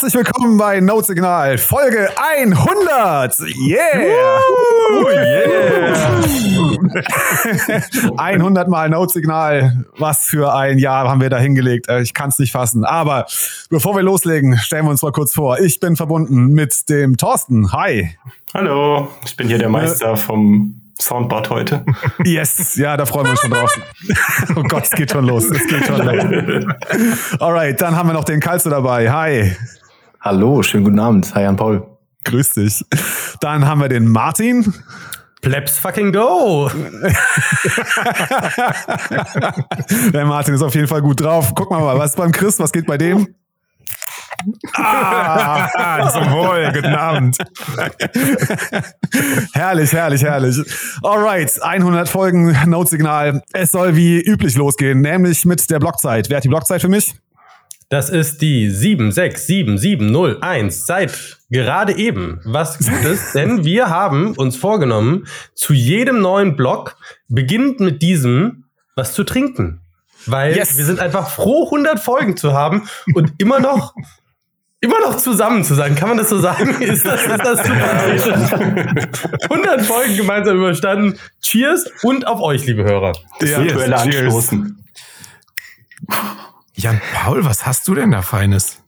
Herzlich willkommen bei Note Signal, Folge 100. Yeah! Oh yeah! 100 Mal Note Signal. Was für ein Jahr haben wir da hingelegt. Äh, ich kann es nicht fassen. Aber bevor wir loslegen, stellen wir uns mal kurz vor. Ich bin verbunden mit dem Thorsten. Hi. Hallo, ich bin hier der Meister vom Soundboard heute. Yes, ja, da freuen wir uns schon drauf. oh Gott, es geht schon los. Es geht schon los. Alright, dann haben wir noch den Kalzo dabei. Hi. Hallo, schönen guten Abend. Hi, Jan Paul. Grüß dich. Dann haben wir den Martin. Plebs fucking go! Der Martin ist auf jeden Fall gut drauf. Guck mal, was ist beim Chris? Was geht bei dem? Ah, zum Wohl, guten Abend. herrlich, herrlich, herrlich. Alright, 100 Folgen Notsignal. Es soll wie üblich losgehen, nämlich mit der Blockzeit. Wer hat die Blockzeit für mich? Das ist die 767701 seit gerade eben. Was gut ist, denn wir haben uns vorgenommen, zu jedem neuen Block beginnt mit diesem was zu trinken. Weil yes. wir sind einfach froh, 100 Folgen zu haben und immer noch immer noch zusammen zu sein. Kann man das so sagen? Ist das, ist das super? 100 Folgen gemeinsam überstanden. Cheers und auf euch, liebe Hörer. Das ja, virtuelle Anstoßen. Jan Paul, was hast du denn da Feines?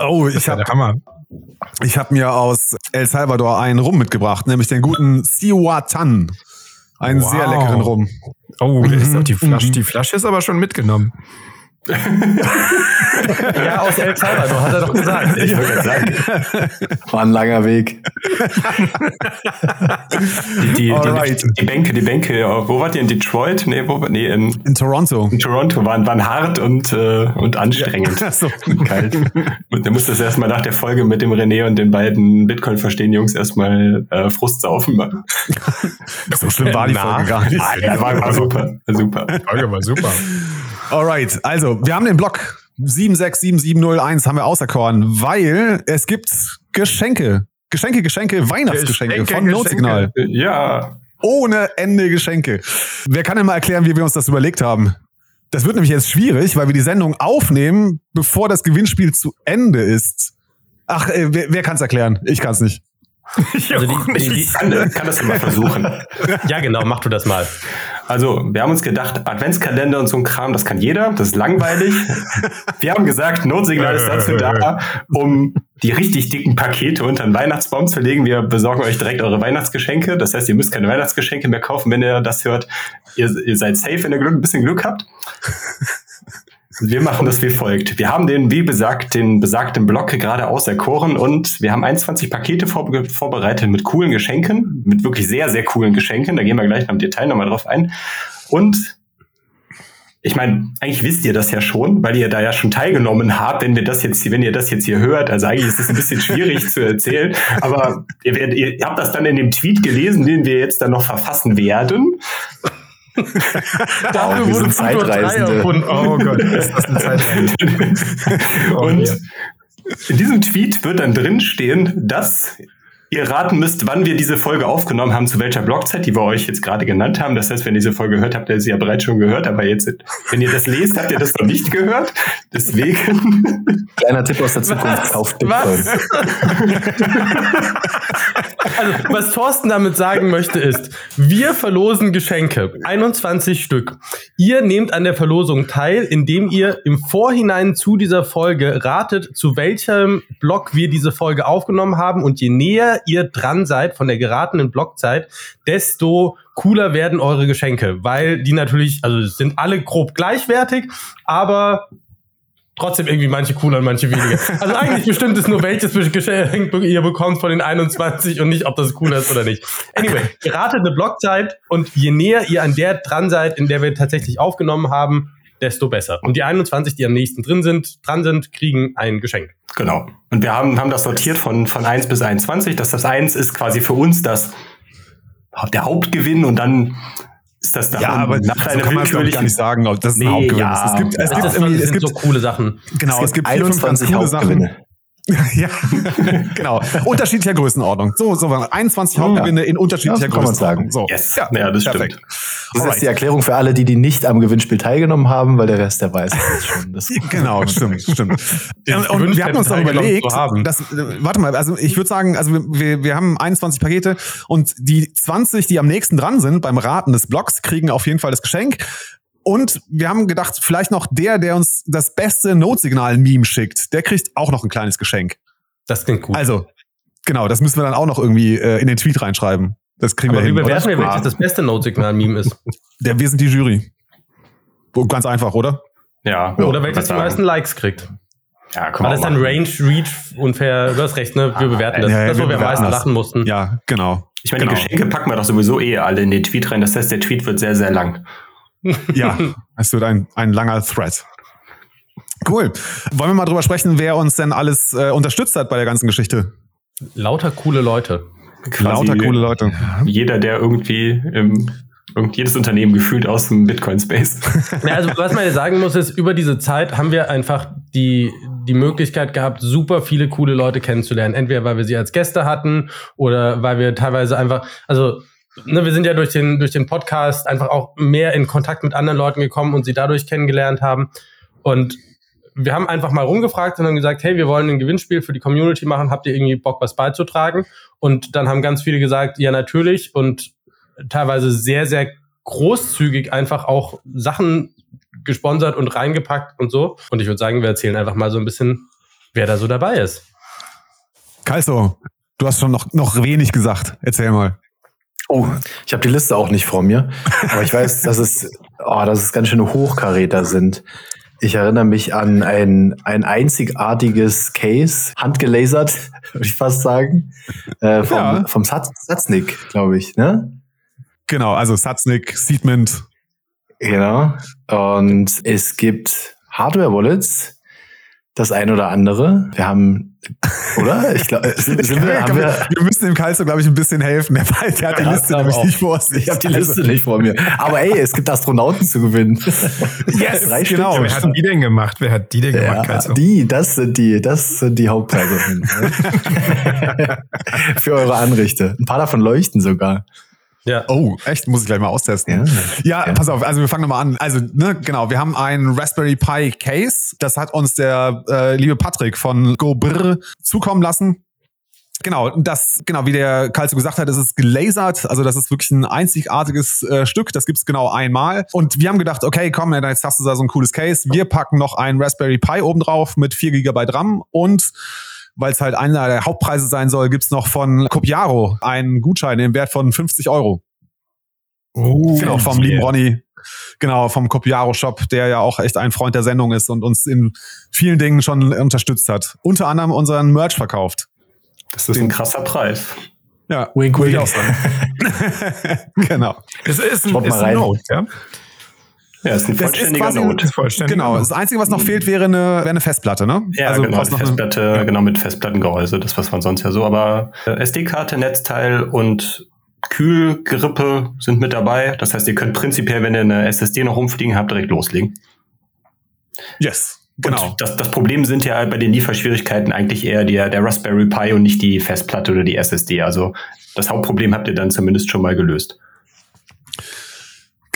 Oh, ich habe Ich habe mir aus El Salvador einen Rum mitgebracht, nämlich den guten Siwatan. Einen wow. sehr leckeren Rum. Oh, mhm. die, Flasche, die Flasche ist aber schon mitgenommen ja, aus El Salvador, hat er doch gesagt. Ich wollte sagen. War ein langer Weg. die, die, die, die, Bänke, die Bänke, wo wart ihr in Detroit? Nee, wo, nee in, in Toronto. In Toronto waren, waren hart und, äh, und anstrengend. Ja, so. Kalt. Und da musste es erstmal nach der Folge mit dem René und den beiden Bitcoin-verstehen Jungs erstmal äh, Frust saufen machen. so schlimm war die Folge gar nicht. Ah, ja, war, war super. War super. Die Folge war super. Alright, also wir haben den Block 767701 haben wir auserkoren, weil es gibt Geschenke. Geschenke, Geschenke, Weihnachtsgeschenke Geschenke, von Notsignal. Ja. Ohne Ende Geschenke. Wer kann denn mal erklären, wie wir uns das überlegt haben? Das wird nämlich jetzt schwierig, weil wir die Sendung aufnehmen, bevor das Gewinnspiel zu Ende ist. Ach, äh, wer, wer kann es erklären? Ich kann es nicht. Ich also die, die, die, kann, kann das mal versuchen. ja, genau, mach du das mal. Also, wir haben uns gedacht, Adventskalender und so ein Kram, das kann jeder, das ist langweilig. wir haben gesagt, Notsignal ist dazu da, um die richtig dicken Pakete unter den Weihnachtsbaum zu legen. Wir besorgen euch direkt eure Weihnachtsgeschenke. Das heißt, ihr müsst keine Weihnachtsgeschenke mehr kaufen, wenn ihr das hört. Ihr, ihr seid safe, wenn ihr Glück, ein bisschen Glück habt. Wir machen das wie folgt. Wir haben den, wie besagt, den besagten Block gerade auserkoren und wir haben 21 Pakete vor, vorbereitet mit coolen Geschenken, mit wirklich sehr, sehr coolen Geschenken. Da gehen wir gleich im Detail nochmal drauf ein. Und ich meine, eigentlich wisst ihr das ja schon, weil ihr da ja schon teilgenommen habt, wenn wir das jetzt, wenn ihr das jetzt hier hört. Also eigentlich ist das ein bisschen schwierig zu erzählen, aber ihr, ihr habt das dann in dem Tweet gelesen, den wir jetzt dann noch verfassen werden. Dafür wurde Zeitreisende. Oh Gott, ist das eine Zeitreisende. Und in diesem Tweet wird dann drin stehen, dass ihr raten müsst, wann wir diese Folge aufgenommen haben, zu welcher Blockzeit, die wir euch jetzt gerade genannt haben. Das heißt, wenn ihr diese Folge hört, habt ihr sie ja bereits schon gehört, aber jetzt, wenn ihr das lest, habt ihr das noch nicht gehört. Deswegen. Kleiner Tipp aus der Zukunft, kauft Bitcoin. Also, was Thorsten damit sagen möchte, ist, wir verlosen Geschenke, 21 Stück. Ihr nehmt an der Verlosung teil, indem ihr im Vorhinein zu dieser Folge ratet, zu welchem Block wir diese Folge aufgenommen haben und je näher ihr dran seid von der geratenen Blockzeit, desto cooler werden eure Geschenke, weil die natürlich, also sind alle grob gleichwertig, aber trotzdem irgendwie manche cooler und manche weniger. Also eigentlich bestimmt ist nur welches Geschenk ihr bekommt von den 21 und nicht, ob das cooler ist oder nicht. Anyway, ratet eine Blockzeit und je näher ihr an der dran seid, in der wir tatsächlich aufgenommen haben, desto besser. Und die 21, die am nächsten drin sind, dran sind, kriegen ein Geschenk. Genau. Und wir haben, haben das sortiert von, von 1 bis 21. Das, das 1 ist quasi für uns das, der Hauptgewinn und dann das dann ja, aber nach so kann man gar nicht sagen, ob das nee, ein Hauptgewinn ja, ist. Es gibt, es gibt, das, es gibt so coole Sachen. Genau, es, es gibt, 24 vier, coole Sachen. ja, genau. Unterschiedlicher Größenordnung. So, so 21 Hauptgewinne in unterschiedlicher Ja, so kann man Größenordnung. So. Yes. Ja, das perfekt. stimmt. Das Alright. ist die Erklärung für alle, die, die nicht am Gewinnspiel teilgenommen haben, weil der Rest, der weiß es schon. Das Genau, stimmt, stimmt. Und, und wir hatten uns teilgenommen überlegt, dass, äh, warte mal, also ich würde sagen, also wir, wir haben 21 Pakete und die 20, die am nächsten dran sind beim Raten des Blogs, kriegen auf jeden Fall das Geschenk. Und wir haben gedacht, vielleicht noch der, der uns das beste Notsignal-Meme schickt, der kriegt auch noch ein kleines Geschenk. Das klingt gut. Also, genau, das müssen wir dann auch noch irgendwie äh, in den Tweet reinschreiben. Das kriegen Aber wir wie hin. bewerten wir, welches das beste Notsignal-Meme ist? Der, wir sind die Jury. Wo- Ganz einfach, oder? Ja. Oder welches die meisten. Likes kriegt? Ja, komm War das dann Range, Reach, unfair? Du hast recht, ne? Wir bewerten das. Ja, ja, das, wo wir am meisten das. lachen mussten. Ja, genau. Ich meine, genau. die Geschenke packen wir doch sowieso eh alle in den Tweet rein. Das heißt, der Tweet wird sehr, sehr lang. Ja, es wird ein, ein langer Thread. Cool. Wollen wir mal drüber sprechen, wer uns denn alles äh, unterstützt hat bei der ganzen Geschichte? Lauter coole Leute. Quasi Lauter coole Leute. Jeder, der irgendwie im, irgend jedes Unternehmen gefühlt aus dem Bitcoin-Space. Ja, also was man ja sagen muss, ist, über diese Zeit haben wir einfach die, die Möglichkeit gehabt, super viele coole Leute kennenzulernen. Entweder weil wir sie als Gäste hatten oder weil wir teilweise einfach, also ne, wir sind ja durch den, durch den Podcast einfach auch mehr in Kontakt mit anderen Leuten gekommen und sie dadurch kennengelernt haben. Und wir haben einfach mal rumgefragt und haben gesagt, hey, wir wollen ein Gewinnspiel für die Community machen, habt ihr irgendwie Bock, was beizutragen? Und dann haben ganz viele gesagt, ja, natürlich. Und teilweise sehr, sehr großzügig einfach auch Sachen gesponsert und reingepackt und so. Und ich würde sagen, wir erzählen einfach mal so ein bisschen, wer da so dabei ist. Kalso, du hast schon noch, noch wenig gesagt. Erzähl mal. Oh, ich habe die Liste auch nicht vor mir, aber ich weiß, dass es, oh, dass es ganz schöne Hochkaräter sind. Ich erinnere mich an ein, ein einzigartiges Case, handgelasert, würde ich fast sagen, äh, vom, Ja. vom Satz, Satznick, glaube ich, ne? Genau, also Satznik, Seedmint. Genau. Und es gibt Hardware-Wallets, das ein oder andere. Wir haben, oder? Ich glaube, sind, sind wir, haben wir, wir müssen dem Kalso, glaube ich, ein bisschen helfen. Der, weiß, der hat die Liste nämlich auch. nicht vor sich. ich habe die Liste nicht vor mir. Aber ey, es gibt Astronauten zu gewinnen. Yes, Drei Stück. genau. Ja, wer hat die denn gemacht? Wer hat die denn gemacht, Ja, Kalzo? die, das sind die, das sind die Hauptteilungen. Für eure Anrichte. Ein paar davon leuchten sogar. Ja. Oh, echt? Muss ich gleich mal austesten. Ja, Ja. pass auf, also wir fangen nochmal an. Also, ne, genau, wir haben ein Raspberry Pi Case. Das hat uns der äh, liebe Patrick von GoBrr zukommen lassen. Genau, das, genau, wie der Karl so gesagt hat, es ist gelasert, also das ist wirklich ein einzigartiges äh, Stück, das gibt's genau einmal. Und wir haben gedacht, okay, komm, jetzt hast du da so ein cooles Case, wir packen noch ein Raspberry Pi oben drauf mit 4 GB RAM und weil es halt einer der Hauptpreise sein soll, gibt's noch von Copiaro einen Gutschein im Wert von 50 Euro. Oh, Genau, vom lieben Ronny. Genau, vom Copiaro Shop, der ja auch echt ein Freund der Sendung ist und uns in vielen Dingen schon unterstützt hat. Unter anderem unseren Merch verkauft. Das ist ein krasser Preis. Ja, Wink, wink. auch sagen. genau. Es ist ein, ist mal ein rein. Note, ja? Ja, ist ein vollständiger vollständig. Genau. Das Einzige, was noch fehlt, wäre eine, wäre eine Festplatte, ne? Ja, genau, brauchst die noch eine- Festplatte, genau, mit Festplattengehäuse, das was man sonst ja so, aber äh, SD-Karte, Netzteil und Kühlgrippe sind mit dabei. Das heißt, ihr könnt prinzipiell, wenn ihr eine SSD noch rumfliegen habt, direkt loslegen. Yes. Genau. Und das, das Problem sind ja bei den Lieferschwierigkeiten eigentlich eher der, der Raspberry Pi und nicht die Festplatte oder die SSD. Also das Hauptproblem habt ihr dann zumindest schon mal gelöst.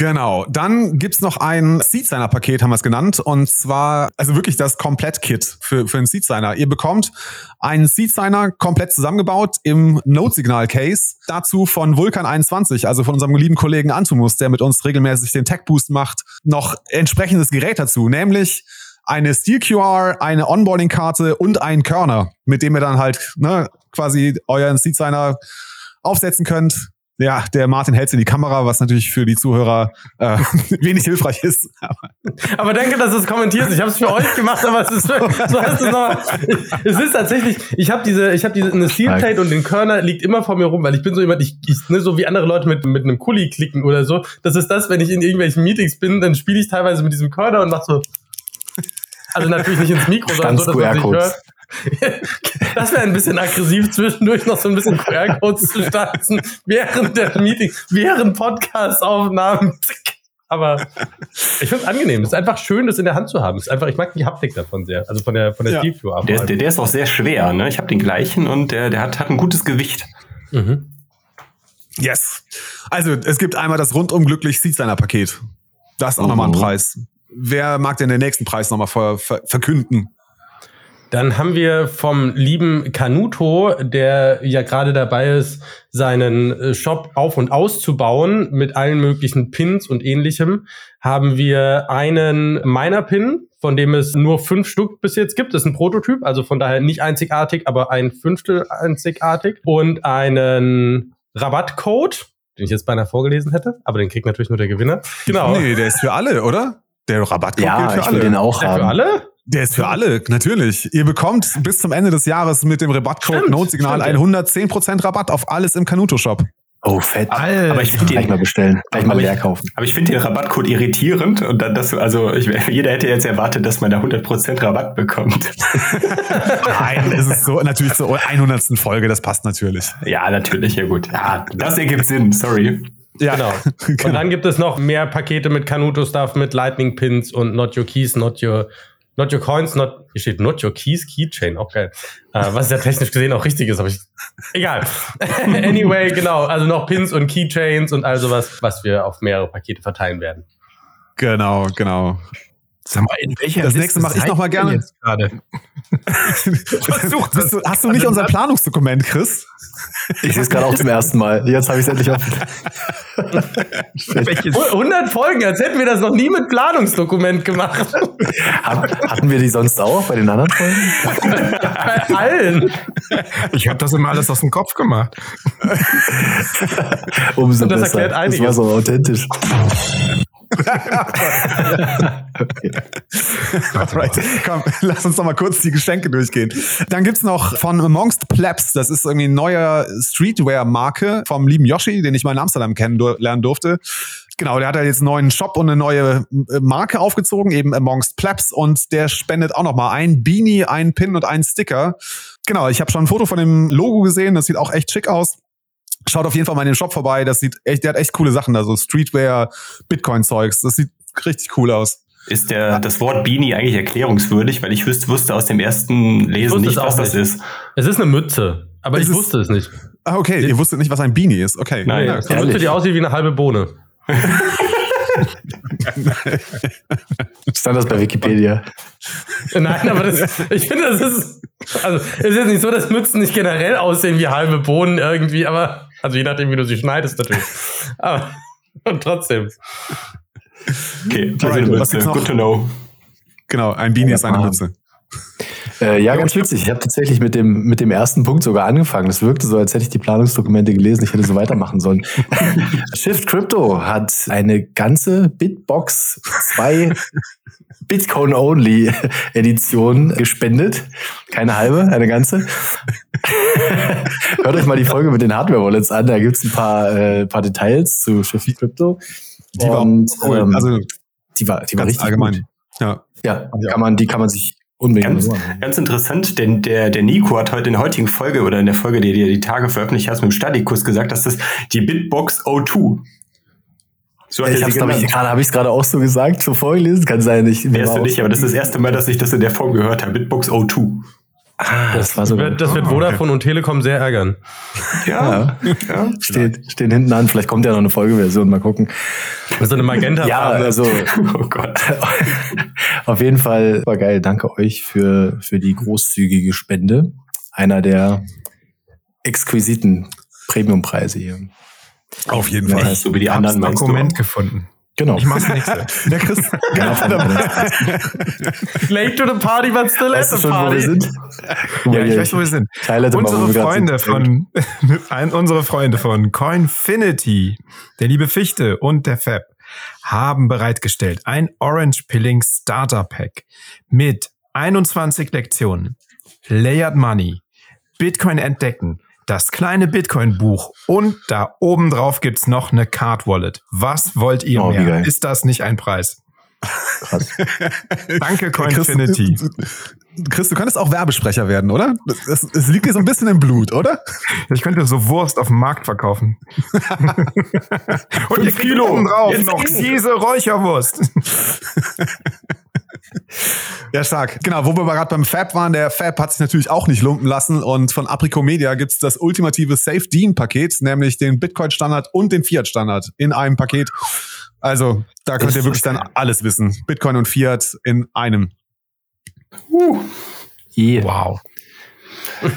Genau. Dann gibt's noch ein Seedsigner-Paket, haben wir es genannt. Und zwar, also wirklich das Komplett-Kit für, für einen Seedsigner. Ihr bekommt einen Seedsigner komplett zusammengebaut im Node-Signal-Case. Dazu von Vulkan 21, also von unserem lieben Kollegen Antumus, der mit uns regelmäßig den Tech-Boost macht, noch entsprechendes Gerät dazu, nämlich eine Steel-QR, eine Onboarding-Karte und einen Körner, mit dem ihr dann halt ne, quasi euren Seedsigner aufsetzen könnt. Ja, der Martin hält in die Kamera, was natürlich für die Zuhörer äh, wenig hilfreich ist. Aber danke, dass du es kommentierst. Ich habe es für euch gemacht, aber es ist, so hast du's noch, es ist tatsächlich, ich habe diese, ich habe diese eine Steel Plate und den Körner liegt immer vor mir rum, weil ich bin so jemand, ich, ich ne, so wie andere Leute mit mit einem Kuli klicken oder so. Das ist das, wenn ich in irgendwelchen Meetings bin, dann spiele ich teilweise mit diesem Körner und mach so. Also natürlich nicht ins Mikro, sondern so, dass man sich hört. Das wäre ein bisschen aggressiv, zwischendurch noch so ein bisschen QR-Codes zu stanzen, während der Meeting, während Podcast-Aufnahmen. aber ich finde es angenehm. Es ist einfach schön, das in der Hand zu haben. Es ist einfach, ich mag die Haptik davon sehr. Also von der, von der Ja. Steel View Der, der, der ist auch sehr schwer, ne? Ich habe den gleichen und der, der hat, hat ein gutes Gewicht. mhm. Yes. Also, es gibt einmal das rundum glücklich Seedliner Paket. Das ist auch nochmal ein Mhm. Preis. Wer mag denn den nächsten Preis nochmal ver ver verkünden? Dann haben wir vom lieben Canuto, der ja gerade dabei ist, seinen äh, Shop auf- und auszubauen mit allen möglichen Pins und ähnlichem, haben wir einen Miner-Pin, von dem es nur fünf Stück bis jetzt gibt. Das ist ein Prototyp, also von daher nicht einzigartig, aber ein Fünftel einzigartig. Und einen Rabattcode, den ich jetzt beinahe vorgelesen hätte, aber den kriegt natürlich nur der Gewinner. Genau. Nee, der ist für alle, oder? Der Rabattcode gilt Ja, für ich will alle. den auch der haben. für alle? Der ist für alle, natürlich. Ihr bekommt bis zum Ende des Jahres mit dem Rabattcode Notsignal stimmt, ja. 110% Rabatt auf alles im Kanuto-Shop. Oh, fett. Alter. Aber ich finde Gleich den, mal bestellen. Gleich mal Aber ich- leer kaufen. aber ich finde den Rabattcode irritierend und dann, dass du, also ich, jeder hätte jetzt erwartet, dass man da 100% Rabatt bekommt. Nein, es ist so natürlich zur 100. Folge, das passt natürlich. ja, natürlich, ja gut. Ja, das ergibt Sinn, sorry. Ja, Genau. Und dann gibt es noch mehr Pakete mit Kanuto-Stuff, mit Lightning Pins und Not Your Keys, Not Your, not your Coins, not, hier steht Not Your Keys, Keychain, auch geil. Äh, was ja technisch gesehen auch richtig ist, aber ich, egal. anyway, genau, also noch Pins und Keychains und all sowas, was wir auf mehrere Pakete verteilen werden. Genau, genau. Sag mal, in welcher Das Liste nächste mache ich noch mal gerne. Jetzt gerade. Versucht Bist du, hast du nicht unser Planungsdokument, Chris? Ich sehe es gerade auch zum ersten Mal. Jetzt habe ich es endlich auf. Welches, 100 Folgen, als hätten wir das noch nie mit Planungsdokument gemacht. Hat, hatten wir die sonst auch bei den anderen Folgen? Bei allen. ich habe das immer alles aus dem Kopf gemacht. Umso Und das besser. erklärt Das einiges. war so authentisch. Alright. Komm, lass uns noch mal kurz die Geschenke durchgehen. Dann gibt's noch von Amongst Plebs, das ist irgendwie ein neuer Streetwear-Marke vom lieben Yoshi, den ich mal in Amsterdam kennenlernen durfte. Genau, der hat ja jetzt einen neuen Shop und eine neue äh, Marke aufgezogen, eben Amongst Plebs und der spendet auch noch mal ein Beanie, ein Pin und einen Sticker. Genau, ich habe schon ein Foto von dem Logo gesehen, das sieht auch echt schick aus. Schaut auf jeden Fall mal in den Shop vorbei, das sieht echt, der hat echt coole Sachen da, so Streetwear, Bitcoin-Zeugs, das sieht richtig cool aus. Ist der, das Wort Beanie eigentlich erklärungswürdig? Weil ich wüsste, wusste aus dem ersten Lesen nicht, was das nicht. ist. Es ist eine Mütze, aber Es ich ist- wusste es nicht. Ah, okay, ihr wusstet nicht, was ein Beanie ist. Okay. Nein, ja, eine? Mütze, die aussieht wie eine halbe Bohne. Stand das bei Wikipedia? Nein, aber das, ich finde, das ist, also, es ist jetzt nicht so, dass Mützen nicht generell aussehen wie halbe Bohnen irgendwie, aber, also je nachdem, wie du sie schneidest natürlich. Aber, und trotzdem. Okay, also Alright, Mütze. gibt's noch? Good to know. Genau, ein Beanie Ja, ist eine Mann. Mütze. Äh, ja, ganz witzig. Ich habe tatsächlich mit dem, mit dem ersten Punkt sogar angefangen. Es wirkte so, als hätte ich die Planungsdokumente gelesen. Ich hätte so weitermachen sollen. Shift Crypto hat eine ganze Bitbox 2 Bitcoin-Only Edition gespendet. Keine halbe, eine ganze. Hört euch mal die Folge mit den Hardware-Wallets an. Da gibt's ein paar, äh, paar Details zu Shift Crypto. Die war Und, cool. ähm, also die war, die war ganz richtig allgemein. Gut. Ja. Ja, kann man, die kann man sich unbedingt Ganz, ganz interessant, denn der, der Nico hat heute in der heutigen Folge oder in der Folge, die du die Tage veröffentlicht hast, mit dem Statikus gesagt, dass das die Bitbox O2. So hat Ich habe ich es gerade auch so gesagt, so vorgelesen, kann sein. Ich, Wärst du nicht, aber das ist das erste Mal, dass ich das in der Form gehört habe. Bitbox O2. Ah, das war so. Wird, das wird Vodafone und Telekom sehr ärgern. Ja, ja. steht, stehen hinten an. Vielleicht kommt ja noch eine Folgeversion, mal gucken. So eine magenta Ja, also Oh Gott. auf jeden Fall war geil. Danke euch für, für die großzügige Spende. Einer der exquisiten Premiumpreise hier. Auf jeden Ja, Fall. heißt, So wie die Ich habe anderen das Dokument gefunden. Genau. Ich mach's nächste. Der Chris. Genau, Late to the party, but still at Weißt du the schon, wo wir party. sind? Ja, ich weiß, wo wir sind. Mal, Unsere wir gerade Freunde sind. von, ein, unsere Freunde von Coinfinity, der liebe Fichte und der Fab haben bereitgestellt ein Orange Pilling Starter Pack mit 21 Lektionen, Layered Money, Bitcoin entdecken, das kleine Bitcoin Buch und da oben drauf gibt's noch eine Card Wallet. Was wollt ihr Oh, mehr? Ist das nicht ein Preis? Krass. Danke, Chris, Coinfinity. Chris, du könntest auch Werbesprecher werden, oder? Es, es liegt dir so ein bisschen im Blut, oder? Ich könnte so Wurst auf dem Markt verkaufen. Und ihr Kilo. oben drauf Jetzt noch diese Räucherwurst. Ja, stark. Genau, wo wir gerade beim Fab waren, der Fab hat sich natürlich auch nicht lumpen lassen und von Aprico Media gibt's das ultimative Safe Dean Paket, nämlich den Bitcoin Standard und den Fiat Standard in einem Paket. Also, da könnt ihr wirklich dann alles wissen. Bitcoin und Fiat in einem. Yeah. Wow.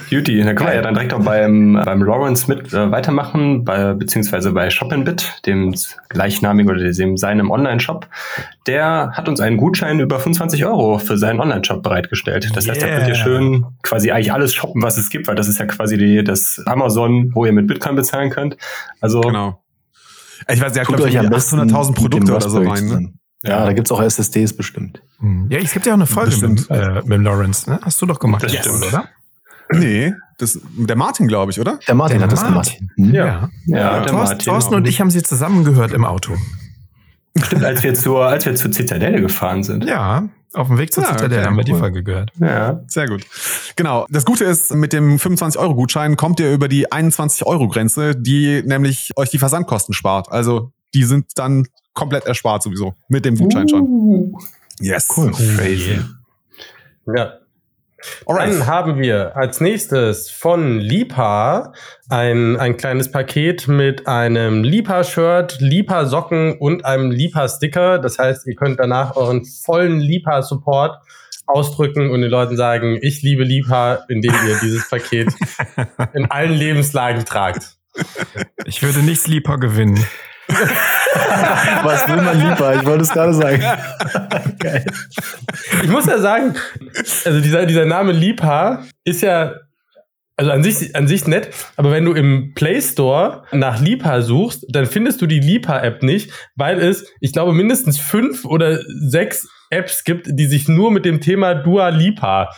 Juti, dann können wir ja dann direkt auch beim, beim Lawrence mit äh, weitermachen, bei, beziehungsweise bei Shopinbit, dem gleichnamigen oder dem seinem Online-Shop. Der hat uns einen Gutschein über 25 Euro für seinen Online-Shop bereitgestellt. Das heißt, da könnt ihr schön quasi eigentlich alles shoppen, was es gibt, weil das ist ja quasi die, das Amazon, wo ihr mit Bitcoin bezahlen könnt. Also, Genau. Ich weiß, der hat, Tut glaube ich, euch am irgendwie besten 800.000 mit dem Produkte oder so rein. Ne? zusammen. Ja, da gibt's auch SSDs bestimmt. Ja, es gibt ja auch eine Folge Bestimmt. mit, äh, mit dem Lawrence, ne? Hast du doch gemacht, Das Yes, stimmt. oder? Nee, das, der Martin, glaube ich, oder? Der Martin Der hat das Martin. gemacht. Hm? ja. Ja. Ja, der Thorsten, Martin. Thorsten und ich haben sie zusammen gehört im Auto. Stimmt, als wir zur, als wir zur Zitadelle gefahren sind. Ja, auf dem Weg zur Ah, Zitadelle okay, haben wir die. Folge gehört. Ja. Sehr gut. Genau. Das Gute ist, mit dem 25-Euro-Gutschein kommt ihr über die 21-Euro-Grenze, die nämlich euch die Versandkosten spart. Also die sind dann komplett erspart sowieso. Mit dem Gutschein schon. Uh, Yes. Cool. crazy. Ja. Alright. Dann haben wir als nächstes von Lipa ein, ein kleines Paket mit einem Lipa-Shirt, Lipa-Socken und einem Lipa-Sticker. Das heißt, ihr könnt danach euren vollen Lipa-Support ausdrücken und den Leuten sagen, ich liebe Lipa, indem ihr dieses Paket in allen Lebenslagen tragt. Ich würde nichts lieber gewinnen. Was will man lieber? Ich wollte es gerade sagen. Geil. Ich muss ja sagen, also dieser, dieser Name Lipa ist ja, also an sich, an sich nett, aber wenn du im Play Store nach Lipa suchst, dann findest du die Lipa-App nicht, weil es, ich glaube, mindestens fünf oder sechs Apps gibt, die sich nur mit dem Thema Dua Lipa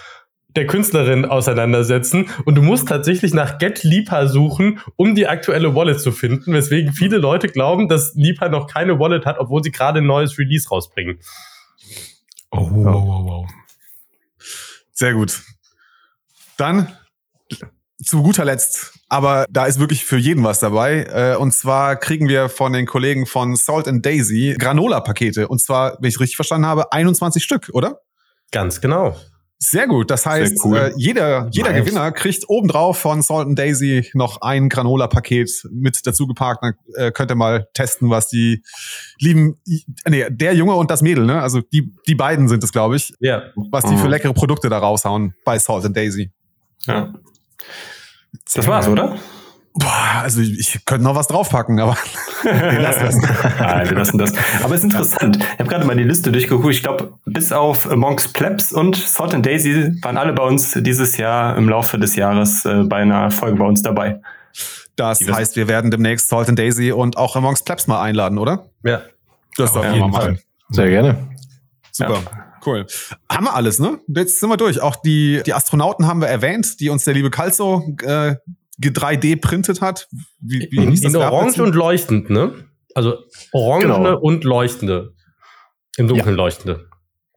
der Künstlerin auseinandersetzen und du musst tatsächlich nach Get Lipa suchen, um die aktuelle Wallet zu finden, weswegen viele Leute glauben, dass Lipa noch keine Wallet hat, obwohl sie gerade ein neues Release rausbringen. Oh, wow, wow, wow. Sehr gut. Dann zu guter Letzt, aber da ist wirklich für jeden was dabei. Äh, und zwar kriegen wir von den Kollegen von Salt and Daisy Granola-Pakete. Und zwar, wenn ich richtig verstanden habe, 21 Stück, oder? Ganz genau. Sehr gut. Das heißt, cool. äh, jeder, jeder Nice. Gewinner kriegt obendrauf von Salt and Daisy noch ein Granola-Paket mit dazu gepackt. Dann äh, könnt ihr mal testen, was die lieben, nee, der Junge und das Mädel, ne? Also die, die beiden sind es, glaube ich, Ja. was die für Mhm. leckere Produkte da raushauen bei Salt and Daisy. Ja. Das war's, oder? Boah, also ich, ich könnte noch was draufpacken, aber wir lassen das. Nein, wir lassen das. Aber es ist interessant. Ich habe gerade mal die Liste durchgeguckt. Ich glaube, bis auf Monks Plebs und Salt and Daisy waren alle bei uns dieses Jahr im Laufe des Jahres äh, bei einer Folge bei uns dabei. Das Die heißt, wir werden demnächst Salt and Daisy und auch Amongst Plebs mal einladen, oder? Ja. Das Auf jeden mal machen. Fall. Sehr gerne. Super. Cool. Haben wir alles, ne? Jetzt sind wir durch. Auch die, die Astronauten haben wir erwähnt, die uns der liebe Calzo äh, 3D printet hat. Wie, wie hieß das? In orange und leuchtend, ne? Also orangene Genau. und leuchtende. Im Dunkeln leuchtende.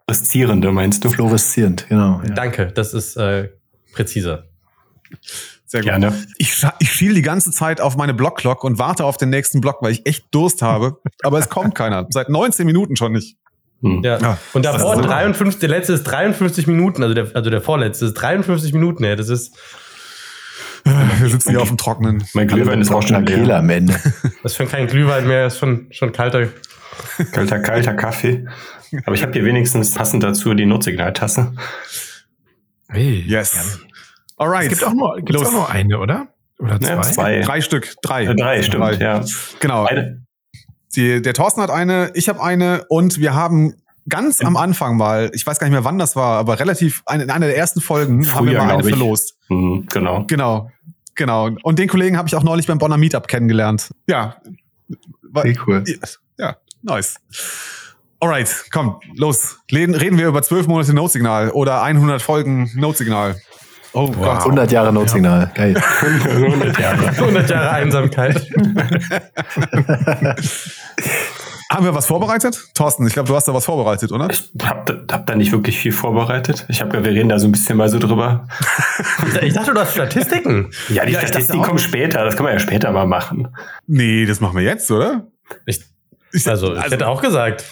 Das Zierende, meinst du? Fluoreszierend, genau. Ja. Danke, das ist äh, präziser. Sehr gut. Gerne. Ich, ich schiel die ganze Zeit auf meine Blockclock und warte auf den nächsten Block, weil ich echt Durst habe. Aber es kommt keiner. Seit 19 Minuten schon nicht. Hm. Ja. Ja, und das davor ist so. 53, der letzte ist 53 Minuten, also der, also der vorletzte ist 53 Minuten her. Das ist, Wir sitzen hier auf dem Trockenen. Mein Glühwein ist auch schon leer. am Ende. das ist schon kein Glühwein mehr, ist schon, schon kalter. Kalter, kalter Kaffee. Aber ich habe hier wenigstens passend dazu die Notsignaltasse. Hey. Yes. Alright. Es gibt auch nur, gibt's Los. auch nur eine, oder? Oder zwei? Ja, zwei. Drei Stück. Drei. Äh, drei, stimmt, ja. Genau. Eine, Die, der Thorsten hat eine, ich habe eine und wir haben ganz am Anfang mal, ich weiß gar nicht mehr wann das war, aber relativ in einer der ersten Folgen haben wir Früher, mal eine verlost. hm, genau. Genau. Genau. Und den Kollegen habe ich auch neulich beim Bonner Meetup kennengelernt. Ja. War- Sehr cool. Ja, nice. Alright, komm, los. Reden, reden wir über zwölf Monate Notsignal oder 100 Folgen Notsignal. Oh Gott. 100 Jahre Notsignal. Geil. 100 Jahre. 100 Jahre Einsamkeit. Haben wir was vorbereitet? Thorsten, ich glaube, du hast da was vorbereitet, oder? Ich hab, da- hab da nicht wirklich viel vorbereitet. Ich habe wir reden da so ein bisschen mal so drüber. Ich dachte, du hast Statistiken. Ja, die Ja, Statistiken kommen später. Das können wir ja später mal machen. Nee, das machen wir jetzt, oder? Ich, Ich, also, ich hätte auch gesagt.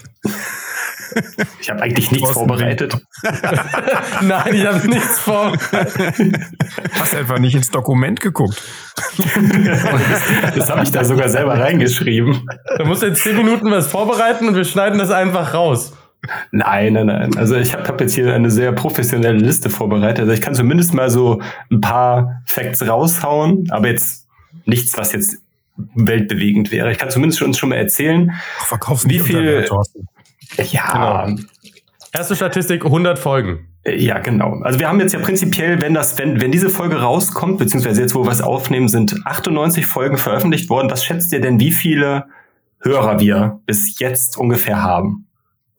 Ich habe eigentlich nichts vorbereitet. Nein, ich habe nichts vor. Hast einfach nicht ins Dokument geguckt. Das habe ich da sogar selber reingeschrieben. Da musst du jetzt zehn Minuten was vorbereiten und wir schneiden das einfach raus. Nein, nein, nein. Also ich habe hab jetzt hier eine sehr professionelle Liste vorbereitet. Also ich kann zumindest mal so ein paar Facts raushauen, aber jetzt nichts, was jetzt weltbewegend wäre. Ich kann zumindest uns schon mal erzählen. Ach, Wie viel- Ja, Erste Statistik, 100 Folgen. ja, genau. Also wir haben jetzt ja prinzipiell, wenn das, wenn, wenn diese Folge rauskommt, beziehungsweise jetzt, wo wir es aufnehmen, sind 98 Folgen veröffentlicht worden. Was schätzt ihr denn, wie viele Hörer wir bis jetzt ungefähr haben?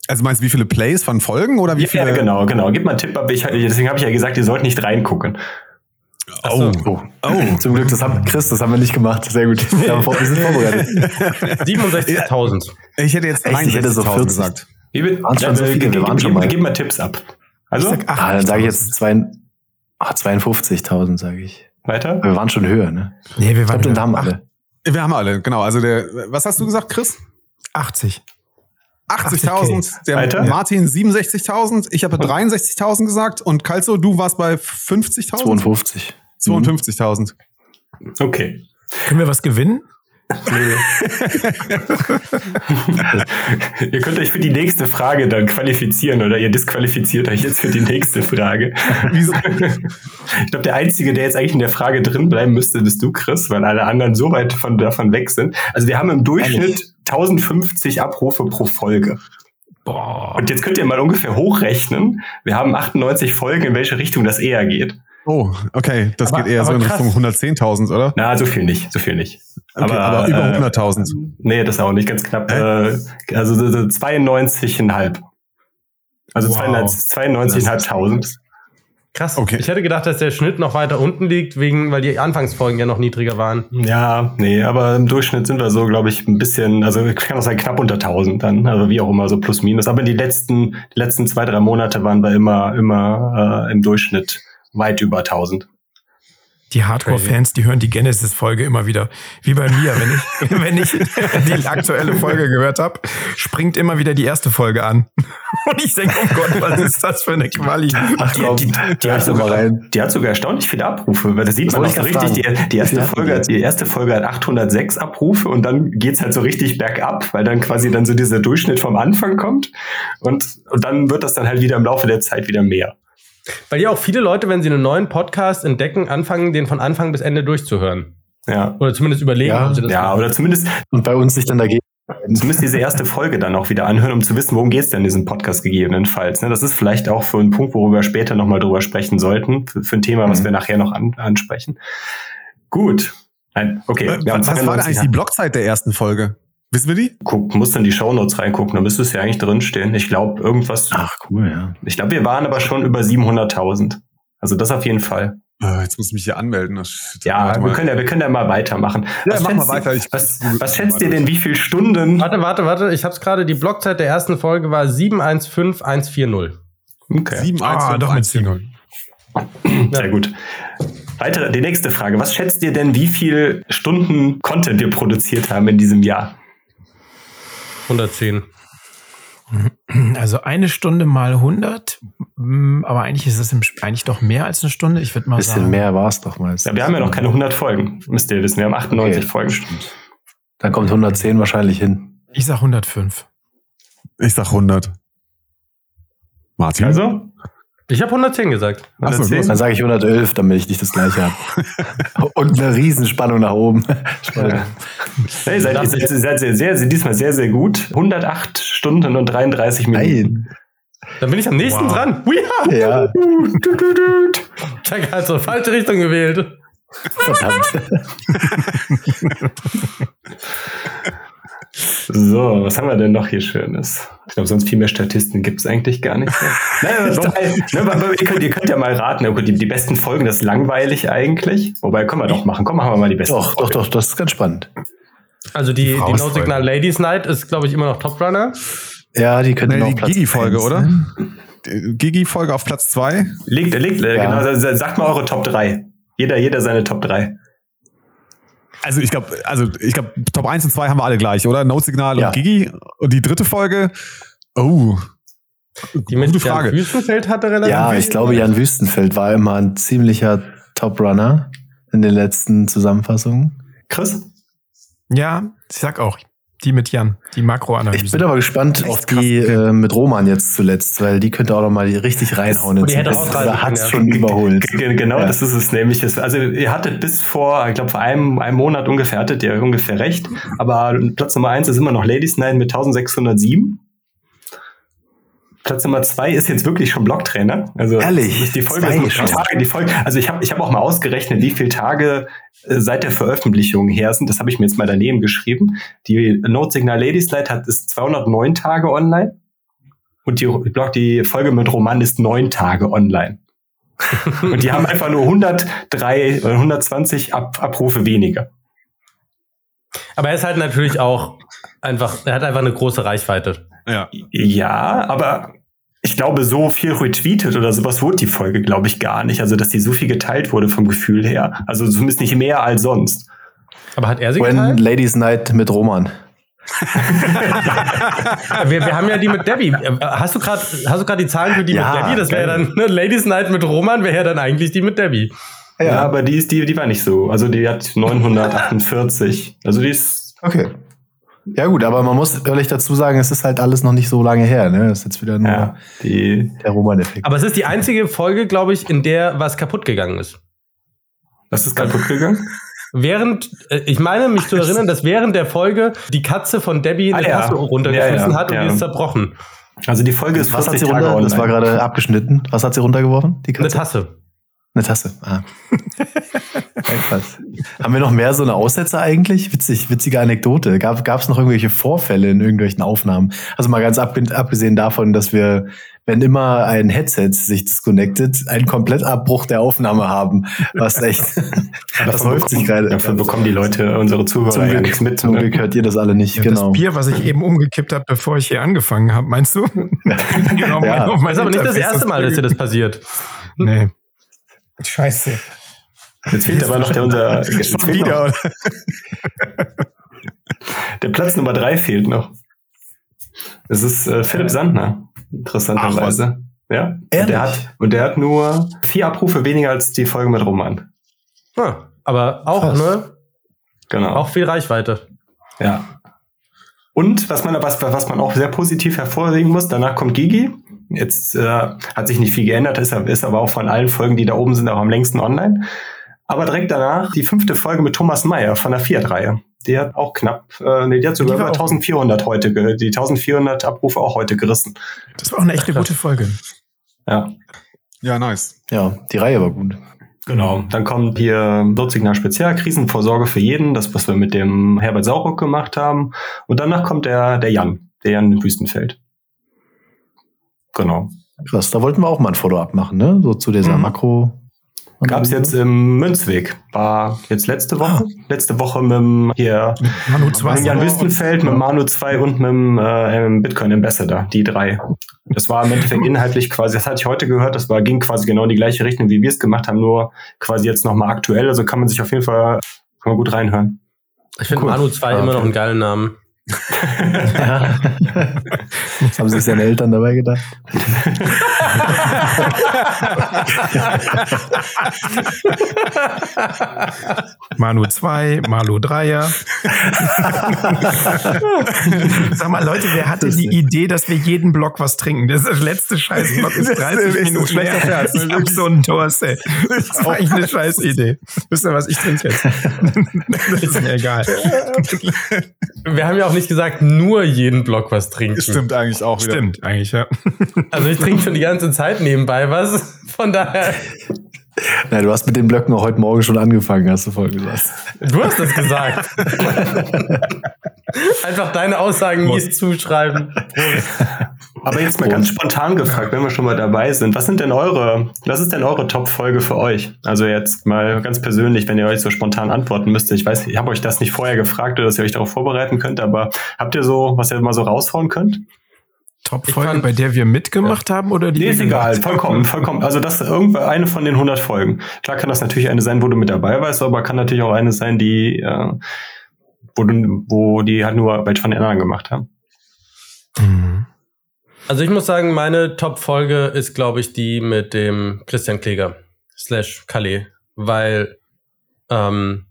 also meinst du, wie viele Plays von Folgen oder wie ja, viele? genau, genau. Gib mal einen Tipp, aber ich, deswegen habe ich ja gesagt, ihr sollt nicht reingucken. Oh. Oh. Zum Glück, das haben, Chris, das haben wir nicht gemacht. Sehr gut. Wir sind vorbereitet. 67.000. Ich hätte jetzt Echt? Ich hätte so 63.000 40. gesagt. Wie wird, Waren's schon so viele? Wir gib, waren gib, schon mal. gib, gib mal Tipps ab. Also, Ich sag Ah, dann sage ich 80.000. jetzt zwei, ah, 52.000, sage ich. weiter? Wir waren schon höher, ne? Nee, wir Ich waren glaube, den haben ach, alle. Wir haben alle, genau. Also der, was hast du gesagt, Chris? 80. 80.000. Der Weiter? Martin 67.000. Ich habe 63.000 gesagt. Und Kalzo, du warst bei 50.000? 52. 52.000. Okay. Können wir was gewinnen? ihr könnt euch für die nächste Frage dann qualifizieren oder ihr disqualifiziert euch jetzt für die nächste Frage. Wieso? Ich glaube, der Einzige, der jetzt eigentlich in der Frage drin bleiben müsste, bist du, Chris, weil alle anderen so weit von, davon weg sind. Also wir haben im Durchschnitt 1050 Abrufe pro Folge. Boah. Und jetzt könnt ihr mal ungefähr hochrechnen. Wir haben 98 Folgen, in welche Richtung das eher geht. Oh, okay. Das Aber- geht eher so aber in. Richtung 110.000, oder? Na, so viel nicht, so viel nicht. Okay, aber, über äh, 100.000. Nee, das auch nicht, ganz knapp. Äh, also so- so 92,5. Also Wow. 92.500. Krass. Okay. Ich hätte gedacht, dass der Schnitt noch weiter unten liegt, wegen, weil die Anfangsfolgen ja noch niedriger waren. Ja, nee, aber im Durchschnitt sind wir so, glaube ich, ein bisschen, also ich kann auch sagen, knapp unter 1000 dann, also wie auch immer, so plus minus. Aber die letzten, die letzten zwei, drei Monate waren wir immer, immer äh, im Durchschnitt weit über 1000. Die Hardcore-Fans, die hören die Genesis-Folge immer wieder. Wie bei mir, wenn ich, wenn ich die aktuelle Folge gehört habe, springt immer wieder die erste Folge an. Und ich denke, oh Gott, was ist das für eine Quali? Ach komm, Die, die, die, hat sogar, rein. die hat sogar erstaunlich viele Abrufe, weil das sieht Das man auch so richtig. Die, die, erste Folge, die erste Folge hat 806 Abrufe und dann geht's halt so richtig bergab, weil dann quasi dann so dieser Durchschnitt vom Anfang kommt und, und dann wird das dann halt wieder im Laufe der Zeit wieder mehr. Weil ja auch viele Leute, wenn sie einen neuen Podcast entdecken, anfangen, den von Anfang bis Ende durchzuhören. Ja. Oder zumindest überlegen, Ja, ob sie das Ja, machen. oder zumindest, Und bei uns sich dann dagegen. zumindest diese erste Folge dann auch wieder anhören, um zu wissen, worum geht's denn in diesem Podcast gegebenenfalls. Ne? Das ist vielleicht auch für einen Punkt, worüber wir später nochmal drüber sprechen sollten, für, ein Thema, was Mhm. wir nachher noch an, ansprechen. Gut. Nein, okay. Äh, wir haben was war denn 92 eigentlich die Blockzeit der ersten Folge? Wissen wir die? Guck, muss dann die Shownotes reingucken, da müsste es ja eigentlich drinstehen. Ich glaube, irgendwas. Ach, cool, ja. Ich glaube, wir waren aber schon über 700.000. Also das auf jeden Fall. Äh, jetzt muss ich mich hier anmelden. Das- Ja, wir mal. können ja, wir können ja mal weitermachen. Ja, was mach schätzt mal weiter. ihr- Ich- was, was schätzt ihr denn, wie viel Stunden? Warte, warte, warte. Ich hab's gerade. Die Blockzeit der ersten Folge war 715140. Okay. 7, 1, Ah, 5, doch mit 1, 4, 0. Sehr gut. Weitere, die nächste Frage. Was schätzt ihr denn, wie viel Stunden Content wir produziert haben in diesem Jahr? 110. Also eine Stunde mal 100, mm, aber eigentlich ist es im, eigentlich doch mehr als eine Stunde. Ich würde mal Ein bisschen sagen. mehr war es doch mal. Ja, wir haben ja noch keine 100 Folgen. Müsst ihr wissen, wir haben 98 Okay, Folgen. stimmt. Dann kommt 110 wahrscheinlich hin. Ich sag 105. Ich sag 100. Martin? Also? Ich habe 110 gesagt. Ach so, 110? Dann sage ich 111, damit ich nicht das gleiche habe. Und eine Riesenspannung nach oben. Spannend. Hey, seid, ihr seid, seid sehr, sehr, sehr, diesmal sehr, sehr gut. 108 Stunden und 33 Minuten. Nein. Dann bin ich am nächsten Wow. dran. Uiha! Ja, Check hat so falsche Richtung gewählt. verdammt. So, was haben wir denn noch hier Schönes? Ich glaube, sonst viel mehr Statisten gibt es eigentlich gar nicht. naja, drei, ne, aber ihr, könnt, ihr könnt ja mal raten, okay, die, die besten Folgen, das ist langweilig eigentlich. Wobei, können wir doch machen. Komm, machen wir mal die besten. Doch, doch, doch, das ist ganz spannend. Also die, die No Signal Ladies Night ist, glaube ich, immer noch Top Runner. Ja, die könnten Nee, auch die Platz Gigi-Folge, oder? Gigi-Folge auf Platz zwei. Legt, legt, äh, Ja. genau, sa- sagt mal eure Top 3. Jeder, jeder seine Top 3. Also ich glaube, also ich glaube, Top 1 und 2 haben wir alle gleich, oder? Note Signal Ja. und Gigi. Und die dritte Folge, oh. Die mit Gute Jan Frage. Wüstenfeld hatte relativ Ja, ich glaube, Jan Wüstenfeld war immer ein ziemlicher Top-Runner in den letzten Zusammenfassungen. Chris? Ja, ich sag auch, die mit Jan, die Makroanalyse. Ich bin aber gespannt Echt auf krass. die äh, mit Roman jetzt zuletzt, weil die könnte auch noch mal richtig reinhauen. die hätte auch Oder hat's schon überholt. Ge- Genau, Ja. das ist es nämlich. Also ihr hattet bis vor, ich glaube, vor einem, einem Monat ungefähr hattet ihr ungefähr recht. Aber Platz Nummer eins ist immer noch Ladies Night mit 1607. Platz Nummer zwei ist jetzt wirklich schon Blocktrainer. Also Ehrlich? ist die Folge Zwei ist schon? Tage, die Folge. Also ich habe ich hab auch mal ausgerechnet, wie viele Tage äh, seit der Veröffentlichung her sind. Das habe ich mir jetzt mal daneben geschrieben. Die Note Signal Ladies Night hat ist 209 Tage online. Und die, Blog, die Folge mit Roman ist neun Tage online. Und die haben einfach nur 103 oder 120 Ab Abrufe weniger. Aber er ist halt natürlich auch einfach, er hat einfach eine große Reichweite. Ja. Ja, aber ich glaube, so viel retweetet oder sowas wurde die Folge, glaube ich, gar nicht. Also, dass die so viel geteilt wurde vom Gefühl her. Also zumindest nicht mehr als sonst. Aber hat er sie When geteilt? Ladies Night mit Roman. Wir, wir haben ja die mit Debbie. Hast du gerade hast du gerade die Zahlen für die Ja, mit Debbie? Das wäre ja dann ne, Ladies Night mit Roman, wäre ja dann eigentlich die mit Debbie. Ja, aber die ist, die, die war nicht so. Also die hat 948. Also die ist. Okay. Ja gut, aber man muss ehrlich dazu sagen, es ist halt alles noch nicht so lange her. Ne? Das ist jetzt wieder nur Ja, die. der Roman-Effekt. Aber es ist die einzige Folge, glaube ich, in der was kaputt gegangen ist. Was ist kaputt gegangen? Während, äh, ich meine mich zu erinnern, dass während der Folge die Katze von Debbie eine Ah, ja. Tasse runtergeschmissen Ja, ja, hat und ja. die ist zerbrochen. Also die Folge ist Was hat 40 sie runter? Das war gerade abgeschnitten. Was hat sie runtergeworfen? Die Eine Katze? Tasse. Eine Tasse. Ah. Ja. Haben wir noch mehr so eine Aussetzer eigentlich? Witzig, witzige Anekdote. Gab es noch irgendwelche Vorfälle in irgendwelchen Aufnahmen? Also mal ganz ab, abgesehen davon, dass wir, wenn immer ein Headset sich disconnectet, einen Komplettabbruch der Aufnahme haben. Was echt, das häuft sich gerade. Dafür bekommen die Leute, unsere Zuhörer Zum ja Glück, nichts mit. zum ne? Glück hört ihr das alle nicht. Ja, genau. Das Bier, was ich eben umgekippt habe, bevor ich hier angefangen habe, meinst du? genau, Ja. auf mein Das ist aber nicht das erste Mal, dass dir das passiert. Nee. Scheiße. Jetzt fehlt aber noch der unser. Schon wieder. Noch, der Platz Nummer drei fehlt noch. Das ist äh, Philipp Sandner, interessanterweise. ja. Und Ehrlich? der, hat, und der hat nur vier Abrufe weniger als die Folge mit Roman. Ja, aber auch, Krass. ne? Genau. Auch viel Reichweite. Ja. Und was man, was, was man auch sehr positiv hervorheben muss, danach kommt Gigi. Jetzt äh, hat sich nicht viel geändert, ist, ist aber auch von allen Folgen, die da oben sind, auch am längsten online. Aber direkt danach die fünfte Folge mit Thomas Meyer von der Fiat-Reihe. Die hat auch knapp, äh, nee, die hat sogar Die über auch- 1400 heute, die 1400 Abrufe auch heute gerissen. Das war auch eine echt eine gute Folge. Ja. Ja, nice. Ja, die Reihe war gut. Genau. Dann kommt hier Notsignal Spezial, Krisenvorsorge für jeden, das, was wir mit dem Herbert Sauruck gemacht haben. Und danach kommt der, der Jan, der Jan Wüstenfeld. Genau. Krass, da wollten wir auch mal ein Follow-up machen, ne? So zu dieser Mhm. Makro. Gab's jetzt im Münzweg. War jetzt letzte Woche. Letzte Woche mit dem hier Manu mit Jan Wüstenfeld, mit Manu 2 und mit dem äh, Bitcoin Ambassador, die drei. Das war im Endeffekt inhaltlich quasi, das hatte ich heute gehört, das war, ging quasi genau in die gleiche Richtung, wie wir es gemacht haben, nur quasi jetzt nochmal aktuell. Also kann man sich auf jeden Fall kann man gut reinhören. Ich finde Cool. Manu 2 Ah, immer noch einen geilen Namen. Ja. Haben sich seine Eltern dabei gedacht? Manu 2, Malu 3er. Sag mal, Leute, wer hatte die Idee, dass wir jeden Block was trinken? Das, das letzte Scheißblock ist Das 30 ist ein Minuten her. Ich hab so einen Durst, ey. Das war eigentlich eine scheiß Idee. Wisst ihr was, ich trinke jetzt. Das ist mir egal. Wir haben ja auch nicht gesagt, nur jeden Block was trinken. Stimmt eigentlich auch wieder. Stimmt, eigentlich, ja. Also ich trinke schon die ganze Zeit nebenbei was. Von daher, Nein, du hast mit den Blöcken auch heute Morgen schon angefangen, hast du voll gesagt. du hast das gesagt. Einfach deine Aussagen mies zuschreiben. Prost. Aber jetzt mal ganz spontan gefragt, wenn wir schon mal dabei sind, was sind denn eure, was ist denn eure Top-Folge für euch? Also jetzt mal ganz persönlich, wenn ihr euch so spontan antworten müsst. Ich weiß, ich habe euch das nicht vorher gefragt oder dass ihr euch darauf vorbereiten könnt, aber habt ihr so, was ihr mal so raushauen könnt? Top-Folge, bei der wir mitgemacht haben oder die Nee, ist egal, vollkommen, vollkommen. Also das ist irgendwann eine von den 100 Folgen. Klar kann das natürlich eine sein, wo du mit dabei warst, aber kann natürlich auch eine sein, die, äh, wo, du, wo die halt nur welche von den anderen gemacht haben. Mhm. Also ich muss sagen, meine Top-Folge ist, glaube ich, die mit dem Christian Kläger slash Calais, weil ähm,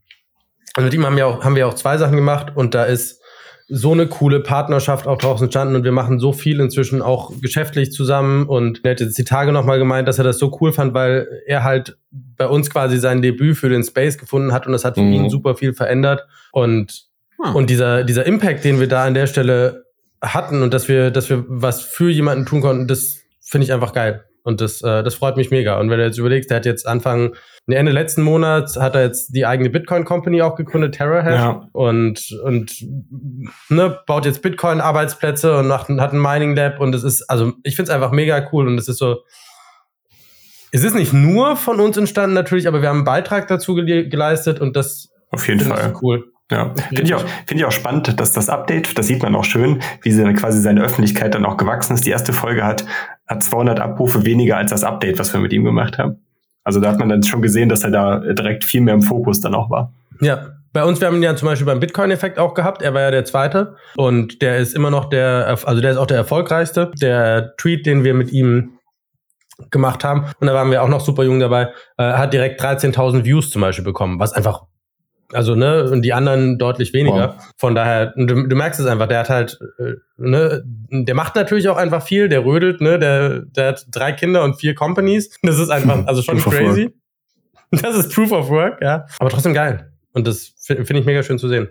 also mit ihm haben wir, auch, haben wir auch zwei Sachen gemacht und da ist so eine coole Partnerschaft auch draußen entstanden und wir machen so viel inzwischen auch geschäftlich zusammen und er hat jetzt die Tage nochmal gemeint, dass er das so cool fand, weil er halt bei uns quasi sein Debüt für den Space gefunden hat und das hat für Mhm. ihn super viel verändert und Hm. und dieser, dieser Impact, den wir da an der Stelle hatten und dass wir, dass wir was für jemanden tun konnten, das finde ich einfach geil. Und das, äh, das freut mich mega. Und wenn du jetzt überlegst, der hat jetzt Anfang, nee, Ende letzten Monats hat er jetzt die eigene Bitcoin Company auch gegründet, TerraHash. Ja. Und, und ne, baut jetzt Bitcoin-Arbeitsplätze und macht, hat ein Mining Lab. Und es ist, also ich finde es einfach mega cool. Und es ist so, es ist nicht nur von uns entstanden natürlich, aber wir haben einen Beitrag dazu gele geleistet und das Auf jeden Fall. cool. Ja, finde ich, auch, finde ich auch spannend, dass das Update, das sieht man auch schön, wie sie dann quasi seine Öffentlichkeit dann auch gewachsen ist. Die erste Folge hat, hat 200 Abrufe weniger als das Update, was wir mit ihm gemacht haben. Also da hat man dann schon gesehen, dass er da direkt viel mehr im Fokus dann auch war. Ja, bei uns, wir haben ihn ja zum Beispiel beim Bitcoin-Effekt auch gehabt. Er war ja der Zweite und der ist immer noch der, also der ist auch der erfolgreichste. Der Tweet, den wir mit ihm gemacht haben, und da waren wir auch noch super jung dabei, äh, hat direkt 13.000 Views zum Beispiel bekommen, was einfach, also ne, und die anderen deutlich weniger. Von daher, du, du merkst es einfach, der hat halt, äh, ne, der macht natürlich auch einfach viel, der rödelt, ne, der, der hat drei Kinder und vier Companies. Das ist einfach, also schon crazy. Das ist Proof of Work, ja. Aber trotzdem geil. Und das fi- finde ich mega schön zu sehen.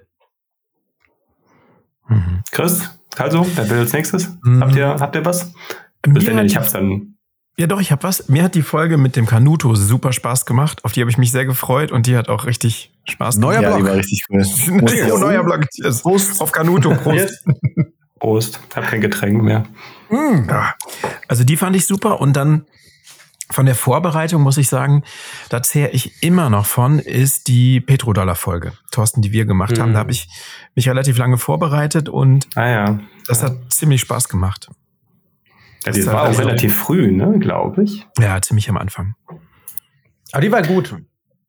Mhm. Chris, also, wer will als nächstes? Mhm. Habt ihr, habt ihr was? Bis wenn ihr nicht dann. Ja, doch, ich habe was. Mir hat die Folge mit dem Kanuto super Spaß gemacht. Auf die habe ich mich sehr gefreut und die hat auch richtig Spaß Neuer ja, Block. die war richtig cool. Ich oh, neuer Block. Yes. Auf Kanuto. Prost. Prost. Hab kein Getränk mehr. Ja. Also die fand ich super und dann von der Vorbereitung muss ich sagen, da zehre ich immer noch von, ist die Petrodollar-Folge, Thorsten, die wir gemacht haben. Mhm. Da habe ich mich relativ lange vorbereitet und Ah ja. das hat ziemlich Spaß gemacht. ja die Das war auch also- relativ früh, ne, glaube ich. Ja, ziemlich am Anfang. Aber die war gut.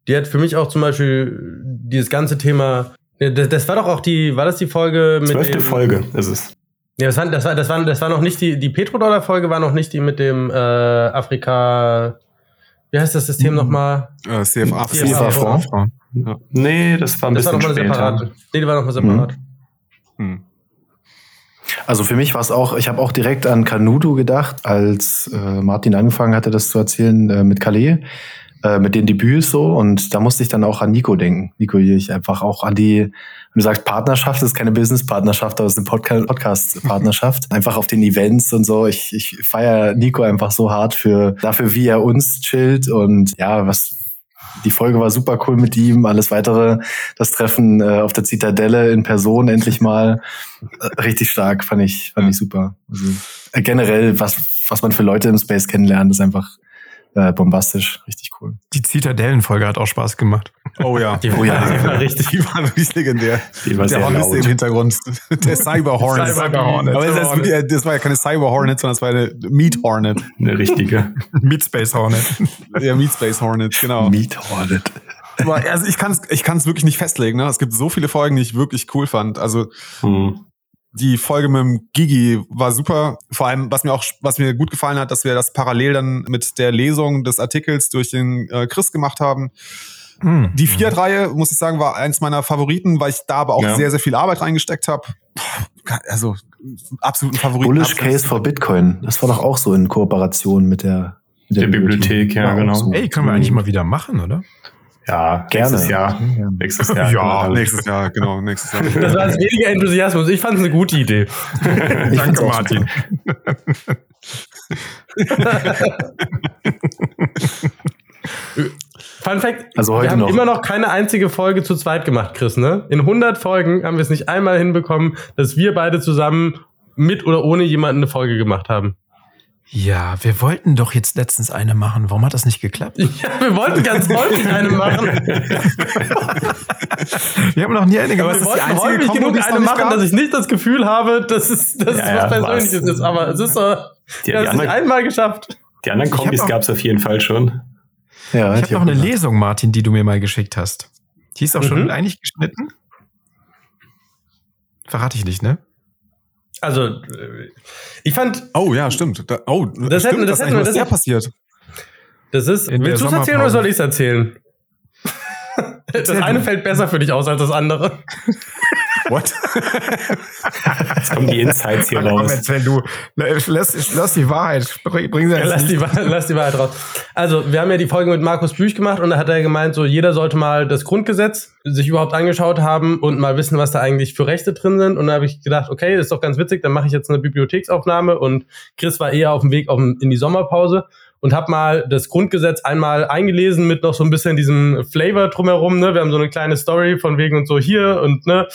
Die hat für mich auch zum Beispiel dieses ganze Thema. Ja, Das, das war doch auch die, war das die Folge mit Zwölfte Folge ist es. Ja, das war, das war, das war, das war noch nicht die, die Petrodollar-Folge war noch nicht die mit dem äh, Afrika. Wie heißt das System Mhm. nochmal? Äh, CFA. CFA. CFA. Nee, das war ein Das war bisschen nochmal später. separat. Nee, die war nochmal separat. Hm. Also für mich war es auch, ich habe auch direkt an Canudo gedacht, als äh, Martin angefangen hatte, das zu erzählen äh, mit Calais, äh, mit den Debüts so. Und da musste ich dann auch an Nico denken. Nico ich einfach auch an die, wenn du sagst Partnerschaft, das ist keine Business-Partnerschaft, aber es ist eine Podca Podcast-Partnerschaft. einfach auf den Events und so. Ich, ich feiere Nico einfach so hart für dafür, wie er uns chillt und ja, was die Folge war super cool mit ihm. Alles weitere, das Treffen äh, auf der Zitadelle in Person endlich mal. Äh, richtig stark, fand ich, fand ich super. Also, äh, generell, was, was man für Leute im Space kennenlernt, ist einfach äh, bombastisch, richtig cool. Die Zitadellenfolge hat auch Spaß gemacht. Oh ja. Die, Oh ja, die war richtig. Die waren wirklich legendär. Die war Der Hornist im. Hintergrund. Der Cyber Hornet. Cyber Hornet. Aber das, wirklich- das war ja keine Cyber Hornet, sondern es war eine Meat Hornet. Eine richtige. Meat Space Hornet. Der Meat Space Hornet, genau. Meat Hornet. Also ich kann es ich kann's wirklich nicht festlegen. Ne? Es gibt so viele Folgen, die ich wirklich cool fand. Also Hm. Die Folge mit dem Gigi war super. Vor allem, was mir auch, was mir gut gefallen hat, dass wir das parallel dann mit der Lesung des Artikels durch den äh, Chris gemacht haben. Hm. Die Fiat-Reihe, muss ich sagen, war eins meiner Favoriten, weil ich da aber auch Ja. sehr, sehr viel Arbeit reingesteckt habe. Also absoluten Favoriten. Bullish. Case for Bitcoin. Das war doch auch so in Kooperation mit der, mit Der Bibliothek, ja, War auch genau. so. Ey, können wir eigentlich mal wieder machen, oder? Ja, Gerne. nächstes Jahr. Ja. Nächstes Jahr. Ja, Genau. nächstes Jahr, genau, nächstes Jahr. Das war jetzt weniger Enthusiasmus. Ich fand es eine gute Idee. Auch Martin. Fun Fact, Also wir haben noch. immer noch keine einzige Folge zu zweit gemacht, Chris, ne? In 100 Folgen haben wir es nicht einmal hinbekommen, dass wir beide zusammen mit oder ohne jemanden eine Folge gemacht haben. Ja, wir wollten doch jetzt letztens eine machen. Warum hat das nicht geklappt? Ja, wir wollten ganz häufig eine machen. Wir haben noch nie eine gemacht. es Wir wollten häufig Kombo, genug eine machen, dass ich nicht das Gefühl habe, dass es, dass Ja, es ja, was Persönliches was. ist. Aber es ist so, Die, wir haben es nicht einmal geschafft. die anderen Kombis gab es auf jeden Fall schon. Ja, Ich habe noch eine auch gedacht. Lesung, Martin, die du mir mal geschickt hast. Die ist auch schon Mhm. eigentlich geschnitten. Verrate ich nicht, ne? Also, äh, ich fand, Oh ja, stimmt. Da, oh, Das stimmt, hätten- das das ist hätten das sehr hätten- passiert. das ist, In willst du es erzählen oder soll ich es erzählen? Das eine fällt besser für dich aus als das andere. What? Jetzt kommen die Insights hier raus. erzähl du. Lass, lass die Wahrheit. Bring bring sie jetzt Lass die, lass die Wahrheit raus. Also, wir haben ja die Folge mit Markus Büch gemacht und da hat er gemeint, so jeder sollte mal das Grundgesetz sich überhaupt angeschaut haben und mal wissen, was da eigentlich für Rechte drin sind. Und da habe ich gedacht, okay, ist doch ganz witzig, dann mache ich jetzt eine Bibliotheksaufnahme und Chris war eher auf dem Weg auf, in die Sommerpause und habe mal das Grundgesetz einmal eingelesen mit noch so ein bisschen diesem Flavor drumherum. Ne? Wir haben so eine kleine Story von wegen und so hier und ne,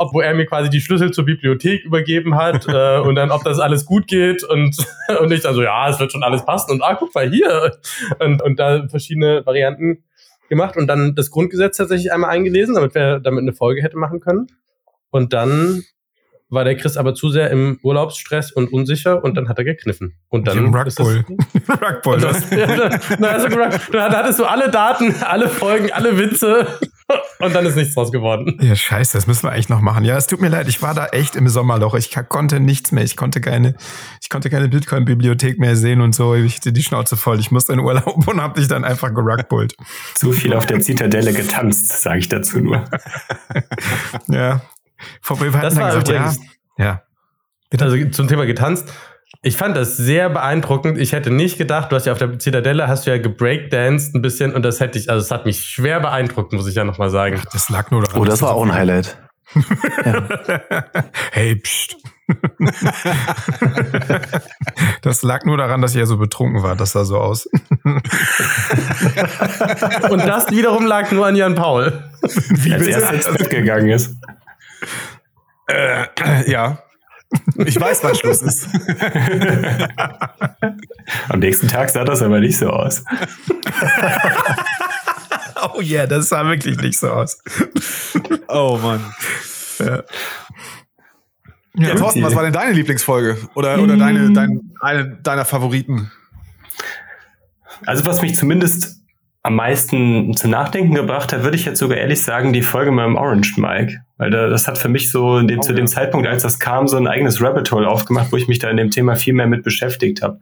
ob wo er mir quasi die Schlüssel zur Bibliothek übergeben hat äh, und dann ob das alles gut geht und und ich dann so ja es wird schon alles passen und ah guck mal hier und und da verschiedene Varianten gemacht und dann das Grundgesetz tatsächlich einmal eingelesen, damit wir damit eine Folge hätte machen können und dann war der Chris aber zu sehr im Urlaubsstress und unsicher und dann hat er gekniffen und dann Im Rugbull. Rugbull. und das, ja, da, na, also, da da hattest du alle Daten, alle Folgen, alle Witze und dann ist nichts draus geworden. Ja, scheiße, das müssen wir eigentlich noch machen. Ja, es tut mir leid, ich war da echt im Sommerloch. Ich konnte nichts mehr. Ich konnte keine, ich konnte keine Bitcoin-Bibliothek mehr sehen und so. Ich hatte die Schnauze voll. Ich musste in Urlaub und hab dich dann einfach gerugbullt. Zu viel auf der Zitadelle getanzt, sage ich dazu nur. Ja. Vor wir hatten Das dann war gesagt, ja, übrigens- ja. Also zum Thema getanzt. Ich fand das sehr beeindruckend. Ich hätte nicht gedacht, du hast ja auf der Zitadelle hast du ja gebreakdanced ein bisschen und das hätte ich, also es hat mich schwer beeindruckt, muss ich ja nochmal sagen. Das lag nur daran. Oh, das war auch ein Highlight. Hey, pst. das lag nur daran, dass ich ja so betrunken war. Das sah so aus. Und das wiederum lag nur an Jan Paul. Wie als erster ins Bett gegangen ist. Äh, ja. Ich weiß, wann Schluss ist. Am nächsten Tag sah das aber nicht so aus. Oh yeah, das sah wirklich nicht so aus. Oh Mann. Ja. Ja, Thorsten, was war denn deine Lieblingsfolge? Oder, oder deine, dein, eine deiner Favoriten? Also was mich zumindest am meisten zum Nachdenken gebracht hat, würde ich jetzt sogar ehrlich sagen, die Folge mit dem Orange Mike. Weil da, das hat für mich so in dem, Oh, zu ja. dem Zeitpunkt, als das kam, so ein eigenes Rabbit Hole aufgemacht, wo ich mich da in dem Thema viel mehr mit beschäftigt habe.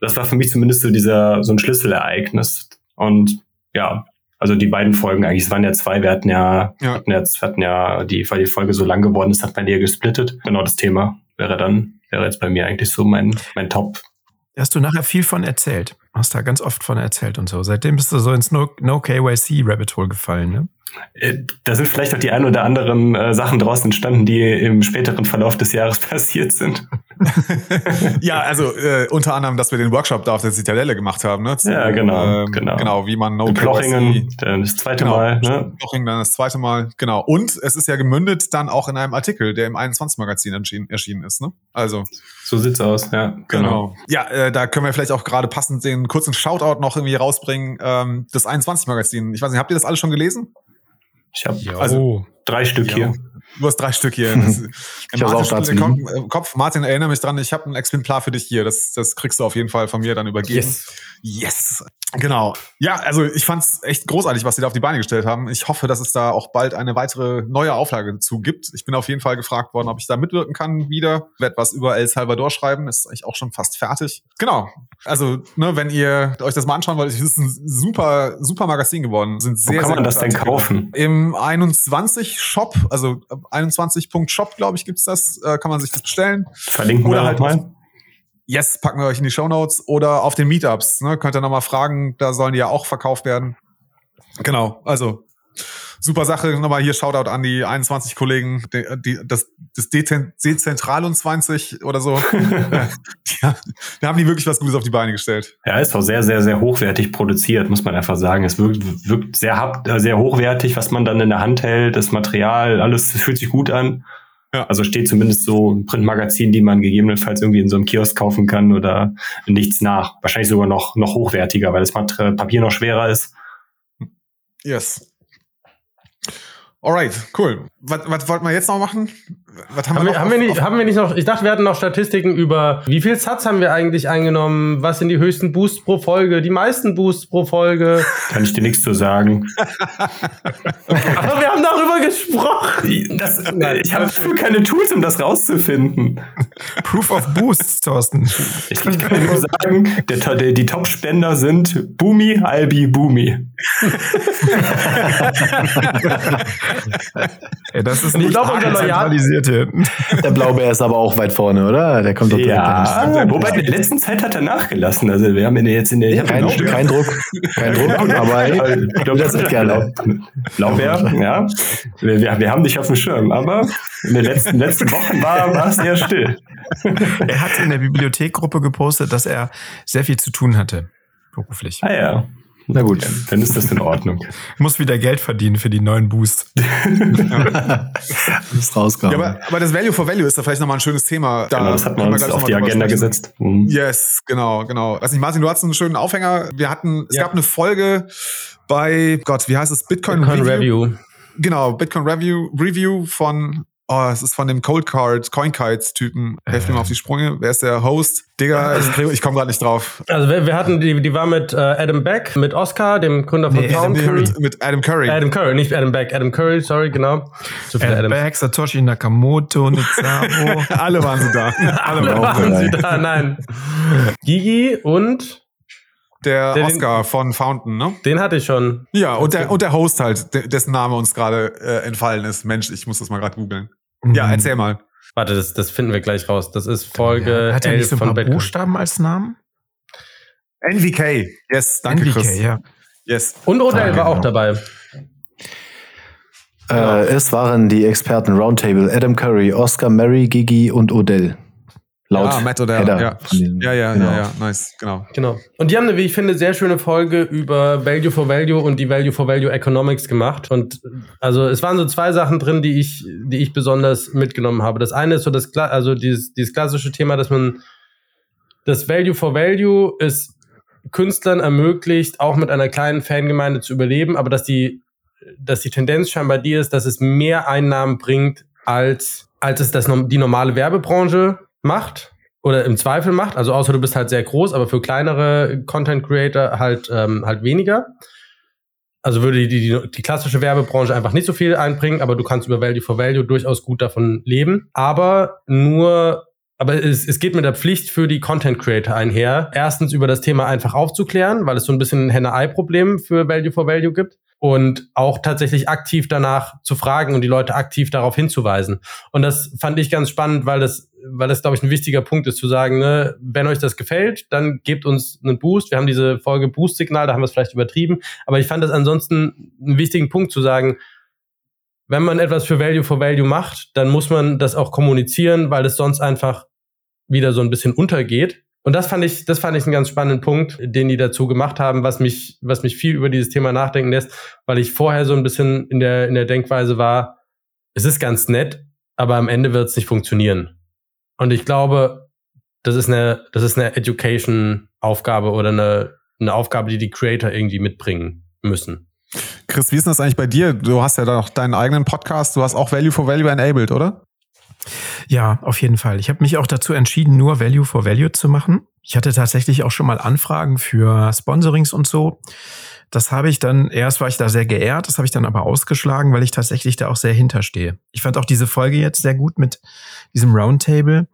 Das war für mich zumindest so dieser, so ein Schlüsselereignis. Und ja, also die beiden Folgen eigentlich, es waren ja zwei, wir hatten ja, Ja. hatten jetzt, hatten ja, die, weil die Folge so lang geworden ist, hat man die ja gesplittet. Genau das Thema wäre dann, wäre jetzt bei mir eigentlich so mein, mein Top. Hast du nachher viel von erzählt. Hast da ganz oft von erzählt und so. Seitdem bist du so ins No, no KYC Rabbit Hole gefallen, ne? Äh, Da sind vielleicht auch die ein oder anderen äh, Sachen draus entstanden, die im späteren Verlauf des Jahres passiert sind. Ja, also äh, unter anderem, dass wir den Workshop da auf der Zitadelle gemacht haben. Ne? Zu, Ja, genau, ähm, genau. Genau, wie man No In Plochingen, das zweite Genau, Mal. Ne? Plochingen dann das zweite Mal, genau. Und es ist ja gemündet dann auch in einem Artikel, der im 21-Magazin erschienen, ist. Ne? Also, So sieht's aus, ja. genau. Ja, äh, da können wir vielleicht auch gerade passend den kurzen Shoutout noch irgendwie rausbringen. Ähm, das 21-Magazin. Ich weiß nicht, habt ihr das alle schon gelesen? Ich habe Also- drei Stück hier. Du hast drei Stück hier. Das, Ich hab's auch da Martin, zu Kopf, liegen. äh, Kopf, Martin, erinnere mich dran, ich habe ein Exemplar für dich hier. Das, das kriegst du auf jeden Fall von mir dann übergeben. Yes. Genau. Ja, also ich fand's echt großartig, was sie da auf die Beine gestellt haben. Ich hoffe, dass es da auch bald eine weitere neue Auflage zu gibt. Ich bin auf jeden Fall gefragt worden, ob ich da mitwirken kann wieder. Werd was über El Salvador schreiben, ist eigentlich auch schon fast fertig. Genau. Also, ne, wenn ihr euch das mal anschauen wollt, es ist ein super, super Magazin geworden. Sind Wo sehr, kann sehr man das denn kaufen? Im 21 Shop, also 21.shop, glaube ich, gibt's das. Äh, kann man sich das bestellen. Verlinken Oder wir halt halt mal. Yes, packen wir euch in die Shownotes oder auf den Meetups. Ne? Könnt ihr nochmal fragen, da sollen die ja auch verkauft werden. Genau, also super Sache. Nochmal hier Shoutout an die 21 Kollegen, die, die, das, das Dezen- Dezentral und 20 oder so. die, die haben die wirklich was Gutes auf die Beine gestellt. Ja, ist auch sehr, sehr, sehr hochwertig produziert, muss man einfach sagen. Es wirkt, wirkt sehr, äh, sehr hochwertig, was man dann in der Hand hält, das Material, alles fühlt sich gut an. Ja. Also steht zumindest so ein Printmagazin, die man gegebenenfalls irgendwie in so einem Kiosk kaufen kann oder nichts nach. Wahrscheinlich sogar noch, noch hochwertiger, weil das Papier noch schwerer ist. Yes. Alright, cool. Was, was wollten wir jetzt noch machen? Was haben, haben, wir, noch haben, wir nicht, haben wir nicht noch, ich dachte, wir hatten noch Statistiken über, wie viel Satz haben wir eigentlich eingenommen, was sind die höchsten Boosts pro Folge, die meisten Boosts pro Folge. Kann ich dir nichts zu sagen. Aber wir haben darüber gesprochen. Das, ich habe keine Tools, um das rauszufinden. Proof of Boosts, Thorsten. Ich, ich kann nur sagen, der, der, die Top-Spender sind Boomi, Albi, Boomi. Ey, das ist nicht zentralisiert hier. Der Blaubeer ist aber auch weit vorne, oder? Der kommt doch ja, Wobei in der letzten Zeit hat er nachgelassen. Also wir haben ihn jetzt in der ja, kein, kein Druck, kein Druck, aber hey, das ist gerne. Blaubeer, ja. Wir, wir, wir, haben dich auf dem Schirm, aber in den letzten, letzten Wochen war, war es sehr still. Er hat in der Bibliothekgruppe gepostet, dass er sehr viel zu tun hatte beruflich. Ah ja. Na gut, dann ist das in Ordnung. Muss wieder Geld verdienen für die neuen Boosts. ja. ist rausgekommen. Ja, aber, aber, das Value for Value ist da vielleicht nochmal ein schönes Thema. Da genau, das hat man uns auf die Agenda sprechen. gesetzt. Mhm. Yes, genau, genau. Weiß nicht, Martin, du hast einen schönen Aufhänger. Wir hatten, es ja. gab eine Folge bei, Gott, wie heißt es? Bitcoin, Bitcoin Review. Review. Genau, Bitcoin Review, Review von Oh, es ist von dem Cold Card, Coin Kites Typen. Helft mir mal auf die Sprünge. Wer ist der Host? Digga, ich, ich komme gerade nicht drauf. Also wir, wir, hatten die, die war mit äh, Adam Beck, mit Oscar, dem Gründer von nee, Curry. Mit Adam Curry. Adam Curry, nicht Adam Beck, Adam Curry, sorry, genau. Viele Adam, Adam Beck, Satoshi Nakamoto, Nizabo. Alle waren sie da. Alle, Alle waren sie da, nein. Gigi und der, der Oscar den, von Fountain, ne? Den hatte ich schon. Ja, und der, und der Host halt, dessen Name uns gerade äh, entfallen ist. Mensch, ich muss das mal gerade googeln. Mhm. Ja, erzähl mal. Warte, das, das finden wir gleich raus. Das ist Folge ja, Hat er nicht so ein paar Buchstaben als Namen? NVK. Yes, danke NVK, Chris. Ja. Yes. Und Odell ah, war auch dabei. Äh, es waren die Experten Roundtable Adam Curry, Oscar, Mary, Gigi und Odell. Laut ah, Matt oder ja. ja, ja, genau. ja, ja, nice, genau. Genau. Und die haben eine, wie ich finde, sehr schöne Folge über Value for Value und die Value for Value Economics gemacht. Und also es waren so zwei Sachen drin, die ich, die ich besonders mitgenommen habe. Das eine ist so das, also dieses, dieses klassische Thema, dass man das Value for Value ist Künstlern ermöglicht, auch mit einer kleinen Fangemeinde zu überleben, aber dass die, dass die Tendenz scheinbar die ist, dass es mehr Einnahmen bringt, als, als es das, die normale Werbebranche macht oder im Zweifel macht, also außer du bist halt sehr groß, aber für kleinere Content Creator halt, ähm, halt weniger. Also würde die, die, die klassische Werbebranche einfach nicht so viel einbringen, aber du kannst über Value for Value durchaus gut davon leben. Aber nur, aber es, es geht mit der Pflicht für die Content Creator einher, erstens über das Thema einfach aufzuklären, weil es so ein bisschen ein Henne-Ei-Problem für Value for Value gibt und auch tatsächlich aktiv danach zu fragen und die Leute aktiv darauf hinzuweisen. Und das fand ich ganz spannend, weil das, weil das, glaube ich, ein wichtiger Punkt ist, zu sagen, ne, wenn euch das gefällt, dann gebt uns einen Boost. Wir haben diese Folge Boost-Signal, da haben wir es vielleicht übertrieben. Aber ich fand das ansonsten einen wichtigen Punkt zu sagen, wenn man etwas für Value for Value macht, dann muss man das auch kommunizieren, weil es sonst einfach wieder so ein bisschen untergeht. Und das fand ich, das fand ich einen ganz spannenden Punkt, den die dazu gemacht haben, was mich, was mich viel über dieses Thema nachdenken lässt, weil ich vorher so ein bisschen in der, in der Denkweise war, es ist ganz nett, aber am Ende wird es nicht funktionieren. Und ich glaube, das ist eine, das ist eine Education-Aufgabe oder eine, eine Aufgabe, die die Creator irgendwie mitbringen müssen. Chris, wie ist das eigentlich bei dir? Du hast ja da noch deinen eigenen Podcast, du hast auch Value for Value enabled, oder? Ja, auf jeden Fall. Ich habe mich auch dazu entschieden, nur Value for Value zu machen. Ich hatte tatsächlich auch schon mal Anfragen für Sponsorings und so. Das habe ich dann, erst war ich da sehr geehrt, das habe ich dann aber ausgeschlagen, weil ich tatsächlich da auch sehr hinterstehe. Ich fand auch diese Folge jetzt sehr gut mit diesem Roundtable.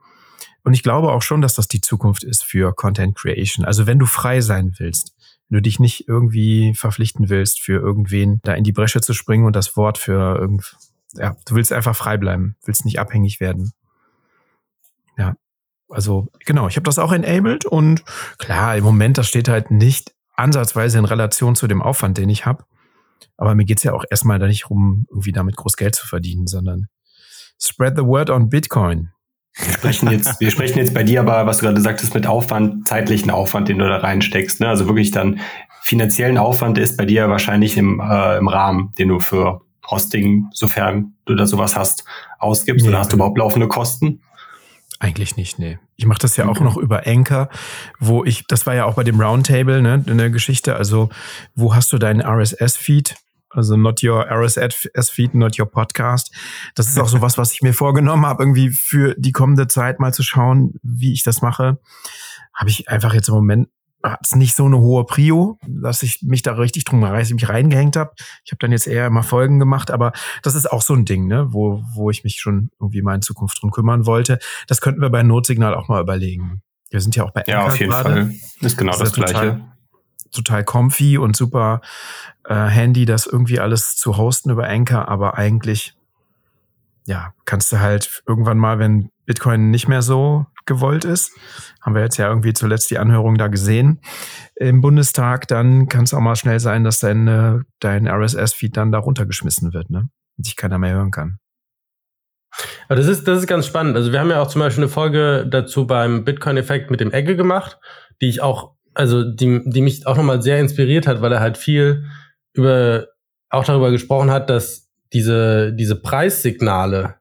Und ich glaube auch schon, dass das die Zukunft ist für Content Creation. Also wenn du frei sein willst, wenn du dich nicht irgendwie verpflichten willst, für irgendwen da in die Bresche zu springen und das Wort für irgend, ja, du willst einfach frei bleiben, willst nicht abhängig werden. Ja, also genau, ich habe das auch enabled und klar, im Moment, das steht halt nicht ansatzweise in Relation zu dem Aufwand, den ich habe. Aber mir geht's ja auch erstmal da nicht rum, irgendwie damit groß Geld zu verdienen, sondern spread the word on Bitcoin. Wir sprechen jetzt, wir sprechen jetzt bei dir aber, was du gerade sagtest, mit Aufwand, zeitlichen Aufwand, den du da reinsteckst. Ne? Also wirklich dann finanziellen Aufwand ist bei dir wahrscheinlich im, äh, im Rahmen, den du für Hosting, sofern du da sowas hast, ausgibst? Nee. Oder hast du überhaupt laufende Kosten? Eigentlich nicht, nee. Ich mache das ja auch noch über Anchor, wo ich, das war ja auch bei dem Roundtable, ne, in der Geschichte, also wo hast du deinen RSS-Feed? Also not your RSS-Feed, not your podcast. Das ist auch so was, was ich mir vorgenommen habe, irgendwie für die kommende Zeit mal zu schauen, wie ich das mache. Habe ich einfach jetzt im Moment hat's nicht so eine hohe Prio, dass ich mich da richtig drum mich reingehängt habe. Ich habe dann jetzt eher immer Folgen gemacht, aber das ist auch so ein Ding, ne, wo, wo ich mich schon irgendwie mal in Zukunft drum kümmern wollte. Das könnten wir bei Notsignal auch mal überlegen. Wir sind ja auch bei Ja, Anchor auf jeden gerade. Fall. Ist genau Das das, ja Gleiche. total- Total comfy und super äh, handy, das irgendwie alles zu hosten über Anchor, aber eigentlich, ja, kannst du halt irgendwann mal, wenn Bitcoin nicht mehr so gewollt ist, haben wir jetzt ja irgendwie zuletzt die Anhörung da gesehen im Bundestag, dann kann es auch mal schnell sein, dass dein, äh, dein RSS-Feed dann da runtergeschmissen wird, ne? Und dich keiner mehr hören kann. Aber das ist, das ist ganz spannend. Also wir haben ja auch zum Beispiel eine Folge dazu beim Bitcoin-Effekt mit dem Egge gemacht, die ich auch, also die, die mich auch nochmal sehr inspiriert hat, weil er halt viel über, auch darüber gesprochen hat, dass diese, diese Preissignale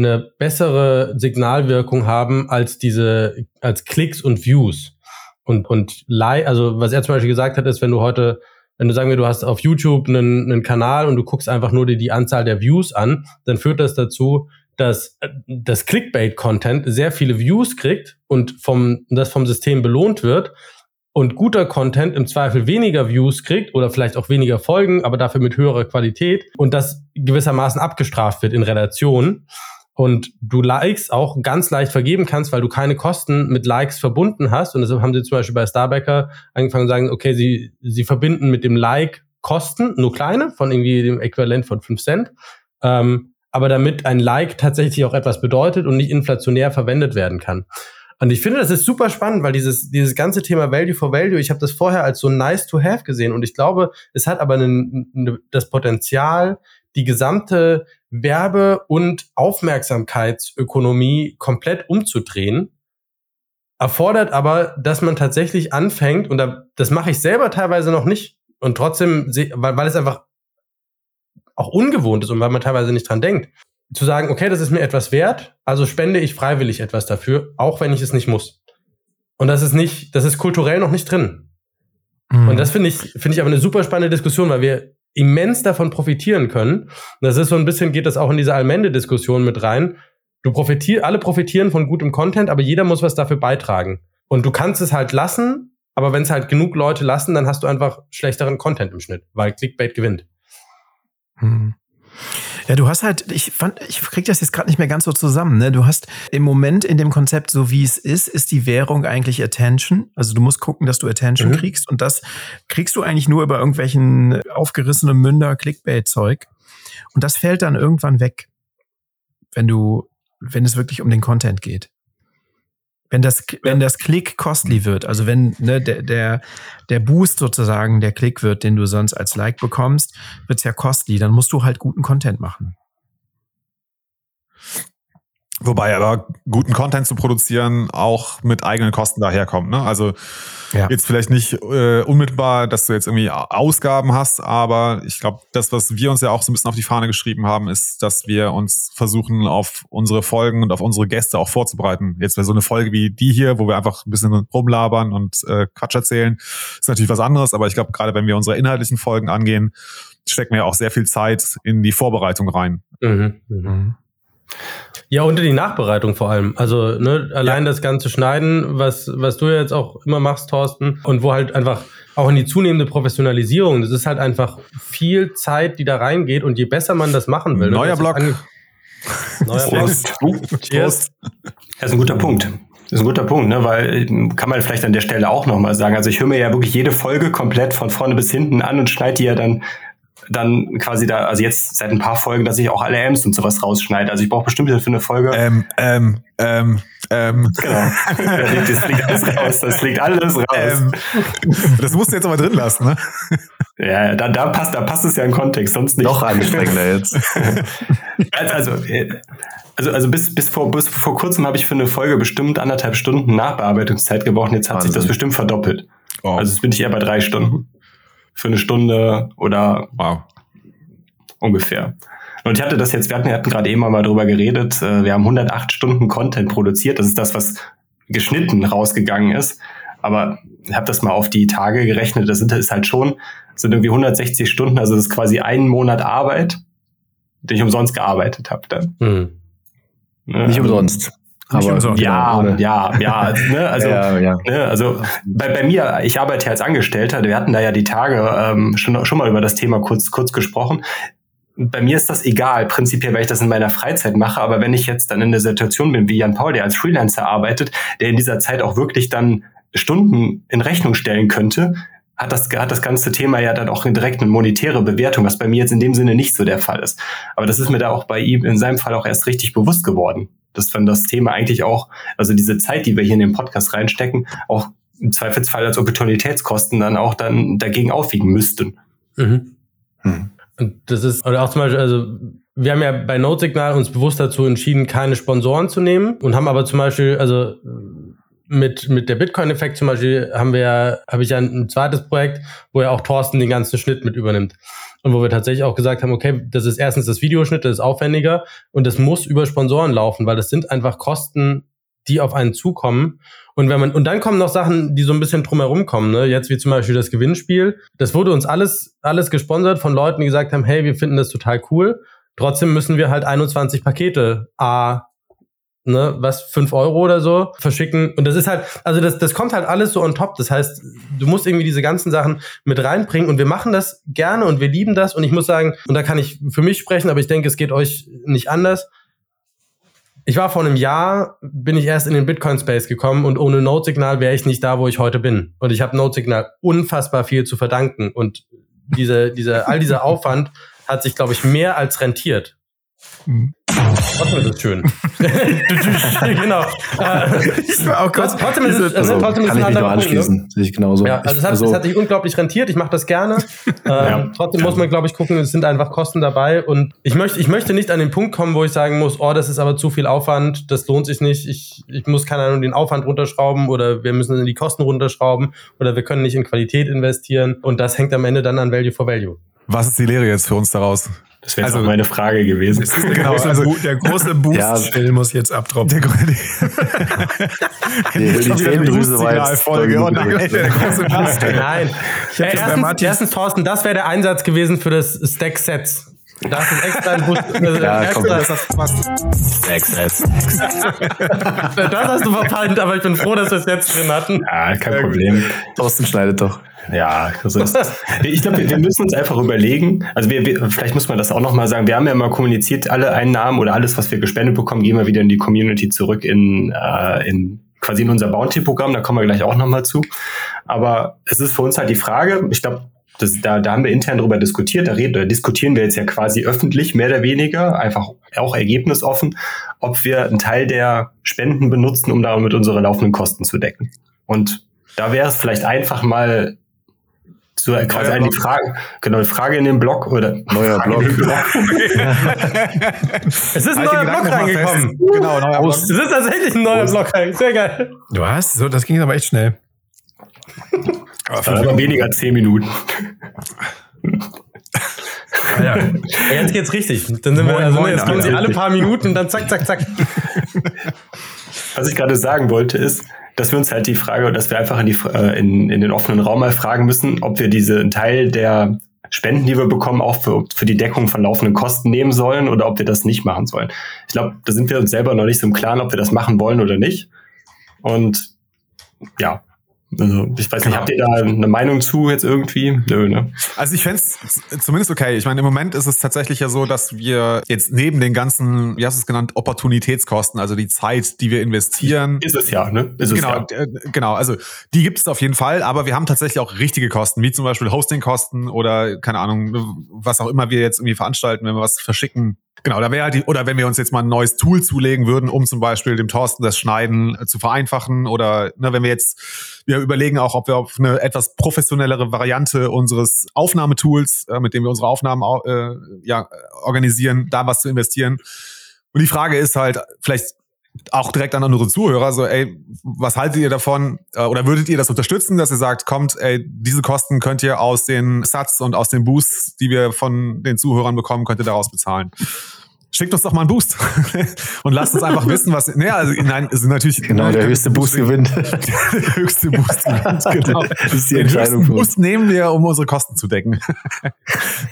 eine bessere Signalwirkung haben als diese, als Klicks und Views. Und, und also was er zum Beispiel gesagt hat, ist, wenn du heute, wenn du sagen wir, du hast auf YouTube einen, einen Kanal und du guckst einfach nur dir die Anzahl der Views an, dann führt das dazu, dass das Clickbait-Content sehr viele Views kriegt und vom, das vom System belohnt wird und guter Content im Zweifel weniger Views kriegt oder vielleicht auch weniger Folgen, aber dafür mit höherer Qualität und das gewissermaßen abgestraft wird in Relation und du Likes auch ganz leicht vergeben kannst, weil du keine Kosten mit Likes verbunden hast. Und deshalb haben sie zum Beispiel bei Starbacker angefangen zu sagen, okay, sie, sie verbinden mit dem Like Kosten, nur kleine, von irgendwie dem Äquivalent von 5 Cent. Ähm, aber damit ein Like tatsächlich auch etwas bedeutet und nicht inflationär verwendet werden kann. Und ich finde, das ist super spannend, weil dieses, dieses ganze Thema Value for Value, ich habe das vorher als so nice to have gesehen und ich glaube, es hat aber einen, einen, das Potenzial, die gesamte Werbe- und Aufmerksamkeitsökonomie komplett umzudrehen. Erfordert aber, dass man tatsächlich anfängt, und da, das mache ich selber teilweise noch nicht, und trotzdem, weil es einfach auch ungewohnt ist und weil man teilweise nicht dran denkt, zu sagen, okay, das ist mir etwas wert, also spende ich freiwillig etwas dafür, auch wenn ich es nicht muss. Und das ist nicht, das ist kulturell noch nicht drin. Mhm. Und das finde ich, finde ich aber eine super spannende Diskussion, weil wir immens davon profitieren können. Und das ist so ein bisschen, geht das auch in diese Allmende-Diskussion mit rein. Du profitier, alle profitieren von gutem Content, aber jeder muss was dafür beitragen. Und du kannst es halt lassen, aber wenn es halt genug Leute lassen, dann hast du einfach schlechteren Content im Schnitt, weil Clickbait gewinnt. Hm. Ja, du hast halt, ich fand, ich krieg das jetzt gerade nicht mehr ganz so zusammen. Ne? Du hast im Moment in dem Konzept, so wie es ist, ist die Währung eigentlich Attention. Also du musst gucken, dass du Attention Mhm. kriegst und das kriegst du eigentlich nur über irgendwelchen aufgerissenen Münder Clickbait-Zeug. Und das fällt dann irgendwann weg, wenn du, wenn es wirklich um den Content geht. Wenn das, wenn das Klick costly wird, also wenn ne, der, der, der Boost sozusagen der Klick wird, den du sonst als Like bekommst, wird's ja costly, dann musst du halt guten Content machen. Wobei aber guten Content zu produzieren auch mit eigenen Kosten daherkommt. Ne? Also Ja. jetzt vielleicht nicht äh, unmittelbar, dass du jetzt irgendwie Ausgaben hast, aber ich glaube, das, was wir uns ja auch so ein bisschen auf die Fahne geschrieben haben, ist, dass wir uns versuchen, auf unsere Folgen und auf unsere Gäste auch vorzubereiten. Jetzt wäre so eine Folge wie die hier, wo wir einfach ein bisschen rumlabern und äh, Quatsch erzählen, ist natürlich was anderes, aber ich glaube, gerade wenn wir unsere inhaltlichen Folgen angehen, stecken wir auch sehr viel Zeit in die Vorbereitung rein. Mhm. Mhm. Ja, und in die Nachbereitung vor allem. Also ne, allein das ganze Schneiden, was, was du ja jetzt auch immer machst, Thorsten, und wo halt einfach auch in die zunehmende Professionalisierung, das ist halt einfach viel Zeit, die da reingeht und je besser man das machen will. ne, Neuer Block. Neuer Block. Prost. Uh, Cheers. Das ist ein guter Punkt. Das ist ein guter Punkt, ne? weil ähm, kann man vielleicht an der Stelle auch nochmal sagen. Also ich höre mir ja wirklich jede Folge komplett von vorne bis hinten an und schneide die ja dann dann quasi da, also jetzt seit ein paar Folgen, dass ich auch alle Ms und sowas rausschneide. Also ich brauche bestimmt für eine Folge. Ähm, ähm, ähm, ähm, Genau. Das liegt alles raus. Das liegt alles raus. ähm, das musst du jetzt aber drin lassen, ne? Ja, da, da passt, da passt es ja im Kontext, sonst nicht. Noch anstrengender jetzt. Also, also, also, also bis, bis, vor, bis vor kurzem habe ich für eine Folge bestimmt anderthalb Stunden Nachbearbeitungszeit gebraucht und jetzt hat sich das Wahnsinn. bestimmt verdoppelt. Oh, Also jetzt bin ich eher bei drei Stunden. Für eine Stunde oder wow. ungefähr. Und ich hatte das jetzt, wir hatten, wir hatten gerade eben mal drüber geredet, äh, wir haben 108 Stunden Content produziert. Das ist das, was geschnitten rausgegangen ist. Aber ich habe das mal auf die Tage gerechnet. Das sind, ist halt schon, sind irgendwie 160 Stunden. Also das ist quasi ein Monat Arbeit, den ich umsonst gearbeitet habe dann. Mhm. Ne? Nicht umsonst. Aber umsonst, ja, ja, ja, ne, also, ja, ja. Ne, also bei, bei mir, ich arbeite als Angestellter, wir hatten da ja die Tage ähm, schon, schon mal über das Thema kurz, kurz gesprochen bei mir ist das egal, prinzipiell, weil ich das in meiner Freizeit mache, aber wenn ich jetzt dann in der Situation bin, wie Jan Paul, der als Freelancer arbeitet, der in dieser Zeit auch wirklich dann Stunden in Rechnung stellen könnte, hat das, hat das ganze Thema ja dann auch direkt eine monetäre Bewertung, was bei mir jetzt in dem Sinne nicht so der Fall ist. Aber das ist mir da auch bei ihm in seinem Fall auch erst richtig bewusst geworden, dass wenn das Thema eigentlich auch, also diese Zeit, die wir hier in den Podcast reinstecken, auch im Zweifelsfall als Opportunitätskosten dann auch dann dagegen aufwiegen müssten. Mhm. Hm. Und das ist, oder auch zum Beispiel, also wir haben ja bei Notesignal uns bewusst dazu entschieden, keine Sponsoren zu nehmen und haben aber zum Beispiel, also mit, mit der Bitcoin-Effekt zum Beispiel haben wir ja, habe ich ja ein, ein zweites Projekt, wo ja auch Thorsten den ganzen Schnitt mit übernimmt. Und wo wir tatsächlich auch gesagt haben, okay, das ist erstens das Videoschnitt, das ist aufwendiger und das muss über Sponsoren laufen, weil das sind einfach Kosten, die auf einen zukommen. Und wenn man, und dann kommen noch Sachen, die so ein bisschen drumherum kommen, ne? Jetzt wie zum Beispiel das Gewinnspiel. Das wurde uns alles, alles gesponsert von Leuten, die gesagt haben, hey, wir finden das total cool. Trotzdem müssen wir halt 21 Pakete A ne, was, fünf Euro oder so verschicken. Und das ist halt, also das, das kommt halt alles so on top. Das heißt, du musst irgendwie diese ganzen Sachen mit reinbringen und wir machen das gerne und wir lieben das. Und ich muss sagen, und da kann ich für mich sprechen, aber ich denke, es geht euch nicht anders ich war vor einem Jahr, bin ich erst in den Bitcoin-Space gekommen und ohne Node-Signal wäre ich nicht da, wo ich heute bin. Und ich habe Node-Signal unfassbar viel zu verdanken. Und diese, diese, all dieser Aufwand hat sich, glaube ich, mehr als rentiert. Mhm. Trotzdem ist es schön. genau. ich war auch kurz, trotzdem ist es, also, trotzdem kann ist ich mich nur anschließen. Ne? Sehe ich genauso. Ja, also es hat, also, es hat sich unglaublich rentiert. Ich mache das gerne. Ähm, ja. Trotzdem muss man, glaube ich, gucken, es sind einfach Kosten dabei. Und ich möchte, ich möchte nicht an den Punkt kommen, wo ich sagen muss, oh, das ist aber zu viel Aufwand, das lohnt sich nicht. Ich, ich muss keine Ahnung, den Aufwand runterschrauben oder wir müssen die Kosten runterschrauben oder wir können nicht in Qualität investieren. Und das hängt am Ende dann an Value for Value. Was ist die Lehre jetzt für uns daraus? Das wäre also meine Frage gewesen. Der, genau, große, also, der große boost ja, muss jetzt abtropfen. Der, die, die, Tränendrüse war jetzt Folge. Oh nein, der große Boost. Nein. Ja, erstens, erstens, Thorsten, das wäre der Einsatz gewesen für das Stack-Set. Das ist extra ein Boost. Also ja, extra, komm, das hast Stack-Set. das hast du verpeilt, aber ich bin froh, dass wir es jetzt drin hatten. Ja, kein Problem. Thorsten schneidet doch. Ja, das ist. ich glaube, wir, wir, müssen uns einfach überlegen. Also wir, wir, vielleicht muss man das auch nochmal sagen. Wir haben ja mal kommuniziert, alle Einnahmen oder alles, was wir gespendet bekommen, gehen wir wieder in die Community zurück in, äh, in quasi in unser Bounty-Programm. Da kommen wir gleich auch nochmal zu. Aber es ist für uns halt die Frage. Ich glaube, das, da, da haben wir intern darüber diskutiert. Da, reden, da diskutieren wir jetzt ja quasi öffentlich, mehr oder weniger, einfach auch ergebnisoffen, ob wir einen Teil der Spenden benutzen, um damit unsere laufenden Kosten zu decken. Und da wäre es vielleicht einfach mal so quasi eine Frage, genau, eine Frage in den Blog oder neuer Blog. Blog. es ist ein neuer Blog reingekommen. Genau, neuer Blog. Es ist tatsächlich ein neuer Blog reingekommen. Sehr geil. Du hast, so, das ging aber echt schnell. Aber, aber weniger zehn Minuten. Ja. Jetzt geht's richtig. Dann sind moin, wir, also moin, jetzt kommen sie alle paar Minuten und dann zack, zack, zack. Was ich gerade sagen wollte ist, dass wir uns halt die Frage, dass wir einfach in, die, äh, in, in den offenen Raum mal fragen müssen, ob wir diesen Teil der Spenden, die wir bekommen, auch für, für die Deckung von laufenden Kosten nehmen sollen oder ob wir das nicht machen sollen. Ich glaube, da sind wir uns selber noch nicht so im Klaren, ob wir das machen wollen oder nicht. Und ja, also, ich weiß nicht, genau. habt ihr da eine Meinung zu jetzt irgendwie? Nö, ne? Also ich fände zumindest okay. Ich meine, im Moment ist es tatsächlich ja so, dass wir jetzt neben den ganzen, wie hast du es genannt, Opportunitätskosten, also die Zeit, die wir investieren. Ist es ja, ne? Ist genau, es ja. Äh, genau, also die gibt es auf jeden Fall, aber wir haben tatsächlich auch richtige Kosten, wie zum Beispiel Hostingkosten oder keine Ahnung, was auch immer wir jetzt irgendwie veranstalten, wenn wir was verschicken Genau, da wäre halt die, oder wenn wir uns jetzt mal ein neues Tool zulegen würden, um zum Beispiel dem Thorsten das Schneiden äh, zu vereinfachen oder ne, wenn wir jetzt, wir überlegen auch, ob wir auf eine etwas professionellere Variante unseres Aufnahmetools, äh, mit dem wir unsere Aufnahmen äh, ja, organisieren, da was zu investieren. Und die Frage ist halt, vielleicht auch direkt an unsere Zuhörer, so, ey, was haltet ihr davon? Äh, Oder würdet ihr das unterstützen, dass ihr sagt, kommt, ey, diese Kosten könnt ihr aus den Sats und aus den Boosts, die wir von den Zuhörern bekommen, könnt ihr daraus bezahlen? Schickt uns doch mal einen Boost und lasst uns einfach wissen, was. Naja, also nein, es ist natürlich Genau, der höchste Boost gewinnt. der höchste Boost gewinnt, genau. Das ist die Den Entscheidung uns. Boost nehmen wir, um unsere Kosten zu decken.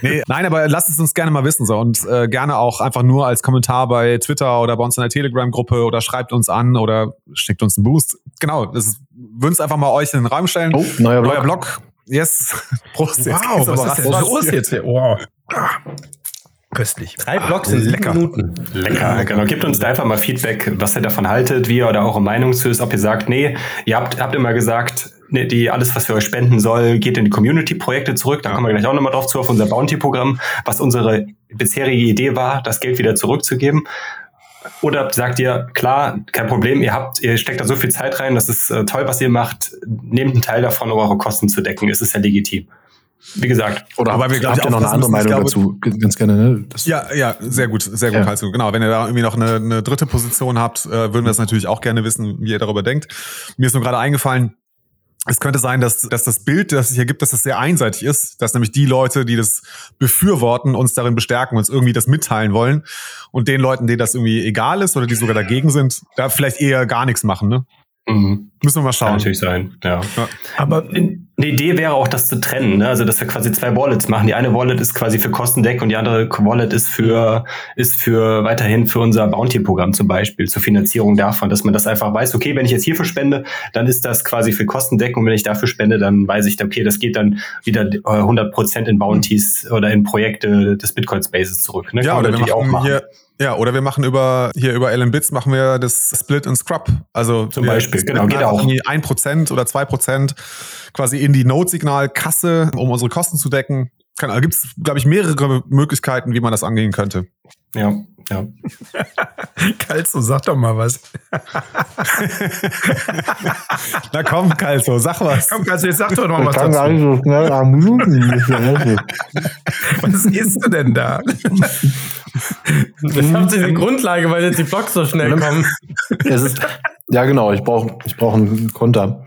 nee, nein, aber lasst es uns gerne mal wissen so und äh, gerne auch einfach nur als Kommentar bei Twitter oder bei uns in der Telegram-Gruppe oder schreibt uns an oder schickt uns einen Boost. Genau, das ist, würden es einfach mal euch in den Raum stellen. Oh, neuer Blog. Neuer Blog. Yes. Prost. jetzt Wow, geht's aber was ist denn los jetzt hier? Oh. Ah, Köstlich. Drei Blocks in lecker. Minuten. Lecker, genau. Gebt uns da einfach mal Feedback, was ihr davon haltet, wie ihr oder eure Meinung zu ist, ob ihr sagt, nee, ihr habt, habt immer gesagt, nee, die, alles, was für euch spenden soll, geht in die Community-Projekte zurück. Da kommen wir gleich auch nochmal drauf zu, auf unser Bounty-Programm, was unsere bisherige Idee war, das Geld wieder zurückzugeben. Oder sagt ihr, klar, kein Problem, ihr habt, ihr steckt da so viel Zeit rein, das ist äh, toll, was ihr macht, nehmt einen Teil davon, um eure Kosten zu decken. Es ist ja legitim. Wie gesagt, Oder Aber habt, wir, glaub habt ich, ihr noch eine andere müssen. Meinung glaube- dazu? Ganz gerne, ne? Das, Ja, ja, sehr gut, sehr gut, Ja. Hals. Genau, wenn ihr da irgendwie noch eine, eine dritte Position habt, äh, würden wir das natürlich auch gerne wissen, wie ihr darüber denkt. Mir ist nur gerade eingefallen, es könnte sein, dass, dass das Bild, das es hier gibt, dass das sehr einseitig ist, dass nämlich die Leute, die das befürworten, uns darin bestärken, uns irgendwie das mitteilen wollen und den Leuten, denen das irgendwie egal ist oder die sogar dagegen sind, da vielleicht eher gar nichts machen. Ne? mhm, Müssen wir mal kann schauen. natürlich sein, ja. Aber Eine Idee wäre auch, das zu trennen, ne? also dass wir quasi zwei Wallets machen. Die eine Wallet ist quasi für Kostendeck und die andere Wallet ist für ist für weiterhin für unser Bounty-Programm zum Beispiel zur Finanzierung davon, dass man das einfach weiß. Okay, wenn ich jetzt hierfür spende, dann ist das quasi für Kostendeck und wenn ich dafür spende, dann weiß ich, okay, das geht dann wieder äh, 100% in Bounties oder in Projekte des Bitcoin Spaces zurück. Ne? Ja, Kann oder wir natürlich machen hier, ja, oder wir machen über, hier über LM Bits machen wir das Split and Scrub. Also Zum Beispiel, genau, geht auch. ein Prozent oder zwei Prozent quasi in die Node-Signal-Kasse, um unsere Kosten zu decken. Kann, da gibt's, glaube ich, mehrere Möglichkeiten, wie man das angehen könnte. Ja, ja. Kalzo, sag doch mal was. Na komm, Kalso, sag was. Komm, Kalzo, jetzt sag doch noch was kann gar dazu. nicht so schnell am. Was isst du denn da? Das habt ihr die Grundlage, weil jetzt die Blocks so schnell kommen. es ist, ja, genau, ich brauche ich brauch einen Konter.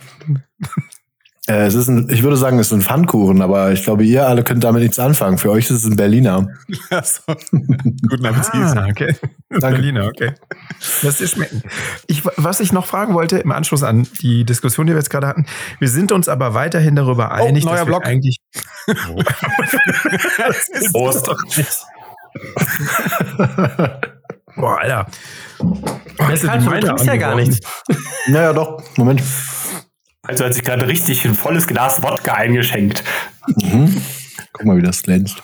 Äh, es ist ein, ich würde sagen, es ist ein Pfannkuchen, aber ich glaube, ihr alle könnt damit nichts anfangen. Für euch ist es ein Berliner. Also, guten Appetit. Ah, okay. Berliner, okay. Lass dir schmecken. Ich, was ich noch fragen wollte im Anschluss an die Diskussion, die wir jetzt gerade hatten, wir sind uns aber weiterhin darüber einig, neuer dass Block. wir eigentlich Prost. Boah, Alter. Das Hast du trinkst ja gar nichts. Naja, doch, Moment. Also hat sich gerade richtig ein volles Glas Wodka eingeschenkt. Guck mal, wie das glänzt.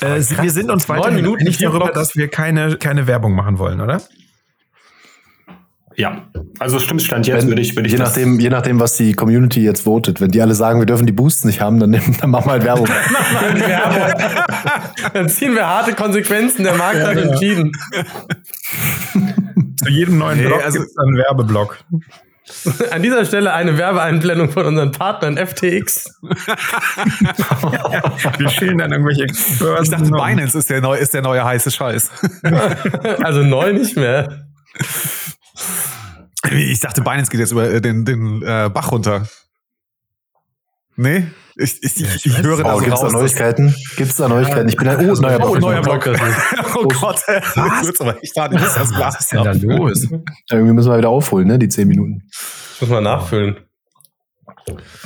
Äh, wir sind uns Neun weiterhin Minuten, vier darüber, dass wir keine, keine Werbung machen wollen, oder? Ja, also stimmt, stand jetzt Wenn, würde ich, würde ich je, nachdem, je nachdem, was die Community jetzt votet. Wenn die alle sagen, wir dürfen die Boosts nicht haben, dann, nehmen- dann machen wir halt Werbung. Werbung. Dann ziehen wir harte Konsequenzen. Der Markt hat entschieden. Zu jedem neuen Nee, Block also- gibt es einen Werbeblock. An dieser Stelle eine Werbeeinblendung von unseren Partnern FTX. Wir schälen dann irgendwelche Börsen. Ich dachte, Binance ist der, neue, ist der neue heiße Scheiß. Also neu nicht mehr. Ich dachte, Binance geht jetzt über äh, den, den äh, Bach runter. Nee? Ich, ich, ich, ich höre da Oh, gibt's da raus. Neuigkeiten? Gibt's da Neuigkeiten? Ich bin ein oh, neuer Oh, Block. neuer Block. Oh Gott, aber hart. Ich muss das Was ist denn da los? Irgendwie müssen wir wieder aufholen, ne? Die zehn Minuten. Muss man nachfüllen.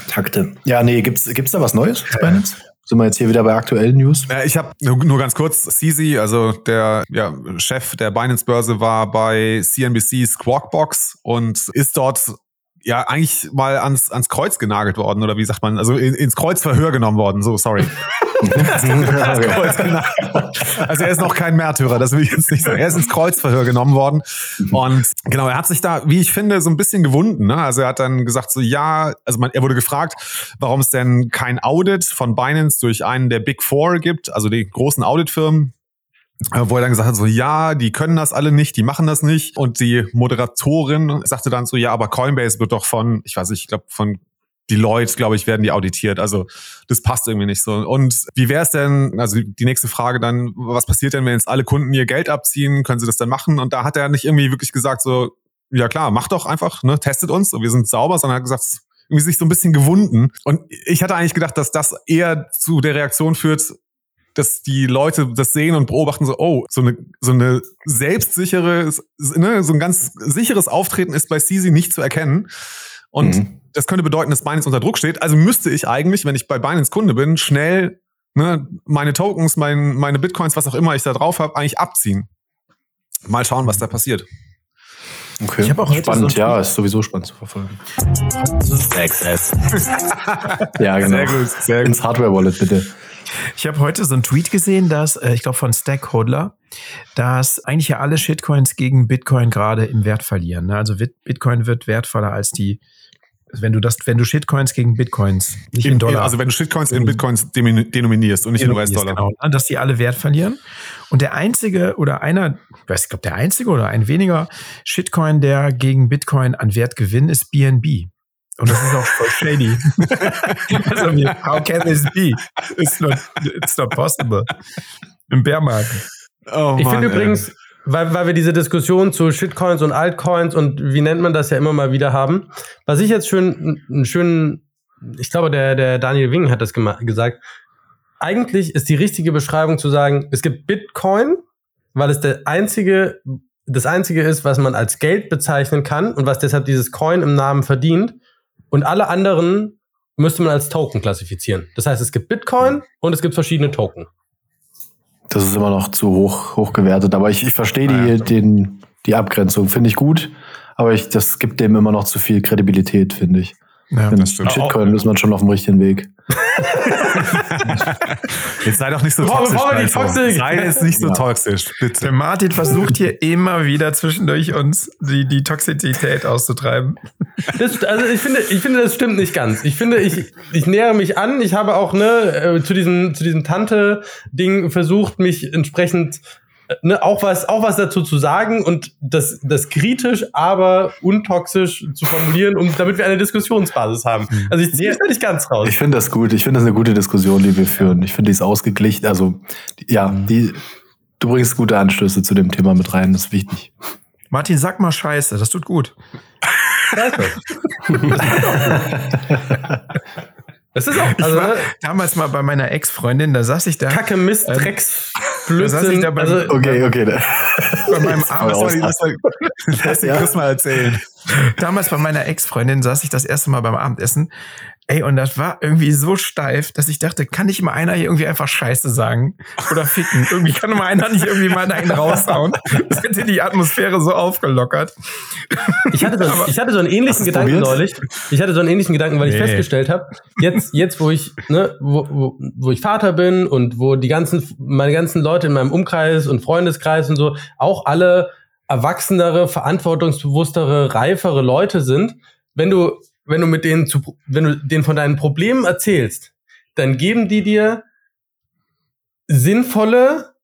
Takte. Ja, nee, gibt's, gibt's da was Neues? Binance? Sind wir jetzt hier wieder bei aktuellen News? Äh, Ich habe nur, nur ganz kurz, CZ, also der ja, Chef der Binance-Börse, war bei CNBC Squawkbox und ist dort ja eigentlich mal ans, ans Kreuz genagelt worden, oder wie sagt man? Also in, ins Kreuzverhör genommen worden, so, sorry. Also er ist noch kein Märtyrer, das will ich jetzt nicht sagen. Er ist ins Kreuzverhör genommen worden. Und genau, er hat sich da, wie ich finde, so ein bisschen gewunden. Ne? Also er hat dann gesagt, so ja, also man, er wurde gefragt, warum es denn kein Audit von Binance durch einen der Big Four gibt, also die großen Auditfirmen. Wo er dann gesagt hat, so ja, die können das alle nicht, die machen das nicht. Und die Moderatorin sagte dann so, ja, aber Coinbase wird doch von, ich weiß nicht, ich glaube von die Leute, glaube ich, werden die auditiert. Also das passt irgendwie nicht so. Und wie wäre es denn, also die nächste Frage dann, was passiert denn, wenn jetzt alle Kunden ihr Geld abziehen? Können sie das dann machen? Und da hat er nicht irgendwie wirklich gesagt, so, ja klar, mach doch einfach, ne, testet uns, wir sind sauber, sondern hat gesagt, irgendwie sich so ein bisschen gewunden. Und ich hatte eigentlich gedacht, dass das eher zu der Reaktion führt, dass die Leute das sehen und beobachten, so, oh, so eine, so eine selbstsichere, ne, so ein ganz sicheres Auftreten ist bei CZ nicht zu erkennen. Und mhm. das könnte bedeuten, dass Binance unter Druck steht. Also müsste ich eigentlich, wenn ich bei Binance Kunde bin, schnell ne, meine Tokens, mein, meine Bitcoins, was auch immer ich da drauf habe, eigentlich abziehen. Mal schauen, was da passiert. Okay. Ich habe auch spannend, so ja, ist sowieso spannend zu verfolgen. Access. ja, genau. Sehr gut, sehr gut. Ins Hardware Wallet bitte. Ich habe heute so einen Tweet gesehen, dass äh, ich glaube von Stackhodler, dass eigentlich ja alle Shitcoins gegen Bitcoin gerade im Wert verlieren. Ne? Also Bitcoin wird wertvoller als die wenn du das, wenn du Shitcoins gegen Bitcoins, nicht in, in Dollar. Also wenn du Shitcoins in Bitcoins denominierst und nicht in US-Dollar. Genau, ne? dass die alle Wert verlieren. Und der einzige oder einer, ich weiß, ich glaube, der einzige oder ein weniger Shitcoin, der gegen Bitcoin an Wert gewinnt, ist BNB. Und das ist auch voll shady. also, how can this be? It's not, it's not possible. Im Bärmarkt. Oh, ich finde übrigens, weil, weil wir diese Diskussion zu Shitcoins und Altcoins und wie nennt man das ja immer mal wieder haben, was ich jetzt schön, einen schönen, ich glaube, der, der Daniel Wing hat das gesagt. Eigentlich ist die richtige Beschreibung zu sagen, es gibt Bitcoin, weil es der einzige, das einzige ist, was man als Geld bezeichnen kann und was deshalb dieses Coin im Namen verdient. Und alle anderen müsste man als Token klassifizieren. Das heißt, es gibt Bitcoin und es gibt verschiedene Token. Das ist immer noch zu hoch, hoch gewertet. Aber ich, ich verstehe die, ja. den, die Abgrenzung. Finde ich gut. Aber ich, das gibt dem immer noch zu viel Kredibilität, finde ich. Ja, das stimmt. Shitcoin ist man schon auf dem richtigen Weg. jetzt sei doch nicht so toxisch. toxisch. Sei jetzt nicht so ja. toxisch, bitte. Der Martin versucht hier immer wieder zwischendurch uns die, die Toxizität auszutreiben. Das, also ich finde, ich finde, das stimmt nicht ganz. Ich finde, ich, ich nähere mich an. Ich habe auch ne, äh, zu diesem, zu diesem Tante-Ding versucht, mich entsprechend ne, auch was, auch was dazu zu sagen und das, das kritisch, aber untoxisch zu formulieren, um, damit wir eine Diskussionsbasis haben. Mhm. Also ich ziehe es nicht ganz raus. Ich finde das gut. Ich finde das eine gute Diskussion, die wir führen. Ich finde die ist ausgeglichen. Also, ja, mhm. die, du bringst gute Anstöße zu dem Thema mit rein. Das ist wichtig. Martin, sag mal Scheiße. Das tut gut. Scheiße. Das ist auch. Also, ne? damals mal bei meiner Ex-Freundin, da saß ich da. Kacke, Mist, ähm, Drecks, Blödsinn. Da also, okay, okay. Bei meinem Abendessen. Lass den Chris mal erzählen. Damals bei meiner Ex-Freundin saß ich das erste Mal beim Abendessen Ey, und das war irgendwie so steif, dass ich dachte, kann nicht mal einer hier irgendwie einfach Scheiße sagen oder ficken? Irgendwie kann mal einer nicht irgendwie mal einen raushauen. Das hätte die Atmosphäre so aufgelockert. Ich hatte so, ich hatte so einen ähnlichen Gedanken probiert? neulich. Ich hatte so einen ähnlichen Gedanken, weil ich nee. festgestellt habe, jetzt, jetzt, wo ich, ne, wo, wo, wo ich Vater bin und wo die ganzen, meine ganzen Leute in meinem Umkreis und Freundeskreis und so auch alle erwachsenere, verantwortungsbewusstere, reifere Leute sind, wenn du wenn du mit denen zu, wenn du denen von deinen Problemen erzählst, dann geben die dir sinnvolle,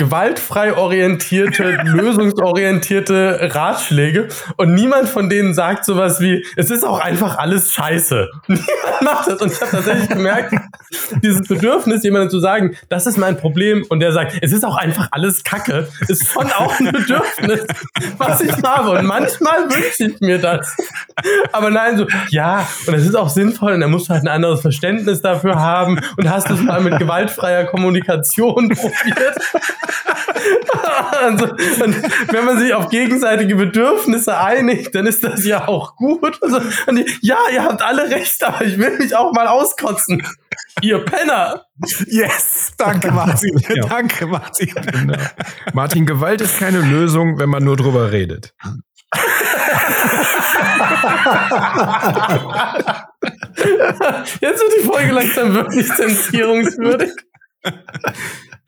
gewaltfrei orientierte, lösungsorientierte Ratschläge und niemand von denen sagt sowas wie, es ist auch einfach alles scheiße. Niemand macht das und ich habe tatsächlich gemerkt, dieses Bedürfnis, jemandem zu sagen, das ist mein Problem und der sagt, es ist auch einfach alles Kacke, ist schon auch ein Bedürfnis, was ich habe und manchmal wünsche ich mir das. Aber nein, so, ja, und es ist auch sinnvoll und er muss halt ein anderes Verständnis dafür haben und hast du es mal mit gewaltfreier Kommunikation probiert? also, wenn man sich auf gegenseitige Bedürfnisse einigt, dann ist das ja auch gut. Also, die, ja, ihr habt alle recht, aber ich will mich auch mal auskotzen. Ihr Penner. Yes, danke Martin. ja. Danke Martin. Genau. Martin, Gewalt ist keine Lösung, wenn man nur drüber redet. Jetzt wird die Folge langsam wirklich zensierungswürdig.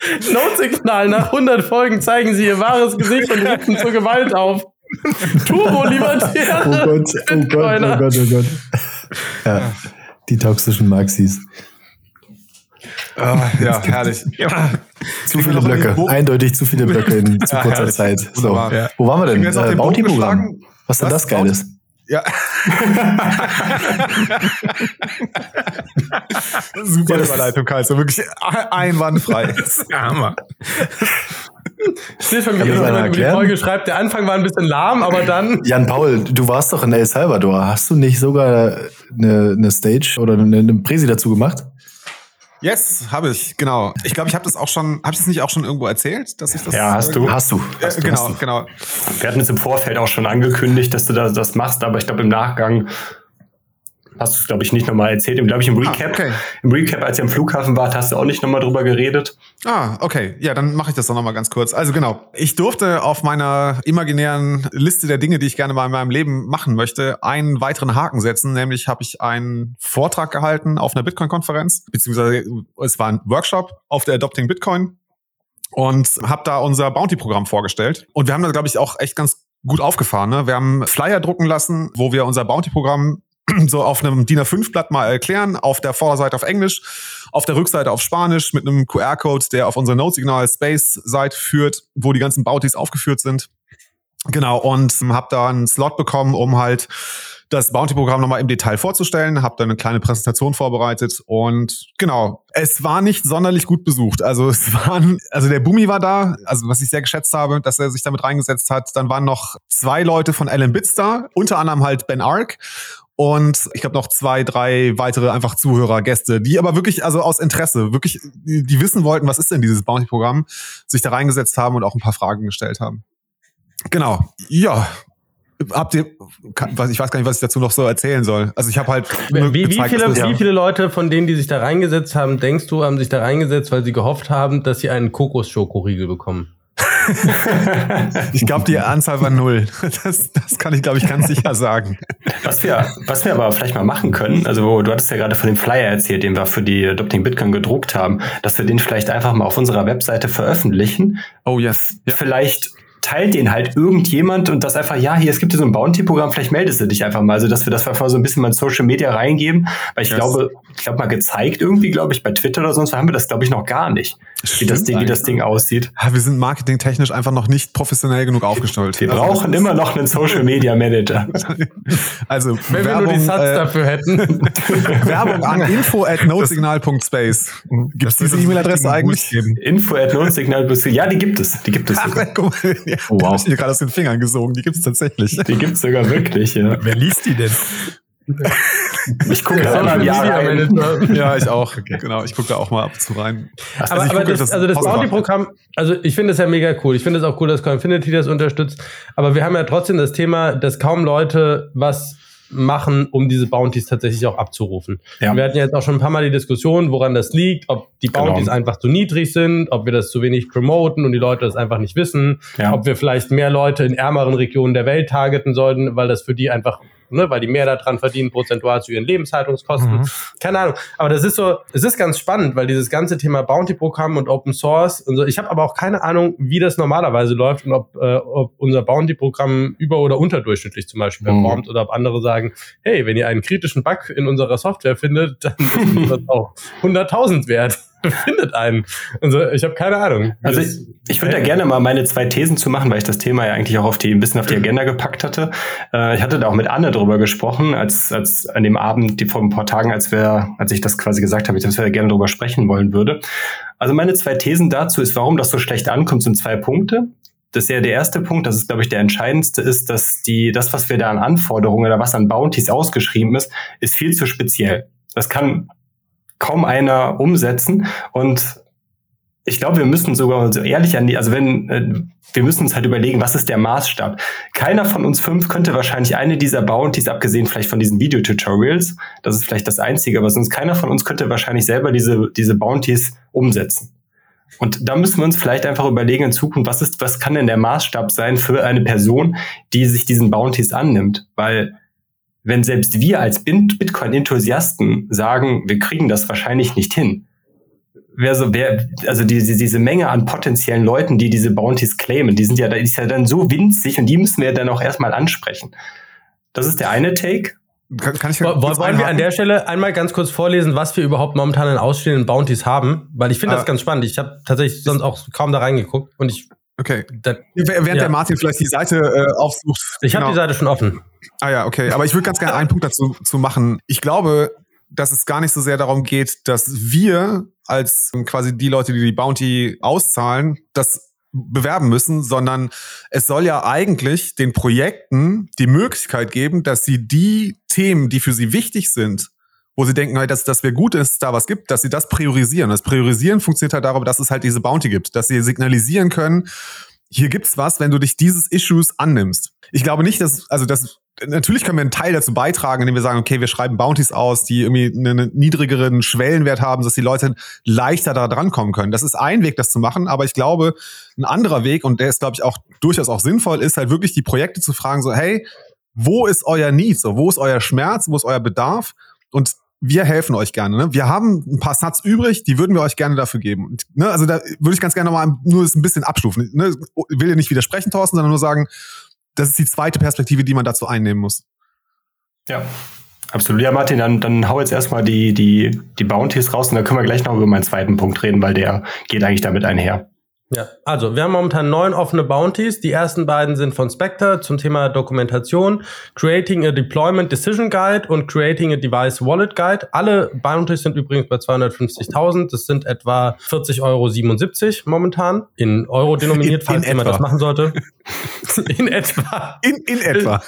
Notsignal nach 100 Folgen zeigen sie ihr wahres Gesicht und rufen zur Gewalt auf. Turbo Libertäre. Oh Gott, oh Gott, oh Gott, oh Gott. Ja, die toxischen Maxis. Ah, ja, herrlich. Ja. Zu viele Blöcke. Eindeutig zu viele Blöcke in zu kurzer ja, Zeit. So. Ja. Wo waren wir denn? Äh, Bounty-Programm. Was denn das Geiles? Ja. Super Überleitung, Karl. So wirklich einwandfrei. Hammer. Ich sehe schon, wie Kann mir das jemand einer über die erklären? Folge schreibt. Der Anfang war ein bisschen lahm, aber dann. Jan Paul, du warst doch in El Salvador. Hast du nicht sogar eine, eine Stage oder eine, eine Präsi dazu gemacht? Yes, habe ich, genau. Ich glaube, ich habe das auch schon, habe ich das nicht auch schon irgendwo erzählt, dass ich das Ja, hast du. Hast du. Äh, Hast du, genau, hast du. genau. Wir hatten es im Vorfeld auch schon angekündigt, dass du das, das machst, aber ich glaube im Nachgang hast du es, glaube ich, nicht nochmal erzählt. Im, glaube ich, im Recap, Ah, okay. im Recap, als ihr am Flughafen wart, hast du auch nicht nochmal drüber geredet. Ah, okay. Ja, dann mache ich das doch nochmal ganz kurz. Also genau, ich durfte auf meiner imaginären Liste der Dinge, die ich gerne mal in meinem Leben machen möchte, einen weiteren Haken setzen. Nämlich habe ich einen Vortrag gehalten auf einer Bitcoin-Konferenz, beziehungsweise es war ein Workshop auf der Adopting Bitcoin und habe da unser Bounty-Programm vorgestellt. Und wir haben da, glaube ich, auch echt ganz gut aufgefahren. Ne? Wir haben Flyer drucken lassen, wo wir unser Bounty-Programm so auf einem DIN A5-Blatt mal erklären, auf der Vorderseite auf Englisch, auf der Rückseite auf Spanisch mit einem QR-Code, der auf unsere Node-Signal Space-Seite führt, wo die ganzen Bounties aufgeführt sind. Genau, und habe da einen Slot bekommen, um halt das Bounty-Programm nochmal im Detail vorzustellen, habe dann eine kleine Präsentation vorbereitet und genau, es war nicht sonderlich gut besucht. Also es waren, also der Bumi war da, also was ich sehr geschätzt habe, dass er sich damit reingesetzt hat. Dann waren noch zwei Leute von Alan Bits da, unter anderem halt Ben Ark und ich glaube noch zwei, drei weitere einfach Zuhörer, Gäste, die aber wirklich, also aus Interesse, wirklich, die, wissen wollten, was ist denn dieses Bounty-Programm, sich da reingesetzt haben und auch ein paar Fragen gestellt haben. Genau, ja. Habt ihr, kann, was- ich weiß gar nicht, was ich dazu noch so erzählen soll. Also ich habe halt Wie, wie, gezeigt, viele, dass das- wie viele Leute von denen, die sich da reingesetzt haben, denkst du, haben sich da reingesetzt, weil sie gehofft haben, dass sie einen Kokosschokoriegel bekommen? Ich glaube, die Anzahl war null. Das, das kann ich, glaube ich, ganz sicher sagen. Was wir, was wir aber vielleicht mal machen können, also du hattest ja gerade von dem Flyer erzählt, den wir für die Adopting Bitcoin gedruckt haben, dass wir den vielleicht einfach mal auf unserer Webseite veröffentlichen. Oh yes. Ja. Vielleicht teilt den halt irgendjemand und das einfach, ja, hier, es gibt hier so ein Bounty-Programm, vielleicht meldest du dich einfach mal. Also, dass wir das einfach so ein bisschen mal in Social Media reingeben, weil ich Yes. glaube, ich glaube mal gezeigt irgendwie, glaube ich, bei Twitter oder sonst wo haben wir das, glaube ich, noch gar nicht, wie das, Ding, wie das eigentlich. Ding aussieht. Ja, wir sind marketingtechnisch einfach noch nicht professionell genug aufgestellt. Wir Also, brauchen immer noch einen Social Media Manager. Also Wenn wir Werbung, nur die Satz äh, dafür hätten. Werbung an info at notesignal.space. Gibt es diese E-Mail-Adresse eigentlich? Info at Notsignal Ja, die gibt es. Die gibt es Ach, sogar. guck mal, ja, Oh, wow. ich mir gerade aus den Fingern gesogen. Die gibt es tatsächlich. Die gibt es sogar wirklich, ja. Wer liest die denn? Ich gucke da Media rein. Ja, ich auch. Genau, ich gucke da auch mal ab und zu rein. Also Aber, ich aber gucke das, also das. Bounty-Programm, also ich finde es ja mega cool. Ich finde es auch cool, dass Confinity das unterstützt. Aber wir haben ja trotzdem das Thema, dass kaum Leute was machen, um diese Bounties tatsächlich auch abzurufen. Ja. Wir hatten ja jetzt auch schon ein paar Mal die Diskussion, woran das liegt, ob die Genau. Bounties einfach zu niedrig sind, ob wir das zu wenig promoten und die Leute das einfach nicht wissen, Ja. ob wir vielleicht mehr Leute in ärmeren Regionen der Welt targeten sollten, weil das für die einfach, ne, weil die mehr daran verdienen, prozentual zu ihren Lebenshaltungskosten. Mhm. Keine Ahnung. Aber das ist so, es ist ganz spannend, weil dieses ganze Thema Bounty-Programm und Open Source und so, ich habe aber auch keine Ahnung, wie das normalerweise läuft und ob, äh, ob unser Bounty-Programm über- oder unterdurchschnittlich zum Beispiel Mhm. performt oder ob andere sagen, hey, wenn ihr einen kritischen Bug in unserer Software findet, dann ist das auch 100.000 wert. Findet einen. Also ich habe keine Ahnung. Also ich, ich würde da gerne mal meine zwei Thesen zu machen, weil ich das Thema ja eigentlich auch auf die, ein bisschen auf die Agenda gepackt hatte. Äh, ich hatte da auch mit Anne drüber gesprochen, als, als an dem Abend, die vor ein paar Tagen, als wir, als ich das quasi gesagt habe, dass wir gerne drüber sprechen wollen würde. Also meine zwei Thesen dazu ist, warum das so schlecht ankommt, sind zwei Punkte. Das ist ja der erste Punkt, das ist, glaube ich, der entscheidendste, ist, dass die, das, was wir da an Anforderungen oder was an Bounties ausgeschrieben ist, ist viel zu speziell. Das kann kaum einer umsetzen und ich glaube, wir müssen sogar so ehrlich an die, also wenn, äh, wir müssen uns halt überlegen, was ist der Maßstab? Keiner von uns fünf könnte wahrscheinlich eine dieser Bounties, abgesehen vielleicht von diesen Videotutorials, das ist vielleicht das Einzige, aber sonst keiner von uns könnte wahrscheinlich selber diese, diese Bounties umsetzen. Und da müssen wir uns vielleicht einfach überlegen in Zukunft, was ist, was kann denn der Maßstab sein für eine Person, die sich diesen Bounties annimmt? Weil wenn selbst wir als Bitcoin-Enthusiasten sagen, wir kriegen das wahrscheinlich nicht hin, wer so, wer, also diese, diese Menge an potenziellen Leuten, die diese Bounties claimen, die sind ja, da ist ja dann so winzig und die müssen wir dann auch erstmal ansprechen. Das ist der eine Take. Kann, kann ich kurz Wollen wir an einhaken? der Stelle einmal ganz kurz vorlesen, was wir überhaupt momentan in ausstehenden Bounties haben? Weil ich finde das Ah. ganz spannend. Ich habe tatsächlich sonst auch kaum da reingeguckt und ich Okay. Dann, Während Ja. der Martin vielleicht die Seite äh, aufsucht. ich habe Genau. die Seite schon offen. Ah ja, okay. Aber ich würde ganz gerne einen Punkt dazu zu machen. Ich glaube, dass es gar nicht so sehr darum geht, dass wir als ähm, quasi die Leute, die die Bounty auszahlen, das bewerben müssen, sondern es soll ja eigentlich den Projekten die Möglichkeit geben, dass sie die Themen, die für sie wichtig sind, wo sie denken, halt, dass das wäre gut, dass es da was gibt, dass sie das priorisieren. Das Priorisieren funktioniert halt darüber, dass es halt diese Bounty gibt, dass sie signalisieren können, hier gibt's was, wenn du dich dieses Issues annimmst. Ich glaube nicht, dass, also das, natürlich können wir einen Teil dazu beitragen, indem wir sagen, okay, wir schreiben Bounties aus, die irgendwie einen niedrigeren Schwellenwert haben, dass die Leute leichter da drankommen können. Das ist ein Weg, das zu machen, aber ich glaube, ein anderer Weg, und der ist, glaube ich, auch durchaus auch sinnvoll, ist halt wirklich die Projekte zu fragen, so, hey, wo ist euer Need? So, wo ist euer Schmerz? Wo ist euer Bedarf? Und wir helfen euch gerne. Ne? Wir haben ein paar Satz übrig, die würden wir euch gerne dafür geben. Und, ne, also da würde ich ganz gerne nochmal nur ein bisschen abstufen. Ne? Ich will dir nicht widersprechen, Thorsten, sondern nur sagen, das ist die zweite Perspektive, die man dazu einnehmen muss. Ja, absolut. Ja, Martin, dann, dann hau jetzt erstmal die, die, die Bounties raus und dann können wir gleich noch über meinen zweiten Punkt reden, weil der geht eigentlich damit einher. Ja, also wir haben momentan neun offene Bounties. Die ersten beiden sind von Spectre zum Thema Dokumentation, Creating a Deployment Decision Guide und Creating a Device Wallet Guide. Alle Bounties sind übrigens bei 250.000. Das sind etwa 40,77 Euro momentan. In Euro denominiert, In- falls in jemand etwa. das machen sollte. in etwa. In, in etwa.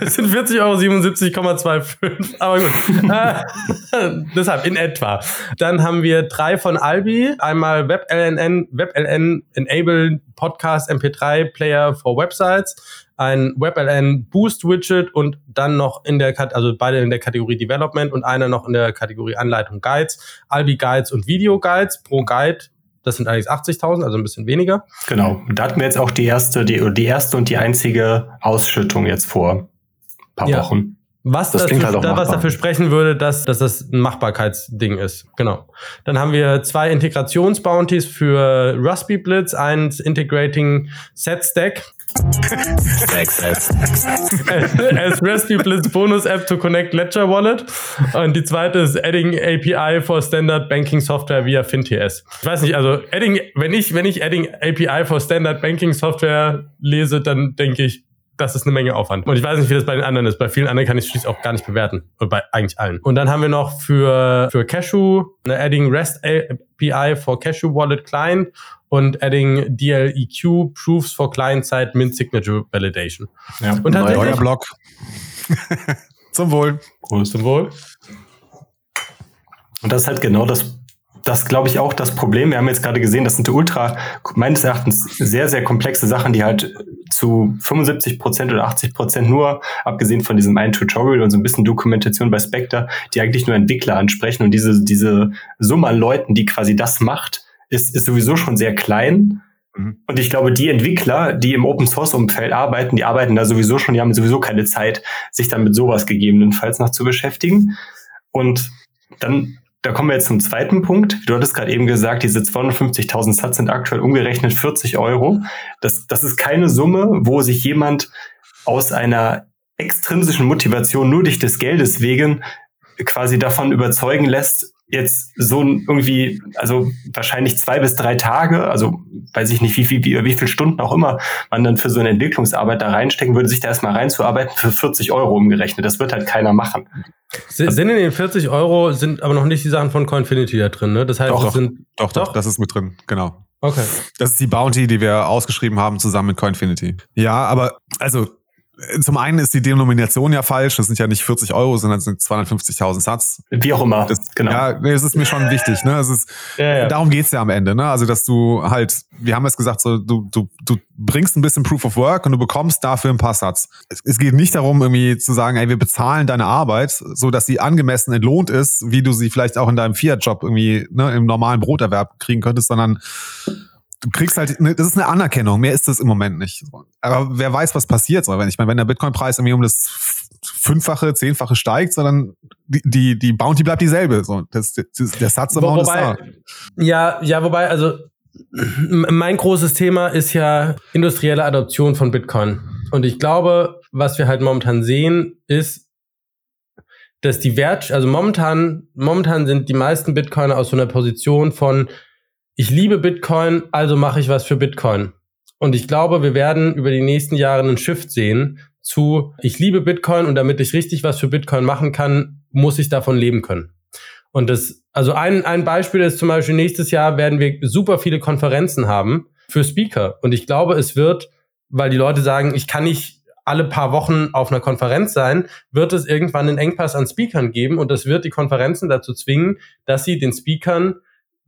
Es sind 40,77,25 Euro. Aber gut. äh, deshalb in etwa. Dann haben wir drei von Albi. Einmal WebLN, WebLN Enable Podcast MP3 Player for Websites. Ein WebLN Boost Widget und dann noch in der, also beide in der Kategorie Development und einer noch in der Kategorie Anleitung Guides. Albi Guides und Video Guides pro Guide. Das sind eigentlich 80.000, also ein bisschen weniger. Genau. Da hatten wir jetzt auch die erste, die, die erste und die einzige Ausschüttung jetzt vor ein paar Ja. Wochen. Was, Das dafür, halt was dafür sprechen würde, dass, dass das ein Machbarkeitsding ist. Genau. Dann haben wir zwei Integrationsbounties für Raspberry Blitz, eins Integrating Set Stack as Raspberry Blitz Bonus App to connect Ledger Wallet. Und die zweite ist Adding API for Standard Banking Software via FinTS. Ich weiß nicht, also Adding, wenn ich, wenn ich Adding API for Standard Banking Software lese, dann denke ich, das ist eine Menge Aufwand. Und ich weiß nicht, wie das bei den anderen ist. Bei vielen anderen kann ich es schließlich auch gar nicht bewerten. Oder bei eigentlich allen. Und dann haben wir noch für, für Cashew eine Adding REST API for Cashew Wallet Client und Adding DLEQ Proofs for Client-Side Mint Signature Validation. Ja. Und tatsächlich, Neuer Blog. Zum Wohl. Prost. zum Wohl. Und das ist halt genau das, das glaube ich auch das Problem. Wir haben jetzt gerade gesehen, das sind ultra, meines Erachtens, sehr, sehr komplexe Sachen, die halt zu 75 Prozent oder 80 Prozent nur, abgesehen von diesem einen Tutorial und so ein bisschen Dokumentation bei Spectre, die eigentlich nur Entwickler ansprechen und diese, diese Summe an Leuten, die quasi das macht, ist, ist sowieso schon sehr klein. Mhm. Und ich glaube, die Entwickler, die im Open Source Umfeld arbeiten, die arbeiten da sowieso schon, die haben sowieso keine Zeit, sich dann mit sowas gegebenenfalls noch zu beschäftigen. Und dann, da kommen wir jetzt zum zweiten Punkt. Du hattest gerade eben gesagt, diese 250.000 Satz sind aktuell umgerechnet 40 Euro. Das, das ist keine Summe, wo sich jemand aus einer extrinsischen Motivation nur durch des Geldes wegen quasi davon überzeugen lässt, jetzt so ein irgendwie, also wahrscheinlich zwei bis drei Tage, also weiß ich nicht, wie viel, wie, wie viel Stunden auch immer man dann für so eine Entwicklungsarbeit da reinstecken würde, sich da erstmal reinzuarbeiten für 40 Euro umgerechnet. Das wird halt keiner machen. Sind sind in den 40 Euro sind aber noch nicht die Sachen von Coinfinity da drin, ne? Das heißt, Doch, das doch. sind. Doch, doch, Doch? das ist mit drin. Genau. Okay. Das ist die Bounty, die wir ausgeschrieben haben zusammen mit Coinfinity. Ja, aber also zum einen ist die Denomination ja falsch. Das sind ja nicht 40 Euro, sondern es sind 250.000 Satz. Wie auch immer. Das, genau. Ja, nee, es ist mir schon wichtig. Ne? Es ist, Ja, ja. Darum geht's ja am Ende. Ne? Also, dass du halt, wir haben jetzt gesagt, so, du, du, du bringst ein bisschen Proof of Work und du bekommst dafür ein paar Satz. Es, es geht nicht darum, irgendwie zu sagen, ey, wir bezahlen deine Arbeit, so dass sie angemessen entlohnt ist, wie du sie vielleicht auch in deinem Fiat-Job irgendwie ne, im normalen Broterwerb kriegen könntest, sondern du kriegst halt, ne, das ist eine Anerkennung, mehr ist das im Moment nicht. Aber wer weiß, was passiert. So, wenn ich meine, wenn der Bitcoin-Preis irgendwie um das Fünffache, Zehnfache steigt, sondern die, die, die Bounty bleibt dieselbe. So, das, das, der Satz Wo, ist da. ja, ja, wobei, also mein großes Thema ist ja industrielle Adoption von Bitcoin. Und ich glaube, was wir halt momentan sehen, ist, dass die Wert, also momentan, momentan sind die meisten Bitcoiner aus so einer Position von, ich liebe Bitcoin, also mache ich was für Bitcoin. Und ich glaube, wir werden über die nächsten Jahre einen Shift sehen zu, ich liebe Bitcoin und damit ich richtig was für Bitcoin machen kann, muss ich davon leben können. Und das, also ein, ein Beispiel ist zum Beispiel nächstes Jahr werden wir super viele Konferenzen haben für Speaker. Und ich glaube, es wird, weil die Leute sagen, ich kann nicht alle paar Wochen auf einer Konferenz sein, wird es irgendwann einen Engpass an Speakern geben und das wird die Konferenzen dazu zwingen, dass sie den Speakern